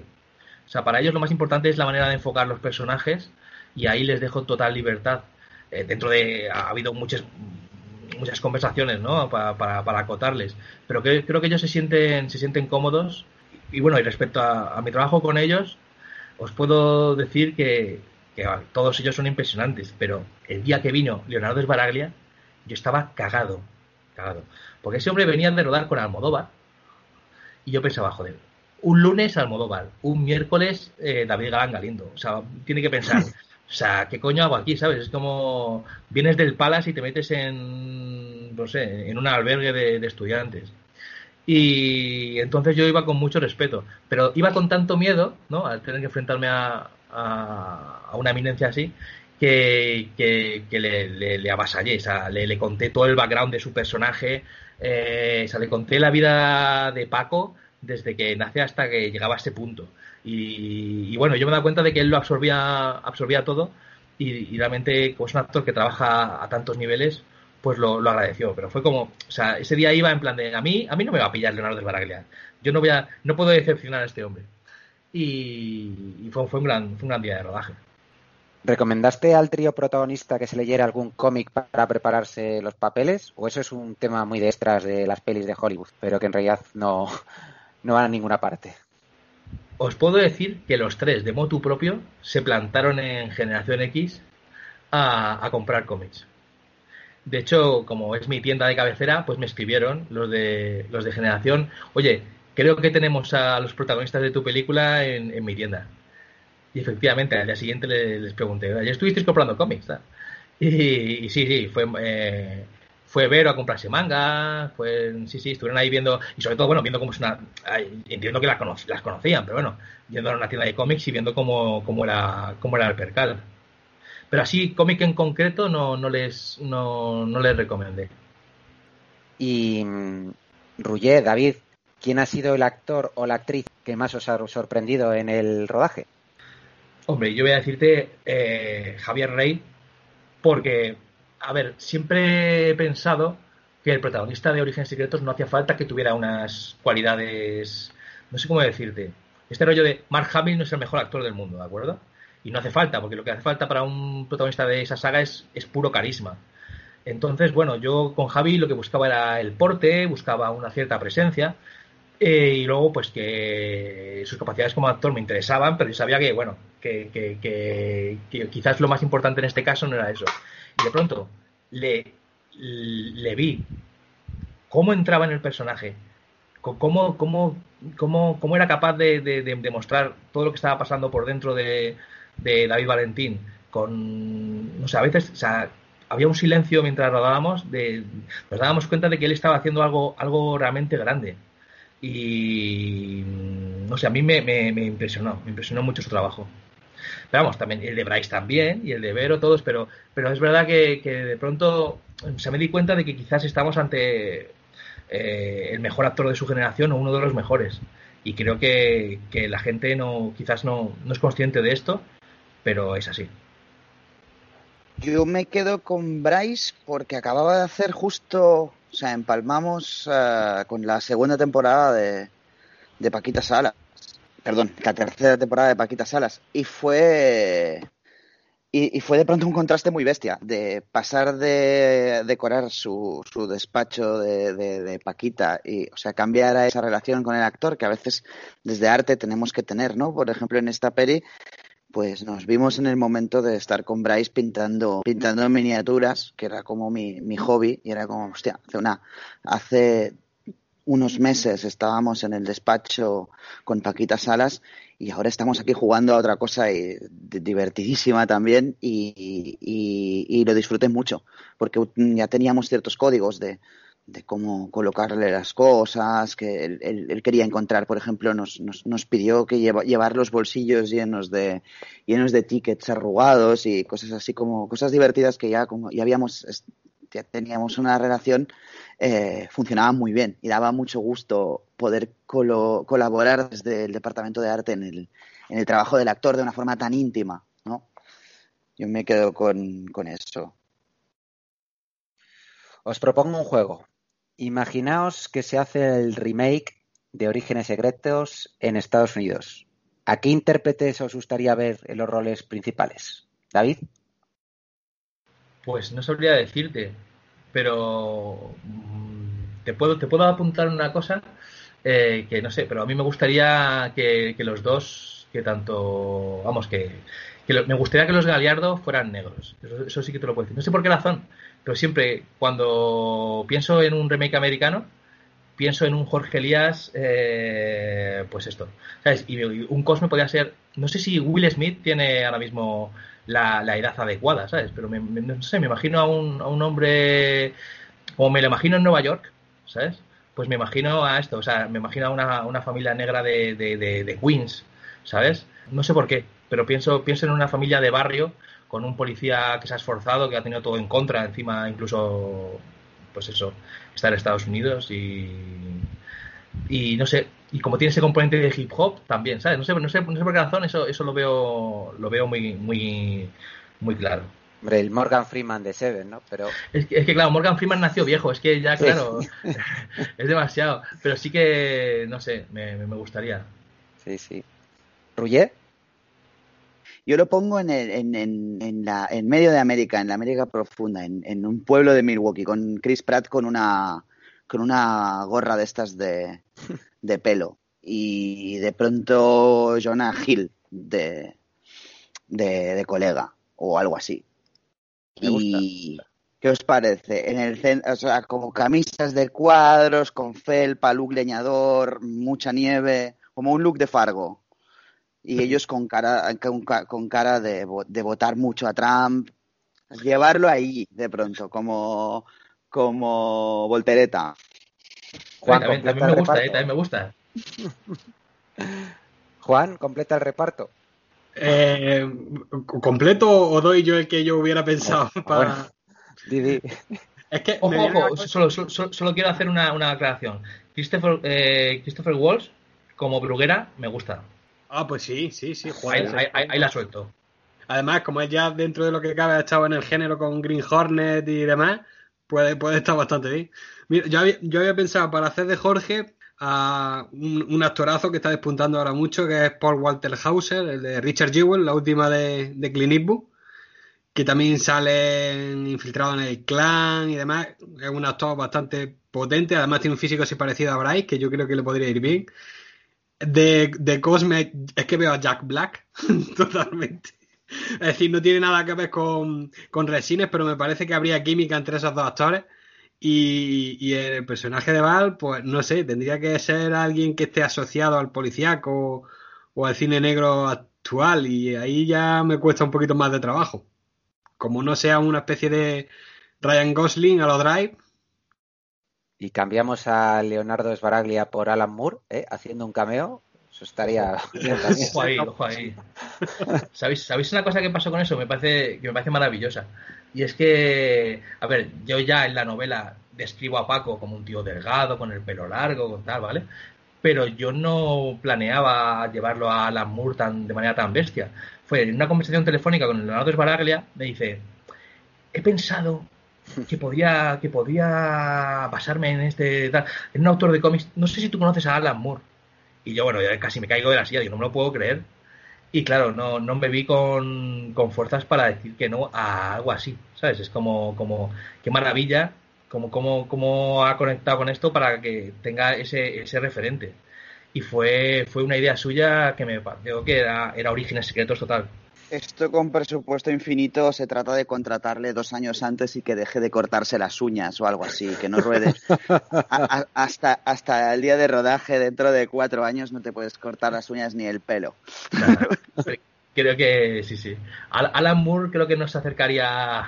O sea, para ellos lo más importante es la manera de enfocar los personajes y ahí les dejo total libertad. Eh, dentro de. Ha habido muchas muchas conversaciones, ¿no? Para, para, para acotarles. Pero creo que ellos se sienten, se sienten cómodos. Y bueno, y respecto a, mi trabajo con ellos, os puedo decir que, que vale, todos ellos son impresionantes. Pero el día que vino Leonardo Sbaraglia, yo estaba cagado. Cagado. Porque ese hombre venía de rodar con Almodóvar. Y yo pensaba, joder, un lunes Almodóvar, un miércoles eh, David Galán Galindo. O sea, tiene que pensar, [laughs] o sea, ¿qué coño hago aquí? ¿Sabes? Es como vienes del Palace y te metes en, no sé, en un albergue de, estudiantes. Y entonces yo iba con mucho respeto, pero iba con tanto miedo, ¿no? Al tener que enfrentarme a, una eminencia así, que, que, le, le, le avasallé, o sea, le, conté todo el background de su personaje, eh, o sea, le conté la vida de Paco desde que nace hasta que llegaba a ese punto. Y, bueno, yo me he dado cuenta de que él lo absorbía, absorbía todo y, y realmente, como es un actor que trabaja a tantos niveles, pues lo, lo agradeció. Pero fue como, o sea, ese día iba en plan de, a mí, a mí no me va a pillar Leonardo del Baraglia. Yo no voy a, no puedo decepcionar a este hombre. Y, y fue, fue, un gran, fue un gran día de rodaje. ¿Recomendaste al trío protagonista que se leyera algún cómic para prepararse los papeles? ¿O eso es un tema muy de extras de las pelis de Hollywood, pero que en realidad no, no van a ninguna parte? Os puedo decir que los tres, de motu propio, se plantaron en Generación X a, comprar cómics. De hecho, como es mi tienda de cabecera, pues me escribieron los de, los de Generación, oye, creo que tenemos a los protagonistas de tu película en, mi tienda. Y efectivamente, al día siguiente les, pregunté, ¿ya estuvisteis comprando cómics? Y, y, sí, sí, fue, eh, fue Vero a comprarse manga, fue, sí, sí, estuvieron ahí viendo, y sobre todo, bueno, viendo cómo es una, entiendo que las, cono, las conocían, pero bueno, yendo a una tienda de cómics y viendo cómo, cómo, era, cómo era el percal. Pero así, cómic en concreto, no, no, les, no, no les recomendé. Y, Rugger, David, ¿quién ha sido el actor o la actriz que más os ha sorprendido en el rodaje? Hombre, yo voy a decirte eh, Javier Rey, porque, a ver, siempre he pensado que el protagonista de Orígenes Secretos no hacía falta que tuviera unas cualidades, no sé cómo decirte. Este rollo de Mark Hamill no es el mejor actor del mundo, ¿de acuerdo? Y no hace falta, porque lo que hace falta para un protagonista de esa saga es, es puro carisma. Entonces, bueno, yo con Javi lo que buscaba era el porte, buscaba una cierta presencia, eh, y luego, pues que sus capacidades como actor me interesaban, pero yo sabía que, bueno, que, quizás lo más importante en este caso no era eso. Y de pronto le, le vi cómo entraba en el personaje, cómo, cómo, cómo, cómo era capaz de, de, de, mostrar todo lo que estaba pasando por dentro de, David Valentín. Con, no sé, a veces, había un silencio mientras rodábamos, nos dábamos cuenta de que él estaba haciendo algo, algo realmente grande y no sé, a mí me, me, me, impresionó, me impresionó mucho su trabajo. Pero vamos, también el de Bryce también y el de Vero, todos, pero, pero es verdad que, que de pronto se me di cuenta de que quizás estamos ante eh, el mejor actor de su generación o uno de los mejores. Y creo que, que la gente no, quizás no, no es consciente de esto, pero es así. Yo me quedo con Bryce porque acababa de hacer justo, o sea, empalmamos uh, con la segunda temporada de, de Paquita Salas. Perdón, la tercera temporada de Paquita Salas. Y fue. Y, fue de pronto un contraste muy bestia, de pasar de decorar su, su despacho de, Paquita y, o sea, cambiar a esa relación con el actor que a veces desde arte tenemos que tener, ¿no? Por ejemplo, en esta peli, pues nos vimos en el momento de estar con Bryce pintando, pintando miniaturas, que era como mi, mi hobby, y era como, hostia, hace una, hace unos meses estábamos en el despacho con Paquita Salas y ahora estamos aquí jugando a otra cosa y, divertidísima también y, y, lo disfruté mucho porque ya teníamos ciertos códigos de, de cómo colocarle las cosas, que él, él, él quería encontrar, por ejemplo, nos, nos, nos pidió que lleva, llevar los bolsillos llenos de, llenos de tickets arrugados y cosas así como, cosas divertidas que ya como ya habíamos, ya teníamos una relación, eh, funcionaba muy bien y daba mucho gusto poder colo, colaborar desde el departamento de arte en el, en el trabajo del actor de una forma tan íntima, ¿no? Yo me quedo con, con eso. Os propongo un juego. Imaginaos que se hace el remake de Orígenes Secretos en Estados Unidos. ¿A qué intérpretes os gustaría ver en los roles principales? David. Pues no sabría decirte, pero te puedo, te puedo apuntar una cosa eh, que no sé, pero a mí me gustaría que, que los dos, que tanto, vamos, que, que lo, me gustaría que los Galiardo fueran negros. Eso, eso, sí que te lo puedo decir. No sé por qué razón, pero siempre cuando pienso en un remake americano, pienso en un Jorge Elías, eh, pues esto, ¿sabes? Y, y, un Cosme podría ser, no sé si Will Smith tiene ahora mismo la, la edad adecuada, ¿sabes? Pero me, me, no sé, me imagino a un, a un hombre, como me lo imagino en Nueva York, ¿sabes? Pues me imagino a esto, o sea, me imagino a una, una familia negra de, de, Queens, ¿sabes? No sé por qué, pero pienso, pienso en una familia de barrio con un policía que se ha esforzado, que ha tenido todo en contra, encima incluso, pues eso, está en Estados Unidos y, y no sé, y como tiene ese componente de hip hop, también, ¿sabes? No sé, no sé, no sé por qué razón, eso, eso lo veo, lo veo muy, muy, muy claro. Hombre, el Morgan Freeman de Seven, ¿no? Pero Es que, es que, claro, Morgan Freeman nació viejo, es que ya, Sí. claro, [laughs] es demasiado. Pero sí que, no sé, me, me- gustaría. sí, sí. ¿Ruye? Yo lo pongo en, el- en, en, en la, en medio de América, en la América profunda, en, en un pueblo de Milwaukee, con Chris Pratt con una, con una gorra de estas de, [laughs] de pelo. Y de pronto Jonah Hill de, de, de colega o algo así. Me gusta. Y ¿qué os parece? En el centro, o sea, como camisas de cuadros, con felpa, look leñador, mucha nieve, como un look de Fargo. Y ellos con cara, con, ca- con cara de, de votar mucho a Trump. Llevarlo ahí, de pronto, como, como voltereta. Juan, también, me gusta, eh, también me gusta. [laughs] Juan, completa el reparto. Eh, ¿Completo o doy yo el que yo hubiera pensado? Para... bueno. Didi. [laughs] Es que Ojo, ojo, solo, solo, quiero hacer una, una aclaración. Christopher, eh, Christopher Walsh, como Bruguera, me gusta. Ah, pues sí, sí, sí. Ahí, joder. ahí- ahí- ahí la suelto. Además, como él ya dentro de lo que cabe ha estado en el género con Green Hornet y demás, puede, puede estar bastante bien. Mira, yo había, yo había pensado para hacer de Jorge a un, actorazo que está despuntando ahora mucho, que es Paul Walter Hauser, el de Richard Jewell, la última de, de Clint Eastwood, que también sale infiltrado en el clan y demás. Es un actor bastante potente, además tiene un físico así parecido a Bryce, que yo creo que le podría ir bien. De, de Cosme es que veo a Jack Black [laughs] totalmente. Es decir, no tiene nada que ver con, con Resines, pero me parece que habría química entre esos dos actores. Y, y el personaje de Val, pues no sé, tendría que ser alguien que esté asociado al policíaco o al cine negro actual. Y ahí ya me cuesta un poquito más de trabajo. Como no sea una especie de Ryan Gosling a lo Drive, Y cambiamos a Leonardo Sbaraglia por Alan Moore, ¿eh? haciendo un cameo. Eso estaría. [laughs] Ojo ahí, ojo ahí. ¿Sabéis, ¿Sabéis una cosa que pasó con eso? Me parece, que me parece maravillosa. Y es que, a ver, yo ya en la novela describo a Paco como un tío delgado, con el pelo largo, con tal, ¿vale? Pero yo no planeaba llevarlo a Alan Moore tan, de manera tan bestia. Fue en una conversación telefónica con Leonardo Sbaraglia, me dice, he pensado que podía, que podía basarme en este tal, en un autor de cómics. No sé si tú conoces a Alan Moore. Y yo, bueno, ya casi me caigo de la silla, yo no me lo puedo creer. Y claro, no, no me vi con, con fuerzas para decir que no a algo así, ¿sabes? Es como, como qué maravilla, como, como, como ha conectado con esto para que tenga ese, ese referente. Y fue, fue una idea suya que me pareció que era, era Orígenes Secretos total. Esto con presupuesto infinito se trata de contratarle dos años antes y que deje de cortarse las uñas o algo así, que no ruede. Hasta, hasta el día de rodaje, dentro de cuatro años, no te puedes cortar las uñas ni el pelo. Creo que sí, sí. Al- Alan Moore creo que nos acercaría,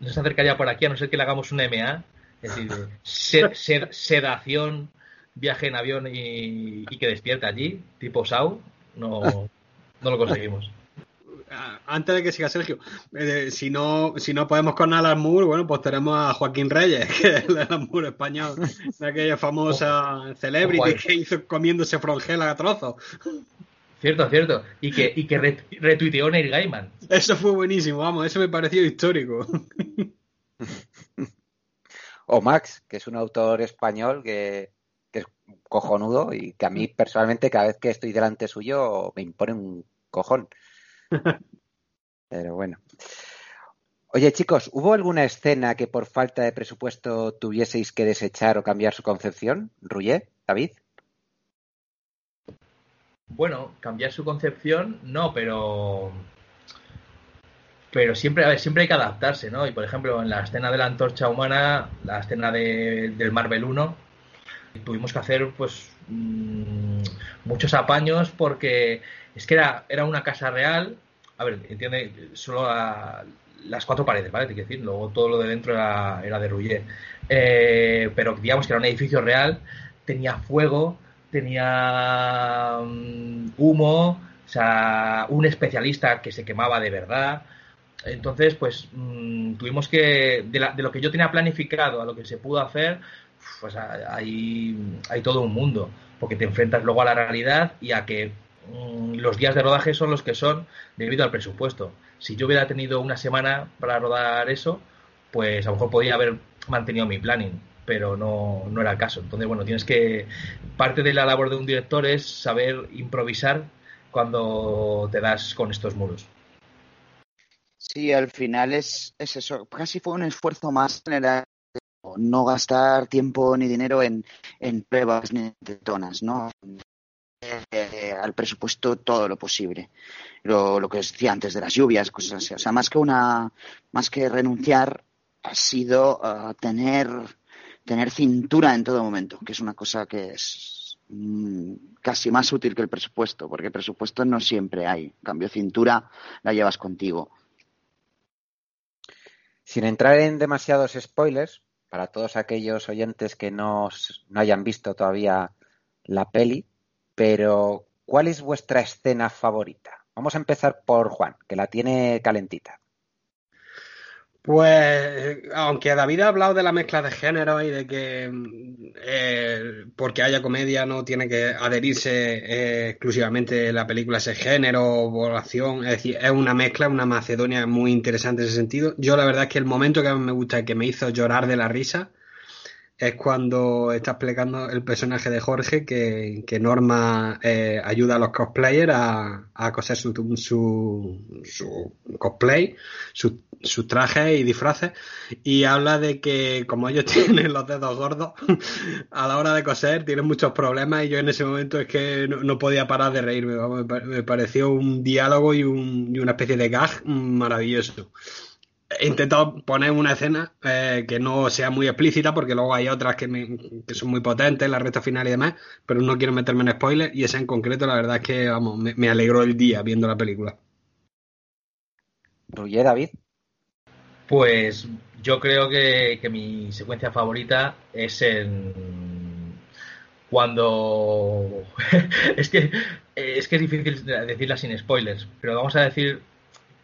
nos acercaría por aquí, a no ser que le hagamos un MA, es decir, de sed- sed- sedación, viaje en avión y, que despierte allí, tipo Sau, no, no lo conseguimos. Ah, antes de que siga Sergio, eh, si no si no podemos con Alan Moore, bueno, pues tenemos a Joaquín Reyes, [laughs] que es el Alan Moore español, de aquella famosa celebrity que hizo comiéndose frongela a trozos. Cierto, cierto. Y que, y que ret- retuiteó Neil Gaiman. Eso fue buenísimo, vamos, eso me pareció histórico. O Max, que es un autor español que, que es cojonudo y que a mí personalmente cada vez que estoy delante suyo me impone un cojón. Pero bueno. Oye chicos, ¿hubo alguna escena que por falta de presupuesto tuvieseis que desechar o cambiar su concepción? ¿Ruye? ¿David? Bueno, cambiar su concepción, no, pero. Pero siempre, a ver, siempre hay que adaptarse, ¿no? Y por ejemplo, en la escena de la antorcha humana, la escena de- del Marvel 1, tuvimos que hacer, pues, mm, muchos apaños porque es que era, era una casa real. A ver, entiende, solo la- las cuatro paredes, ¿vale? Te quiero decir, luego todo lo de dentro era, era de Rouillet. Eh, pero digamos que era un edificio real, tenía fuego, tenía mm, humo, o sea, un especialista que se quemaba de verdad. Entonces, pues mm, tuvimos que, de, lo que yo tenía planificado a lo que se pudo hacer, pues hay, hay todo un mundo, porque te enfrentas luego a la realidad y a que los días de rodaje son los que son debido al presupuesto. Si yo hubiera tenido una semana para rodar eso, pues a lo mejor podría haber mantenido mi planning, pero no, no era el caso. Entonces, bueno, tienes que. Parte de la labor de un director es saber improvisar cuando te das con estos muros. Sí, al final es, es eso. Casi fue un esfuerzo más general. No gastar tiempo ni dinero en, en pruebas ni en tonas, ¿no? Eh, al presupuesto todo lo posible. Lo, lo que os decía antes de las lluvias, cosas así. O sea, más que una, más que renunciar, ha sido uh, tener, tener cintura en todo momento, que es una cosa que es mm, casi más útil que el presupuesto, porque presupuesto no siempre hay. En cambio, cintura la llevas contigo. Sin entrar en demasiados spoilers, para todos aquellos oyentes que no, no hayan visto todavía la peli, pero ¿cuál es vuestra escena favorita? Vamos a empezar por Juan, que la tiene calentita. Pues, aunque David ha hablado de la mezcla de género y de que eh, porque haya comedia no tiene que adherirse eh, exclusivamente la película a ese género o acción, es decir, es una mezcla, una Macedonia muy interesante en ese sentido. Yo la verdad es que el momento que a mí me gusta y que me hizo llorar de la risa es cuando está explicando el personaje de Jorge que, Norma eh, ayuda a los cosplayers a, coser su, su, cosplay, sus su trajes y disfraces. Y habla de que como ellos [laughs] tienen los dedos gordos [laughs] a la hora de coser tienen muchos problemas y yo en ese momento es que no, no podía parar de reírme, me, pareció un diálogo y, un, y una especie de gag maravilloso he intentado poner una escena eh, que no sea muy explícita porque luego hay otras que, me, que, son muy potentes, la recta final y demás, pero no quiero meterme en spoilers y esa en concreto la verdad es que vamos, me, me alegró el día viendo la película. Oye, David. Pues yo creo que, que mi secuencia favorita es en cuando [laughs] es que es que es difícil decirla sin spoilers, pero vamos a decir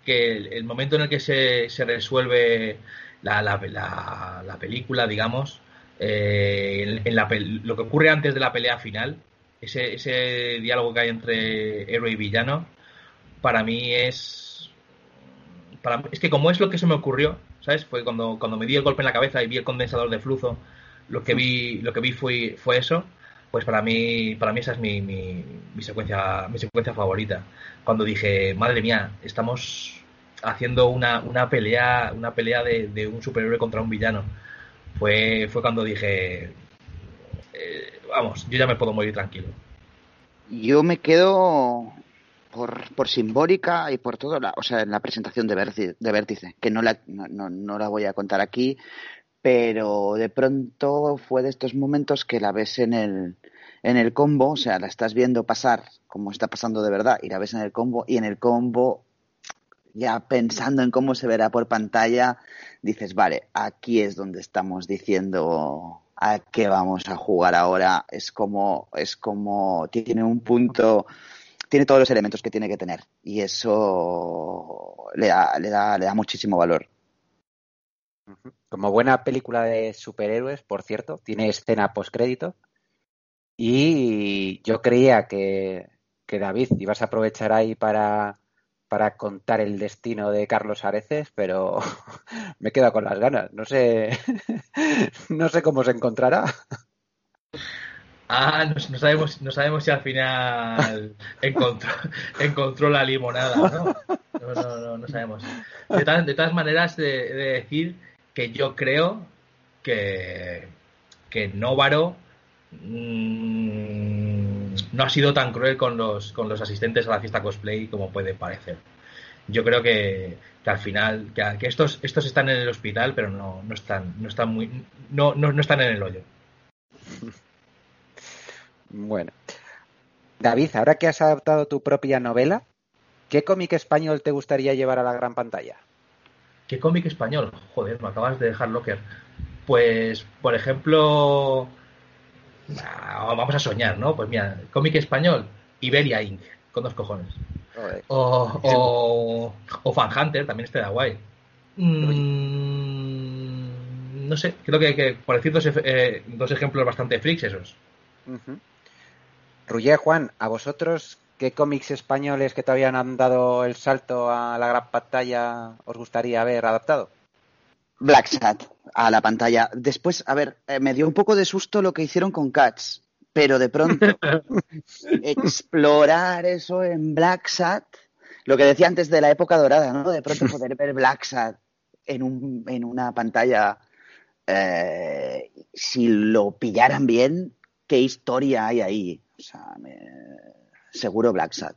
que el, momento en el que se, se resuelve la, la, la, la, película, digamos, eh, en, en lo que ocurre antes de la pelea final, ese, ese diálogo que hay entre héroe y villano, para mí es. Para, es que como es lo que se me ocurrió, ¿sabes? Fue cuando, cuando me di el golpe en la cabeza y vi el condensador de flujo, lo que vi, lo que vi fue, fue eso pues para mí, para mí esa es mi, mi, secuencia, mi secuencia favorita. Cuando dije, madre mía, estamos haciendo una, una pelea, una pelea de, de, un superhéroe contra un villano. Fue, fue cuando dije, eh, vamos, yo ya me puedo morir tranquilo. Yo me quedo por, por simbólica y por todo, la, o sea, en la presentación de Vértice, de Vértice que no la, no, no, no la voy a contar aquí, pero de pronto fue de estos momentos que la ves en el, en el combo, o sea, la estás viendo pasar como está pasando de verdad y la ves en el combo y en el combo ya pensando en cómo se verá por pantalla, dices, vale, aquí es donde estamos diciendo a qué vamos a jugar ahora, es como, es como, tiene un punto, tiene todos los elementos que tiene que tener y eso le da, le da, le da muchísimo valor. Como buena película de superhéroes, por cierto, tiene escena postcrédito. Y yo creía que, que, David ibas a aprovechar ahí para, para contar el destino de Carlos Areces, pero [laughs] me he quedado con las ganas. No sé, [laughs] no sé cómo se encontrará. Ah, no, sabemos, no sabemos si al final encontró, [laughs] la limonada, ¿no? No, no, no, no sabemos. De, todas maneras, de, de decir que yo creo que, que Novaro mmm, no ha sido tan cruel con los, con los asistentes a la fiesta cosplay como puede parecer. Yo creo que, que al final, que, que, estos, estos están en el hospital, pero no, no están, no están muy, no, no, no están en el hoyo. Bueno. David, ahora que has adaptado tu propia novela, ¿qué cómic español te gustaría llevar a la gran pantalla? ¿Qué cómic español? Joder, me acabas de dejar locker. Pues, por ejemplo, vamos a soñar, ¿no? Pues mira, cómic español, Iberia Inc., con dos cojones. O, o, o Fan Hunter, también este da guay. Mm, no sé, creo que, que por decir dos, eh, dos ejemplos bastante freaks esos. Rullé, Juan, ¿a vosotros qué cómics españoles que todavía no han dado el salto a la gran pantalla os gustaría ver adaptado? Black Sat a la pantalla. Después, a ver, eh, me dio un poco de susto lo que hicieron con Cats, pero de pronto [laughs] explorar eso en Black Sat, lo que decía antes de la época dorada, ¿no? De pronto poder ver Black Sat en, un, en una pantalla, eh, si lo pillaran bien, ¿qué historia hay ahí? O sea, me- seguro Black Sat.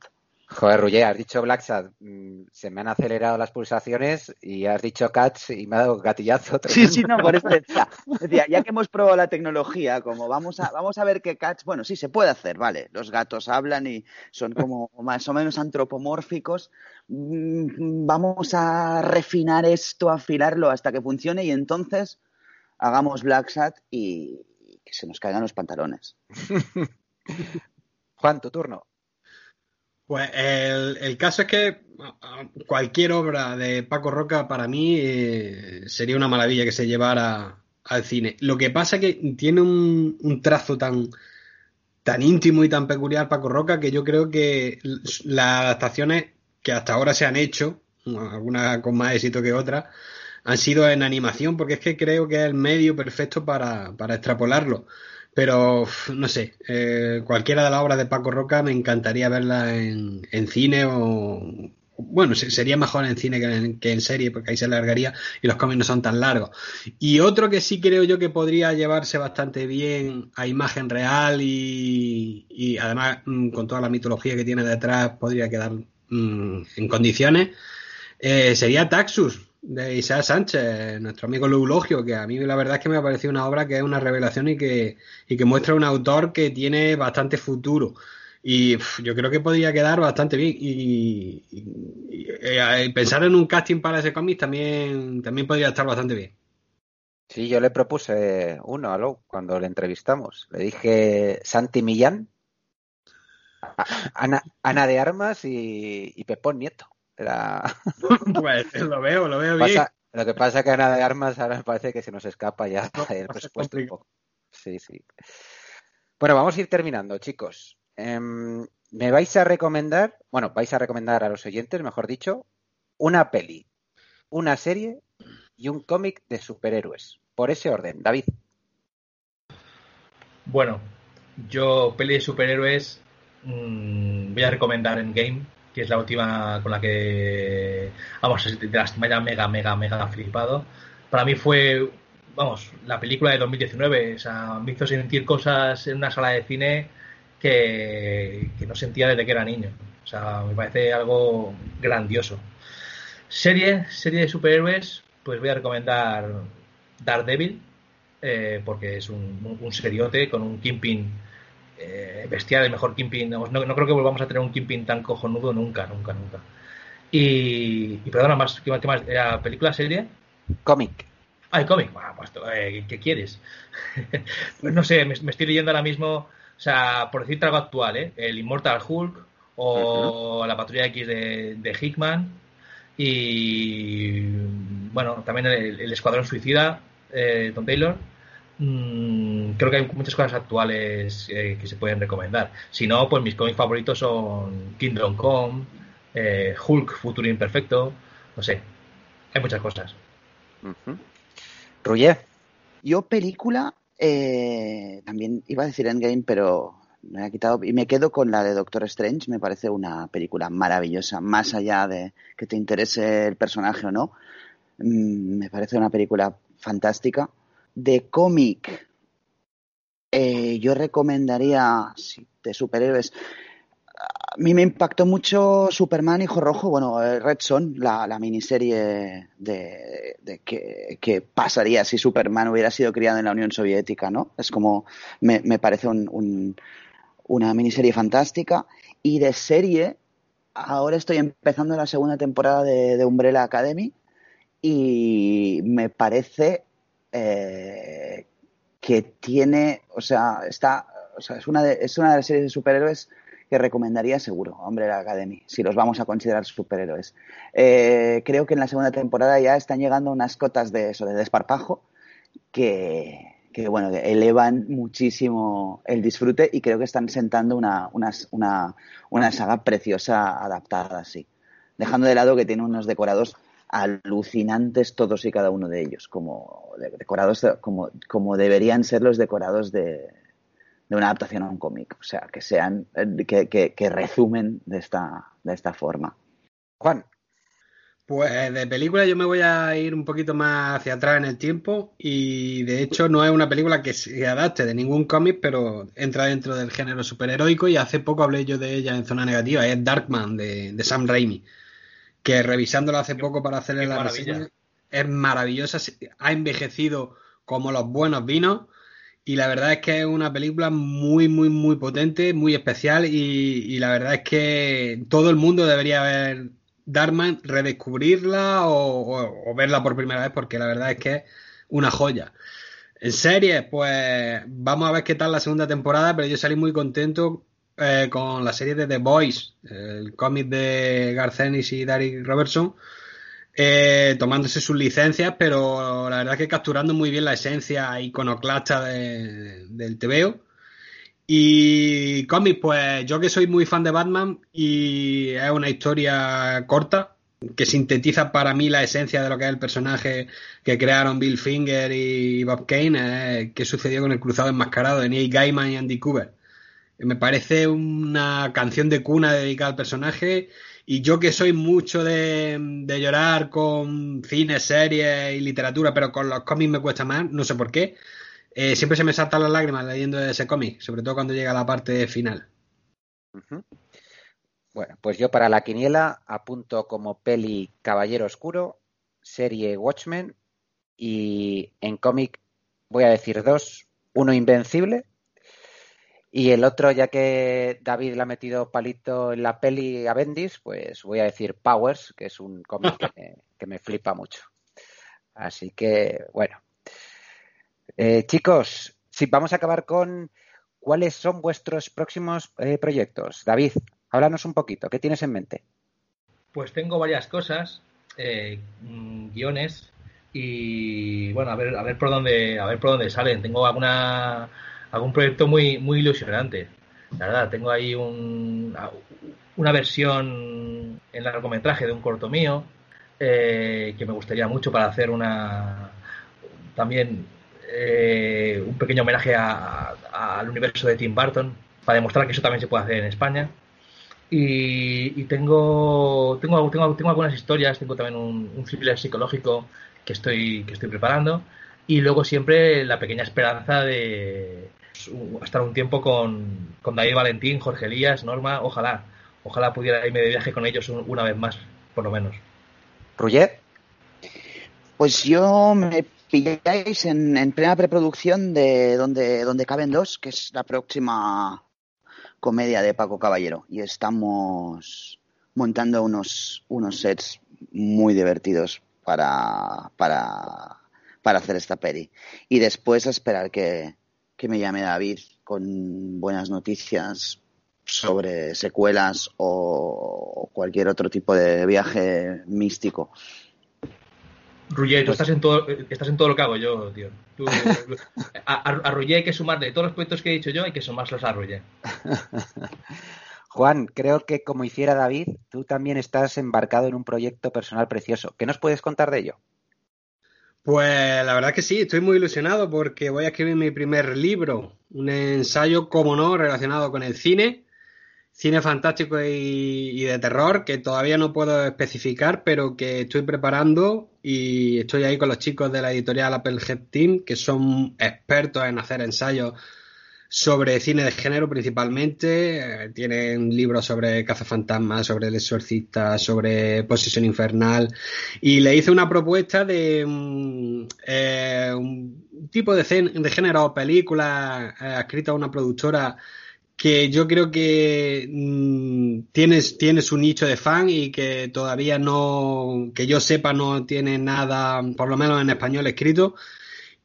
Joder, Rullé, has dicho Black Sad, mm, se me han acelerado las pulsaciones y has dicho Cats y me ha dado gatillazo. Sí, tremendo. sí, no, por eso decía, decía, ya que hemos probado la tecnología, como vamos a, vamos a ver qué cats, bueno, sí, se puede hacer, vale, los gatos hablan y son como más o menos antropomórficos, Mm, vamos a refinar esto, afilarlo hasta que funcione y entonces hagamos Black Sat y que se nos caigan los pantalones. [laughs] Juan, tu turno. Pues el, el caso es que cualquier obra de Paco Roca para mí eh, sería una maravilla que se llevara al cine. Lo que pasa es que tiene un, un trazo tan, tan íntimo y tan peculiar Paco Roca que yo creo que las adaptaciones que hasta ahora se han hecho, algunas con más éxito que otras, han sido en animación porque es que creo que es el medio perfecto para, para extrapolarlo. Pero no sé, eh, cualquiera de las obras de Paco Roca me encantaría verla en, en cine o... Bueno, se- sería mejor en cine que en, que en serie porque ahí se alargaría y los cómics no son tan largos. Y otro que sí creo yo que podría llevarse bastante bien a imagen real y, y además mm, con toda la mitología que tiene detrás podría quedar mm, en condiciones, eh, sería Taxus de Isaac Sánchez, nuestro amigo Leulogio, que a mí la verdad es que me ha parecido una obra que es una revelación y que, y que muestra un autor que tiene bastante futuro. Y yo creo que podría quedar bastante bien. Y, y, eh, pensar en un casting para ese cómic también, también podría estar bastante bien. Sí, yo le propuse uno a Lou cuando le entrevistamos. Le dije Santi Millán, Ana, Ana de Armas y, y Pepón Nieto. Era... [laughs] Pues lo veo, lo veo bien. Pasa- lo que pasa es que Ana de Armas ahora me parece que se nos escapa ya el a ser presupuesto un poco. Sí, sí. Bueno, vamos a ir terminando, chicos. Em, me vais a recomendar, bueno, vais a recomendar a los oyentes, mejor dicho, una peli, una serie y un cómic de superhéroes. Por ese orden, David. Bueno, yo peli de superhéroes mm, voy a recomendar Endgame, que es la última con la que, vamos, de las que me haya mega, mega, mega flipado. Para mí fue, vamos, la película de 2019, o sea, me hizo sentir cosas en una sala de cine que, que no sentía desde que era niño. O sea, me parece algo grandioso. Serie, serie de superhéroes, pues voy a recomendar Daredevil, eh, porque es un, un seriote con un Kingpin eh, bestial, el mejor Kingpin. No, no creo que volvamos a tener un Kingpin tan cojonudo nunca, nunca, nunca. Y, y perdona, más, ¿qué, más- qué más? ¿Era película, serie? Cómic. Ah, el cómic. Bueno, pues, eh, ¿qué quieres? [laughs] pues no sé, me, me estoy leyendo ahora mismo, o sea, por decirte algo actual, ¿eh? El Immortal Hulk o la Patrulla X de, de Hickman y, bueno, también el, el Escuadrón Suicida, eh, Tom Taylor. Mm, creo que hay muchas cosas actuales eh, que se pueden recomendar. Si no, pues mis cómics favoritos son Kingdom Come, eh, Hulk, Futuro Imperfecto, no sé, hay muchas cosas. Rullé. Yo película, eh, también iba a decir Endgame, pero me ha quitado y me quedo con la de Doctor Strange. Me parece una película maravillosa, más allá de que te interese el personaje o no. Mm, me parece una película fantástica. De cómic, eh, yo recomendaría de superhéroes. A mí me impactó mucho Superman Hijo Rojo, bueno, eh, Red Son, la, la miniserie de, de que, pasaría si Superman hubiera sido criado en la Unión Soviética, ¿no? Es como, me, me parece un- un- una miniserie fantástica. Y de serie, ahora estoy empezando la segunda temporada de Umbrella Academy y me parece eh, que tiene, o sea, está, o sea, es una de, es una de las series de superhéroes que recomendaría seguro, Umbrella Academy, si los vamos a considerar superhéroes. Eh, creo que en la segunda temporada ya están llegando unas cotas de eso, de desparpajo, que, que, bueno, elevan muchísimo el disfrute y creo que están sentando una, una, una, una saga preciosa adaptada así. Dejando de lado que tiene unos decorados alucinantes todos y cada uno de ellos, como de- decorados de- como, como deberían ser los decorados de, de una adaptación a un cómic, o sea, que sean que, que, que resumen de esta, de esta forma. Juan, Pues de película yo me voy a ir un poquito más hacia atrás en el tiempo y de hecho no es una película que se adapte de ningún cómic, pero entra dentro del género superheroico y hace poco hablé yo de ella en Zona Negativa, es Darkman de, de Sam Raimi, que revisándolo hace poco para hacerle la maravilla. reseña, es maravillosa, ha envejecido como los buenos vinos y la verdad es que es una película muy, muy, muy potente, muy especial y, y la verdad es que todo el mundo debería ver Darkman, redescubrirla o, o- o verla por primera vez porque la verdad es que es una joya. En series, pues vamos a ver qué tal la segunda temporada, pero yo salí muy contento eh, con la serie de The Boys, el cómic de Garth Ennis y Derek Robertson, eh, tomándose sus licencias, pero la verdad que capturando muy bien la esencia iconoclasta de- del TVO. Y cómics, pues yo que soy muy fan de Batman y es una historia corta que sintetiza para mí la esencia de lo que es el personaje que crearon Bill Finger y Bob Kane, eh, que sucedió con el cruzado enmascarado de Neil Gaiman y Andy Cooper. Me parece una canción de cuna dedicada al personaje y yo que soy mucho de, de llorar con cine, series y literatura, pero con los cómics me cuesta más, no sé por qué. Eh, siempre se me saltan las lágrimas leyendo ese cómic, sobre todo cuando llega la parte final. Bueno, pues yo para la quiniela apunto como peli Caballero Oscuro, serie Watchmen y en cómic voy a decir dos, uno Invencible y el otro, ya que David le ha metido palito en la peli a Bendis, pues voy a decir Powers, que es un cómic que me, [laughs] que me flipa mucho. Así que, bueno. Eh, chicos, sí, vamos a acabar con cuáles son vuestros próximos eh, proyectos. David, háblanos un poquito, ¿qué tienes en mente? Pues tengo varias cosas, eh, mm, guiones y bueno, a ver, a ver por dónde, a ver por dónde salen. Tengo alguna, algún proyecto muy, muy ilusionante. Verdad, tengo ahí un, una versión en largometraje de un corto mío eh, que me gustaría mucho para hacer una también eh, un pequeño homenaje a- al universo de Tim Burton para demostrar que eso también se puede hacer en España. Y, y tengo, tengo, tengo, tengo algunas historias, tengo también un, un thriller psicológico que estoy, que estoy preparando. Y luego siempre la pequeña esperanza de estar un tiempo con, con David Valentín, Jorge Elías, Norma. Ojalá, ojalá pudiera irme de viaje con ellos un- una vez más, por lo menos. Ruyer, Pues yo me pilláis en, en plena preproducción de donde, donde caben dos, que es la próxima comedia de Paco Caballero. Y estamos montando unos, unos sets muy divertidos para, para, para hacer esta peli. Y después a esperar que, que me llame David con buenas noticias sobre secuelas o cualquier otro tipo de viaje místico. Ruyer, tú Pues- estás en todo, estás en todo lo que hago yo, tío. Tú- a, a, hay que sumarle todos los proyectos que he dicho yo, hay que sumárselos a Ruyer. [laughs] Juan, creo que como hiciera David, tú también estás embarcado en un proyecto personal precioso. ¿Qué nos puedes contar de ello? Pues la verdad que sí, estoy muy ilusionado porque voy a escribir mi primer libro, un ensayo, como no, relacionado con el cine, cine fantástico y, de terror, que todavía no puedo especificar, pero que estoy preparando y estoy ahí con los chicos de la editorial Applehead Team, que son expertos en hacer ensayos sobre cine de género principalmente. Eh, tienen libros sobre cazafantasmas, sobre el exorcista, sobre posesión infernal. Y le hice una propuesta de mm, eh, un tipo de, de género o película eh, escrita a una productora que yo creo que mm, tiene, tiene su nicho de fan y que todavía no, que yo sepa, no tiene nada, por lo menos en español escrito.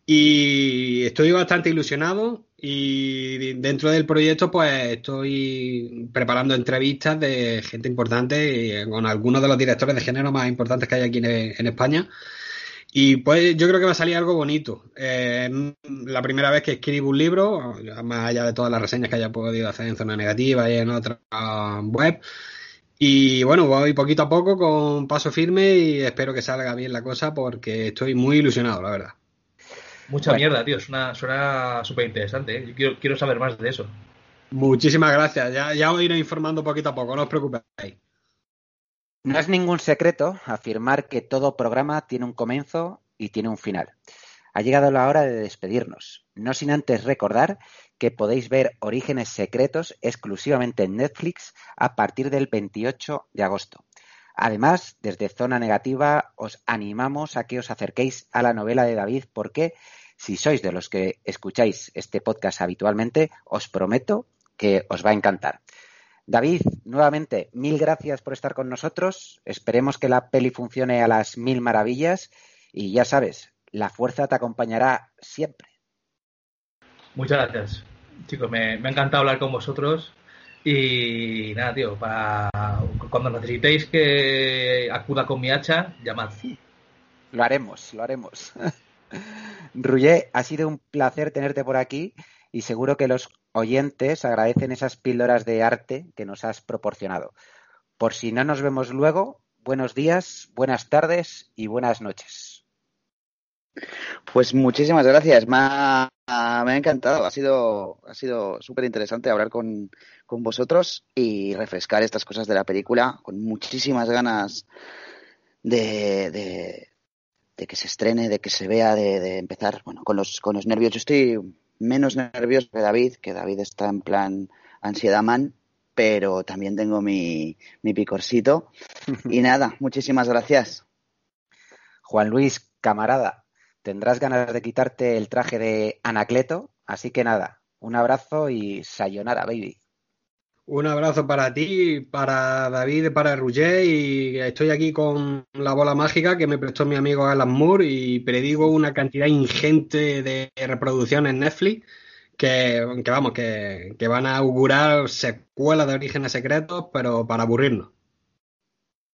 Y estoy bastante ilusionado y dentro del proyecto pues estoy preparando entrevistas de gente importante y con algunos de los directores de género más importantes que hay aquí en, España. Y pues yo creo que va a salir algo bonito. Eh, la primera vez que escribo un libro, más allá de todas las reseñas que haya podido hacer en Zona Negativa y en otra web. Y bueno, voy poquito a poco con paso firme y espero que salga bien la cosa porque estoy muy ilusionado, la verdad. Mucha Bueno. mierda, tío. Suena, suena súper interesante. ¿eh? Yo quiero, quiero saber más de eso. Muchísimas gracias. Ya, ya os iré informando poquito a poco, no os preocupéis. No es ningún secreto afirmar que todo programa tiene un comienzo y tiene un final. Ha llegado la hora de despedirnos, no sin antes recordar que podéis ver Orígenes Secretos exclusivamente en Netflix a partir del 28 de agosto. Además, desde Zona Negativa os animamos a que os acerquéis a la novela de David porque si sois de los que escucháis este podcast habitualmente, os prometo que os va a encantar. David, nuevamente, mil gracias por estar con nosotros. Esperemos que la peli funcione a las mil maravillas y ya sabes, la fuerza te acompañará siempre. Muchas gracias, chicos. Me, ha encantado hablar con vosotros. Y nada, tío, para cuando necesitéis que acuda con mi hacha, llamad. Lo haremos, lo haremos. [laughs] Ruyé, ha sido un placer tenerte por aquí y seguro que los oyentes agradecen esas píldoras de arte que nos has proporcionado. Por si no nos vemos luego, buenos días, buenas tardes y buenas noches. Pues muchísimas gracias, me ha, me ha encantado, ha sido, ha sido súper interesante hablar con, con vosotros y refrescar estas cosas de la película con muchísimas ganas de, de, de que se estrene, de que se vea, de, de empezar bueno, con, los, con los nervios. Yo estoy menos nervioso que David, que David está en plan ansiedad man, pero también tengo mi, mi picorcito. [laughs] Y nada, muchísimas gracias. Juan Luis, camarada, tendrás ganas de quitarte el traje de Anacleto, así que nada, un abrazo y sayonara, baby. Un abrazo para ti, para David, para Roger y estoy aquí con la bola mágica que me prestó mi amigo Alan Moore y predigo una cantidad ingente de reproducciones en Netflix que, que vamos, que, que van a augurar secuelas de Orígenes Secretos, pero para aburrirnos.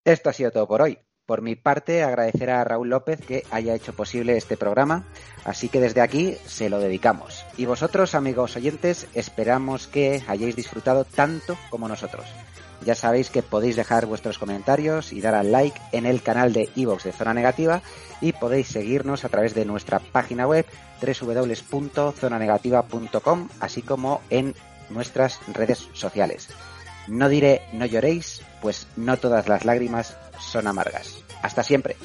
Esto ha sido todo por hoy. Por mi parte, agradecer a Raúl López que haya hecho posible este programa, así que desde aquí se lo dedicamos. Y vosotros, amigos oyentes, esperamos que hayáis disfrutado tanto como nosotros. Ya sabéis que podéis dejar vuestros comentarios y dar al like en el canal de iVoox de Zona Negativa y podéis seguirnos a través de nuestra página web www.zonanegativa.com así como en nuestras redes sociales. No diré no lloréis, pues no todas las lágrimas son amargas. Hasta siempre.